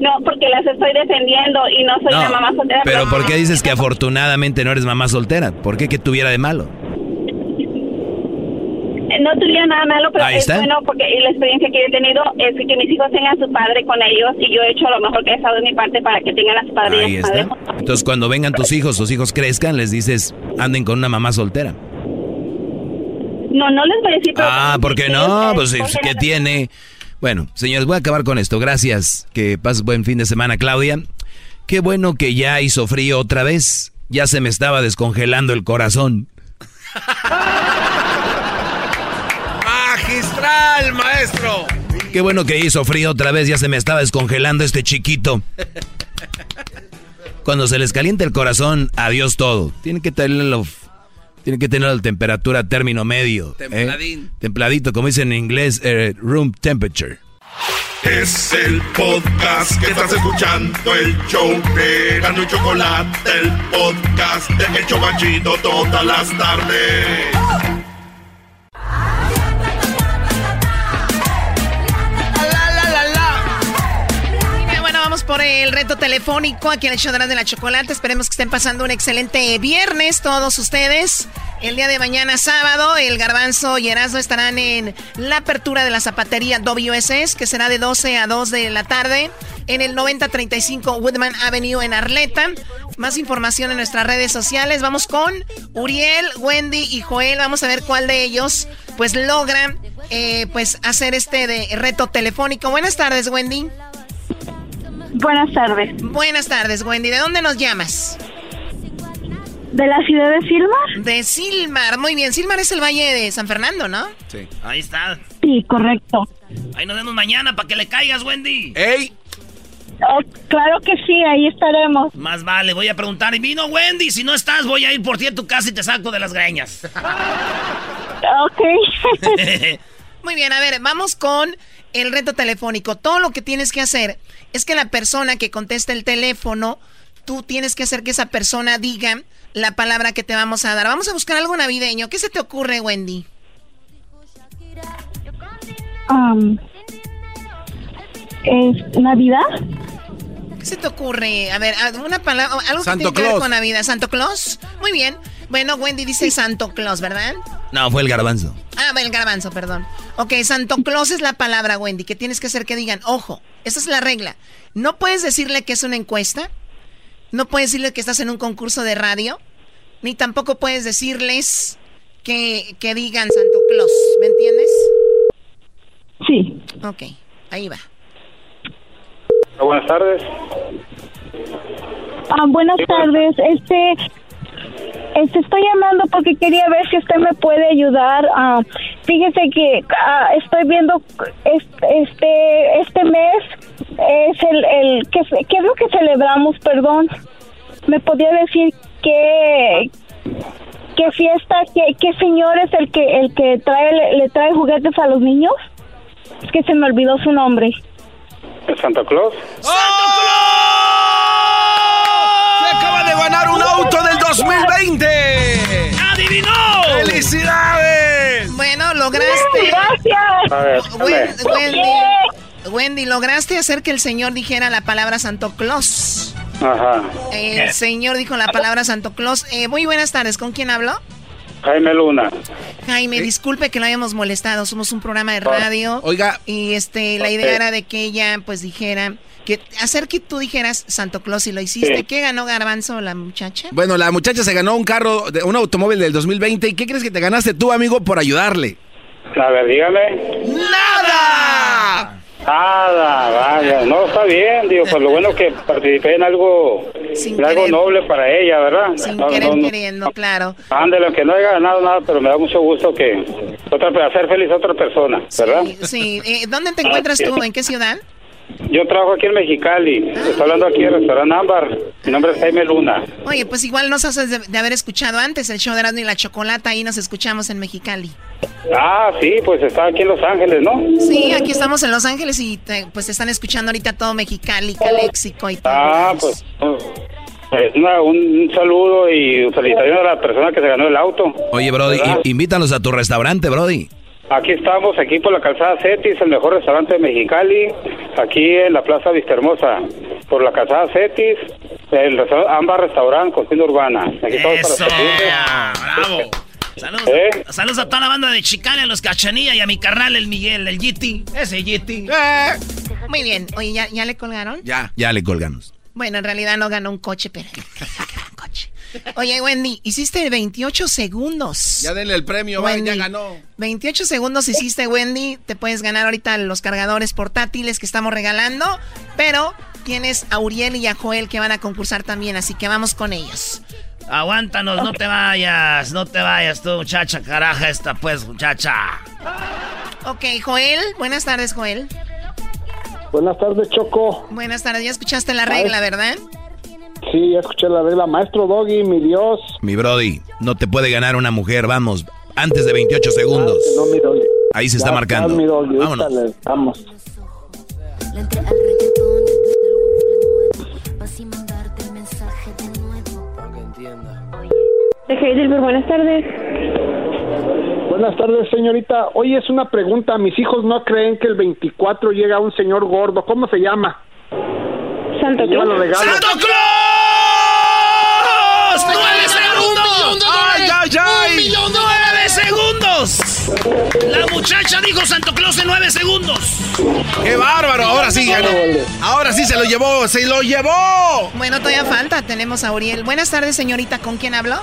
No, porque las estoy defendiendo y no soy No, una mamá soltera. pero ¿por qué dices que afortunadamente no eres mamá soltera? ¿Por qué que tuviera de malo? No tuviera nada malo, pero Ahí es está. bueno porque la experiencia que yo he tenido es que mis hijos tengan a su padre con ellos y yo he hecho lo mejor que he estado de mi parte para que tengan a su padre Ahí y a su madre. está. Entonces cuando vengan tus hijos, tus hijos crezcan, les dices, anden con una mamá soltera. No, no les voy a decir. Ah, ¿por qué no? Pues ¿qué tiene? Bueno, señores, voy a acabar con esto. Gracias. Que pases buen fin de semana, Claudia. Qué bueno que ya hizo frío otra vez. Ya se me estaba descongelando el corazón. Magistral, maestro. Qué bueno que hizo frío otra vez. Ya se me estaba descongelando este chiquito. Cuando se les calienta el corazón, adiós todo. Tienen que tenerlo, tienen que tener la temperatura a término medio. ¿eh? Templadín. Templadito, como dicen en inglés, eh, room temperature. Es el podcast que estás escuchando, el show de Gano y Chocolate, el podcast de El Chobachito todas las tardes. Por el reto telefónico aquí en el la, de la chocolate. Esperemos que estén pasando un excelente viernes todos ustedes. El día de mañana, sábado, el Garbanzo y Erasmo estarán en la apertura de la zapatería WSS, que será de 12 a 2 de la tarde, en el 9035 Woodman Avenue en Arleta. Más información en nuestras redes sociales. Vamos con Uriel, Wendy y Joel. Vamos a ver cuál de ellos pues logra eh, pues hacer este de reto telefónico. Buenas tardes, Wendy. Buenas tardes. Buenas tardes, Wendy. ¿De dónde nos llamas? ¿De la ciudad de Silmar? De Silmar, muy bien. Silmar es el valle de San Fernando, ¿no? Sí. Ahí está. Sí, correcto. Ahí nos vemos mañana para que le caigas, Wendy. ¡Ey! Oh, claro que sí, ahí estaremos. Más vale, voy a preguntar. Y vino Wendy, si no estás, voy a ir por ti a tu casa y te saco de las greñas. ok. Muy bien, a ver, vamos con el reto telefónico. Todo lo que tienes que hacer es que la persona que conteste el teléfono, tú tienes que hacer que esa persona diga la palabra que te vamos a dar. Vamos a buscar algo navideño. ¿Qué se te ocurre, Wendy? Um, ¿Es Navidad? ¿Qué se te ocurre? A ver, una palabra, algo Santo que tiene que ver con Navidad. ¿Santo Claus? Muy bien. Bueno, Wendy dice Santo Claus, ¿verdad? No, fue el garbanzo. Ah, el garbanzo, perdón. Ok, Santo Claus es la palabra, Wendy, que tienes que hacer que digan, ojo, esa es la regla. No puedes decirle que es una encuesta, no puedes decirle que estás en un concurso de radio, ni tampoco puedes decirles que, que digan Santo Claus, ¿me entiendes? Sí. Ok, ahí va. Buenas tardes. Ah, buenas tardes. Este, este, estoy llamando porque quería ver si usted me puede ayudar. Ah, fíjese que ah, estoy viendo este, este, este mes es el, el ¿qué, es- qué es lo que celebramos, perdón. ¿Me podría decir qué, qué fiesta, qué, qué señor es el que, el que trae, le, le trae juguetes a los niños? Es que se me olvidó su nombre. Santa Claus. ¡Se acaba de ganar un auto del 2020! ¡Adivinó! ¡Felicidades! Bueno, lograste. Gracias. A ver, Wen- dame. Wendy, Wendy, lograste hacer que el señor dijera la palabra Santo Claus. Ajá. El señor dijo la palabra Santo Claus. Eh, muy buenas tardes, ¿con quién hablo? Jaime Luna. Jaime, disculpe que lo hayamos molestado, somos un programa de radio. Oiga. Y este, la idea era de que ella pues dijera, que hacer que tú dijeras Santo Claus y lo hiciste. Sí. ¿Qué ganó Garbanzo la muchacha? Bueno, la muchacha se ganó un carro, de- un automóvil del 2020. ¿Y qué crees que te ganaste tú, amigo, por ayudarle? A ver, dígame. ¡Nada! Nada, vaya. No, está bien. Digo, pues lo bueno que participé en algo, en algo noble para ella, ¿verdad? Sin No, querer no, no. queriendo, claro. Ándale, que no haya ganado nada, pero me da mucho gusto que otra, hacer feliz a otra persona, ¿verdad? Sí, eh, ¿dónde te encuentras tú? ¿En qué ciudad? Yo trabajo aquí en Mexicali. Estoy hablando aquí en el restaurante Ámbar. Mi nombre es Jaime Luna. Oye, pues igual nos haces de, de haber escuchado antes el show de Erasmo y la Chocolata, ahí nos escuchamos en Mexicali. Ah, sí, pues está aquí en Los Ángeles, ¿no? Sí, aquí estamos en Los Ángeles y te- pues te están escuchando ahorita todo Mexicali, Caléxico y todo. Ah, pues. eh, una- un, un saludo y felicitaciones a la persona que se ganó el auto. Oye, Brody, ¿Verdad? invítalos a tu restaurante, Brody. Aquí estamos, aquí por la calzada Cetis, el mejor restaurante de Mexicali, aquí en la Plaza Vista Hermosa, por la calzada Cetis, el restaurante Ámbar Restaurant, cocina urbana. Aquí ¡Eso! para. ¡Bravo! Saludos, ¿Eh? saludos a toda la banda de Chicane, a los Cachanilla y a mi carnal, el Miguel, el Yiti. Ese Yiti. Muy bien. Oye, ¿ya, ya le colgaron? Ya. Ya le colgamos. Bueno, en realidad no ganó un coche, pero... coche. Oye, Wendy, hiciste 28 segundos. Ya denle el premio, va, Wendy, ya ganó. 28 segundos hiciste, Wendy. Te puedes ganar ahorita los cargadores portátiles que estamos regalando. Pero tienes a Uriel y a Joel que van a concursar también, así que vamos con ellos. Aguántanos, no te vayas, no te vayas tú, muchacha, caraja esta pues, muchacha. Ok, Joel. Buenas tardes, Joel. Buenas tardes, Choco. Buenas tardes. Ya escuchaste la regla, ¿verdad? Sí, ya escuché la regla. Maestro Doggy, mi Dios. Mi Brody, no te puede ganar una mujer, vamos. Antes de 28 segundos. No, mi Doggy. Ahí se está marcando. ya, mi Doggy, Vámonos. Vamos. Heidelberg, buenas tardes. Buenas tardes, señorita. Oye, es una pregunta. Mis hijos no creen que el 24 llega un señor gordo. ¿Cómo se llama? Santo regalos. ¡Santo Claus! ¡Nueve segundos! ¡Ay, ay! ¡Un millón de ¡Nueve segundos! La muchacha dijo Santo Claus en nueve segundos. ¡Qué bárbaro! Ahora sí ganó. Ahora sí se lo llevó, se lo llevó. Bueno, todavía falta. Tenemos a Uriel. Buenas tardes, señorita. ¿Con quién habló?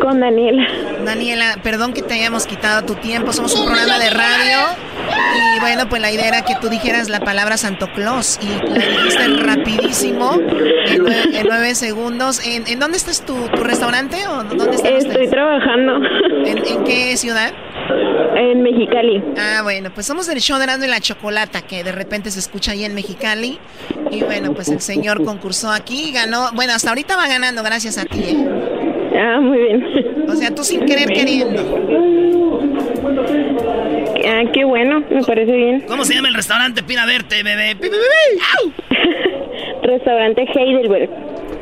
Con Daniela. Daniela, perdón que te hayamos quitado tu tiempo. Somos un programa de radio. Y bueno, pues la idea era que tú dijeras la palabra Santo Claus. Y la dijiste rapidísimo, en nueve, en nueve segundos. ¿En, en dónde estás tu, tu restaurante o dónde están Estoy ustedes? trabajando ¿En, en qué ciudad? en Mexicali. Ah, bueno, pues somos del show de Erasmo y la Chocolata, que de repente se escucha ahí en Mexicali. Y bueno, pues el señor concursó aquí y ganó. Bueno, hasta ahorita va ganando gracias a ti, ¿eh? Ah, muy bien. O sea, tú sin querer queriendo. Ah, qué bueno, me parece bien. ¿Cómo se llama el restaurante? Pina verte, bebé. Pi. Restaurante Heidelberg.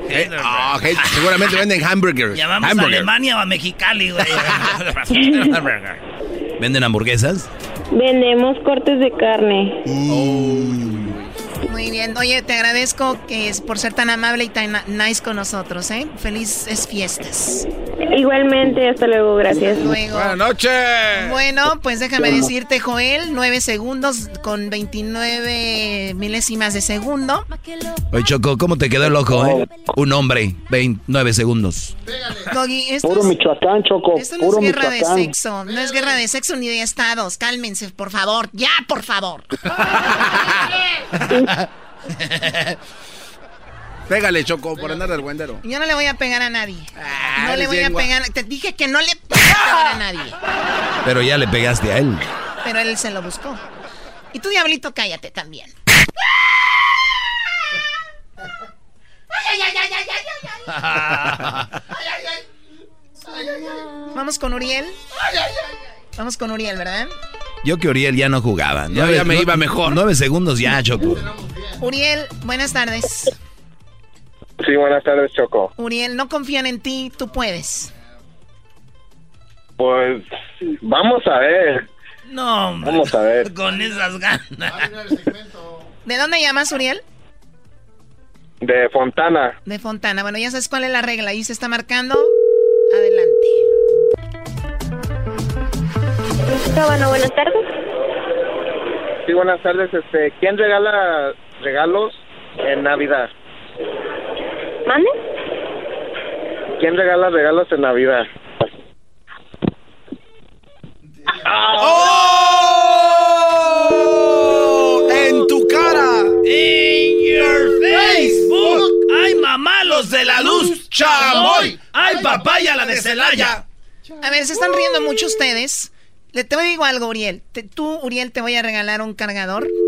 Eh, ah, hey, seguramente venden hamburgers. Llamamos a Hamburger. Alemania o a Mexicali, güey. ¿Venden hamburguesas? Vendemos cortes de carne. Muy bien. Oye, te agradezco que es por ser tan amable y tan nice con nosotros, ¿eh? Felices fiestas. Igualmente, hasta luego, gracias. Luego. Buenas noches. Bueno, pues déjame decirte, Joel, 9 segundos con 29 milésimas de segundo. Oye, Choco, ¿cómo te quedó el ojo, eh? Un hombre, 29 segundos. Doggy, esto Puro es- Michoacán, Choco. Esto no puro es guerra de sexo, no es guerra de sexo ni de estados. Cálmense, por favor. Ya, por favor. Pégale, Choco, por andar del guendero. Yo no le voy a pegar a nadie. no le voy a pegar. Te dije que no le voy a pegar a nadie. Pero ya le pegaste a él. Pero él se lo buscó. Y tú, diablito, cállate también. Vamos con Uriel. Vamos con Uriel, ¿verdad? Yo que Uriel ya no jugaba. Ya- ya me iba mejor. Nueve segundos ya, Choco. Uriel, buenas tardes. Sí, buenas tardes, Choco. Uriel, no confían en ti, tú puedes. Pues vamos a ver. No, hombre. Vamos a ver. Con esas ganas. ¿De dónde llamas, Uriel? De Fontana. De Fontana. Bueno, ya sabes cuál es la regla. Ahí se está marcando. Adelante. Bueno, buenas tardes. Sí, buenas tardes. Este, ¿quién regala regalos en Navidad? ¿Mande? ¿Quién regala regalos en Navidad? ¡Oh! ¡En tu cara! In your Facebook. Ay, mamá, los de la luz. Chamoy. Ay, papaya, la de Celaya. A ver, se están riendo mucho ustedes. Le te digo algo, Uriel. Te- tú, Uriel, te voy a regalar un cargador.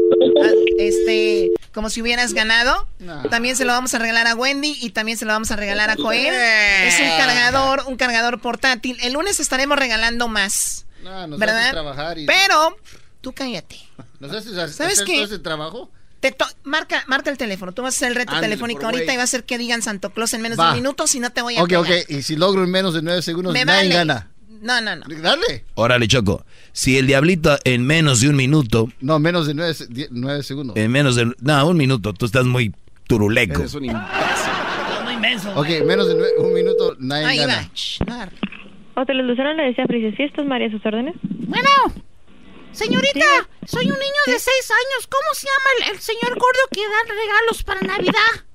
Este, como si hubieras ganado. También se lo vamos a regalar a Wendy y también se lo vamos a regalar a Joel. Es un cargador, un cargador portátil. El lunes estaremos regalando más. No, nos ¿Verdad? haces trabajar y... Pero, tú cállate. ¿Nos haces hacer ¿Sabes qué? ese trabajo? Te to- marca, marca el teléfono. Tú vas a hacer el reto telefónico ahorita y va a ser que digan Santo Claus en menos Va. de un minuto, si no te voy a Ok, pegar. ok. Y si logro en menos de nueve segundos, Me nadie vale. gana. No, no, no. Dale. Órale, Choco. Si el diablito en menos de un minuto, No, menos de nueve, nueve segundos. en menos de... No, un minuto, tú estás muy turuleco. Eres un imbécil. Muy inmenso. Ok, menos de nueve- un minuto, nadie Ahí gana. va. Hotel Lucero le decía Felices Fiestas, María, sus órdenes. Bueno, señorita, soy un niño de seis años. ¿Cómo se llama el, el señor gordo que da regalos para Navidad?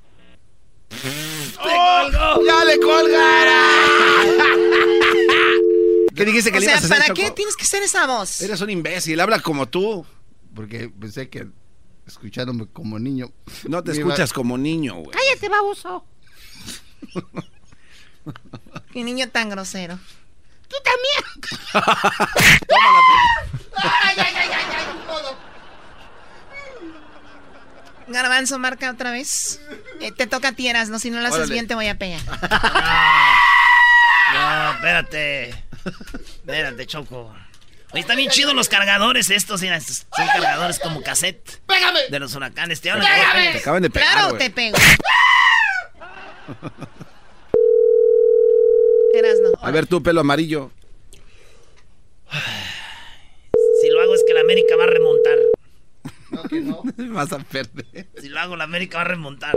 ¡Oh! ¡Ya le colgará! ¿Qué dijiste que O le sea, ibas a hacer, ¿para Choco? qué tienes que hacer esa voz? Eres un imbécil, habla como tú. Porque pensé que escuchándome como niño. No te me iba- escuchas como niño, güey. Cállate, baboso. Qué niño tan grosero. Tú también. Ay, ay, ay, ay, ay, ni modo. Garbanzo, marca otra vez. Eh, te toca tieras, no si no lo haces Órale. bien te voy a pegar. No, espérate. Espérate, Choco. Oye, están bien chidos los cargadores estos, mira, estos son cargadores como cassette. ¡Pégame! De los huracanes, te ¡Pégame! Te acaban de pegar, Claro, te pego. Eras no. A ver tú, pelo amarillo. Si lo hago es que la América va a remontar. No, que no. Vas a perder. Si lo hago, la América va a remontar.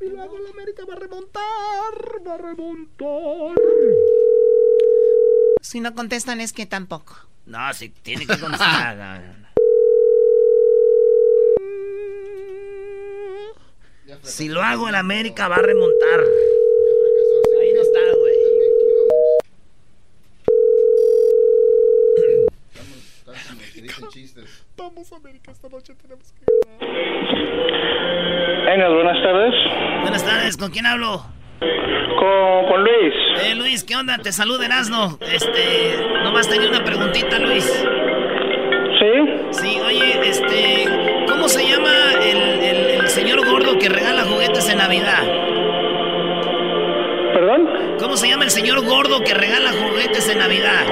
Y luego la América va a remontar, va a remontar. Si no contestan es que tampoco. No, sí, tiene que contestar. no, no, no. Si lo hago en América va a remontar. Ahí no está, güey. Vamos, América, esta noche tenemos que Enes, buenas tardes. Buenas tardes, ¿con quién hablo? Con, con Luis. Eh, Luis, ¿qué onda? Te saluda Erasno. Este, nomás tenía una preguntita, Luis. ¿Sí? Sí, oye, este, ¿cómo se llama el, el- el señor gordo que regala juguetes en Navidad? ¿Perdón? ¿Cómo se llama el señor gordo que regala juguetes en Navidad?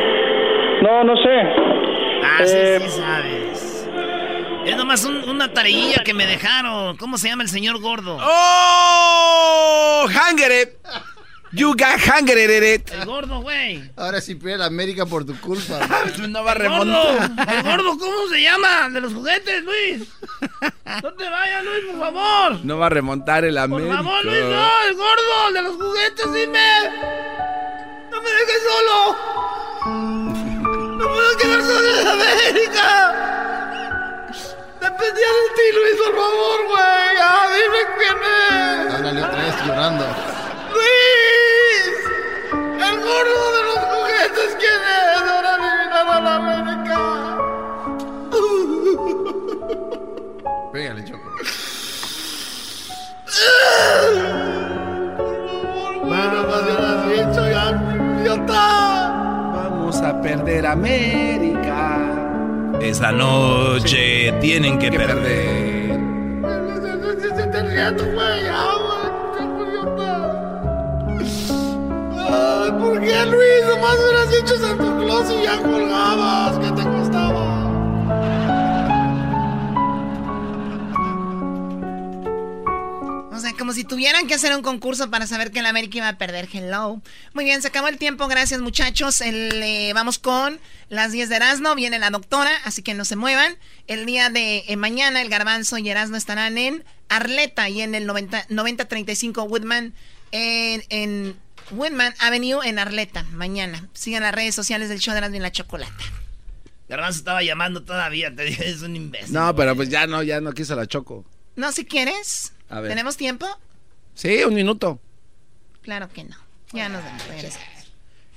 No, no sé. Ah, sí, Eh, sí sabes. Es nomás un- una tareilla que me dejaron. ¿Cómo se llama el señor gordo? ¡Oh! ¡Hangere! You got hangere. El gordo, güey. Ahora sí pierde América por tu culpa. no va a El gordo, remontar. el gordo, ¿cómo se llama? De los juguetes, Luis. No te vayas, Luis, por favor. No va a remontar el Por América. favor, Luis, no, el gordo, el de los juguetes, dime. No me dejes solo. No puedo quedar solo en América. Dependía de ti, Luis, por favor, güey. Ah, dime quién es. Ándale otra vez llorando. ¡Luis! ¡El gordo de los juguetes! ¿Quién es? ¡Ahora eliminar a la América! Pégale, Choco. Bueno, pues ya lo has dicho, ya, idiota. Vamos a perder América. Esa noche tienen que perder. Idiota. Ay, ¿por qué, Luis? Nomás hubieras dicho Santa Claus y ya colgabas. ¿Qué te costaba? O sea, como si tuvieran que hacer un concurso para saber que el América iba a perder. Hello. Muy bien, se acabó el tiempo. Gracias, muchachos. El, eh, vamos con las 10 de Erasmo. Viene la doctora, así que no se muevan. El día de eh, mañana, el Garbanzo y Erasmo estarán en Arleta y en el 90 9035 Woodman, en, en Woodman Avenue en Arleta. Mañana. Sigan las redes sociales del show de Erasmo y la Chocolata. Garbanzo estaba llamando todavía, te dije, es un imbécil. No, pero pues ya no, ya no quiso la Choco. No, si quieres. A ver. ¿Tenemos tiempo? Sí, un minuto. Claro que no. Ya nos vamos. regresamos.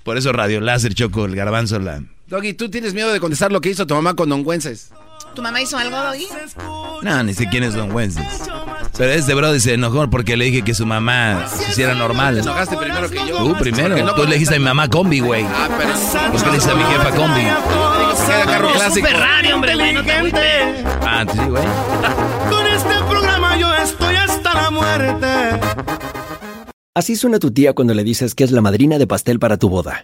Por eso Radio Láser, Choco, el garbanzo, la... Doggy, ¿tú tienes miedo de contestar lo que hizo tu mamá con Don Güences? ¿Tu mamá hizo algo, Doggy? No, ni sé quién es Don Wences. Pero este brother se enojó porque le dije que su mamá se hiciera normal. Te enojaste primero que yo. Tú primero. Porque no Tú le dijiste a mi mamá combi, güey. Ah, pero... ¿Por qué le dijiste a mi jefa combi? Era carro clásico. Ferrari, hombre, güey, no te. Ah, sí, güey. Estoy hasta la muerte. Así suena tu tía cuando le dices que es la madrina de pastel para tu boda.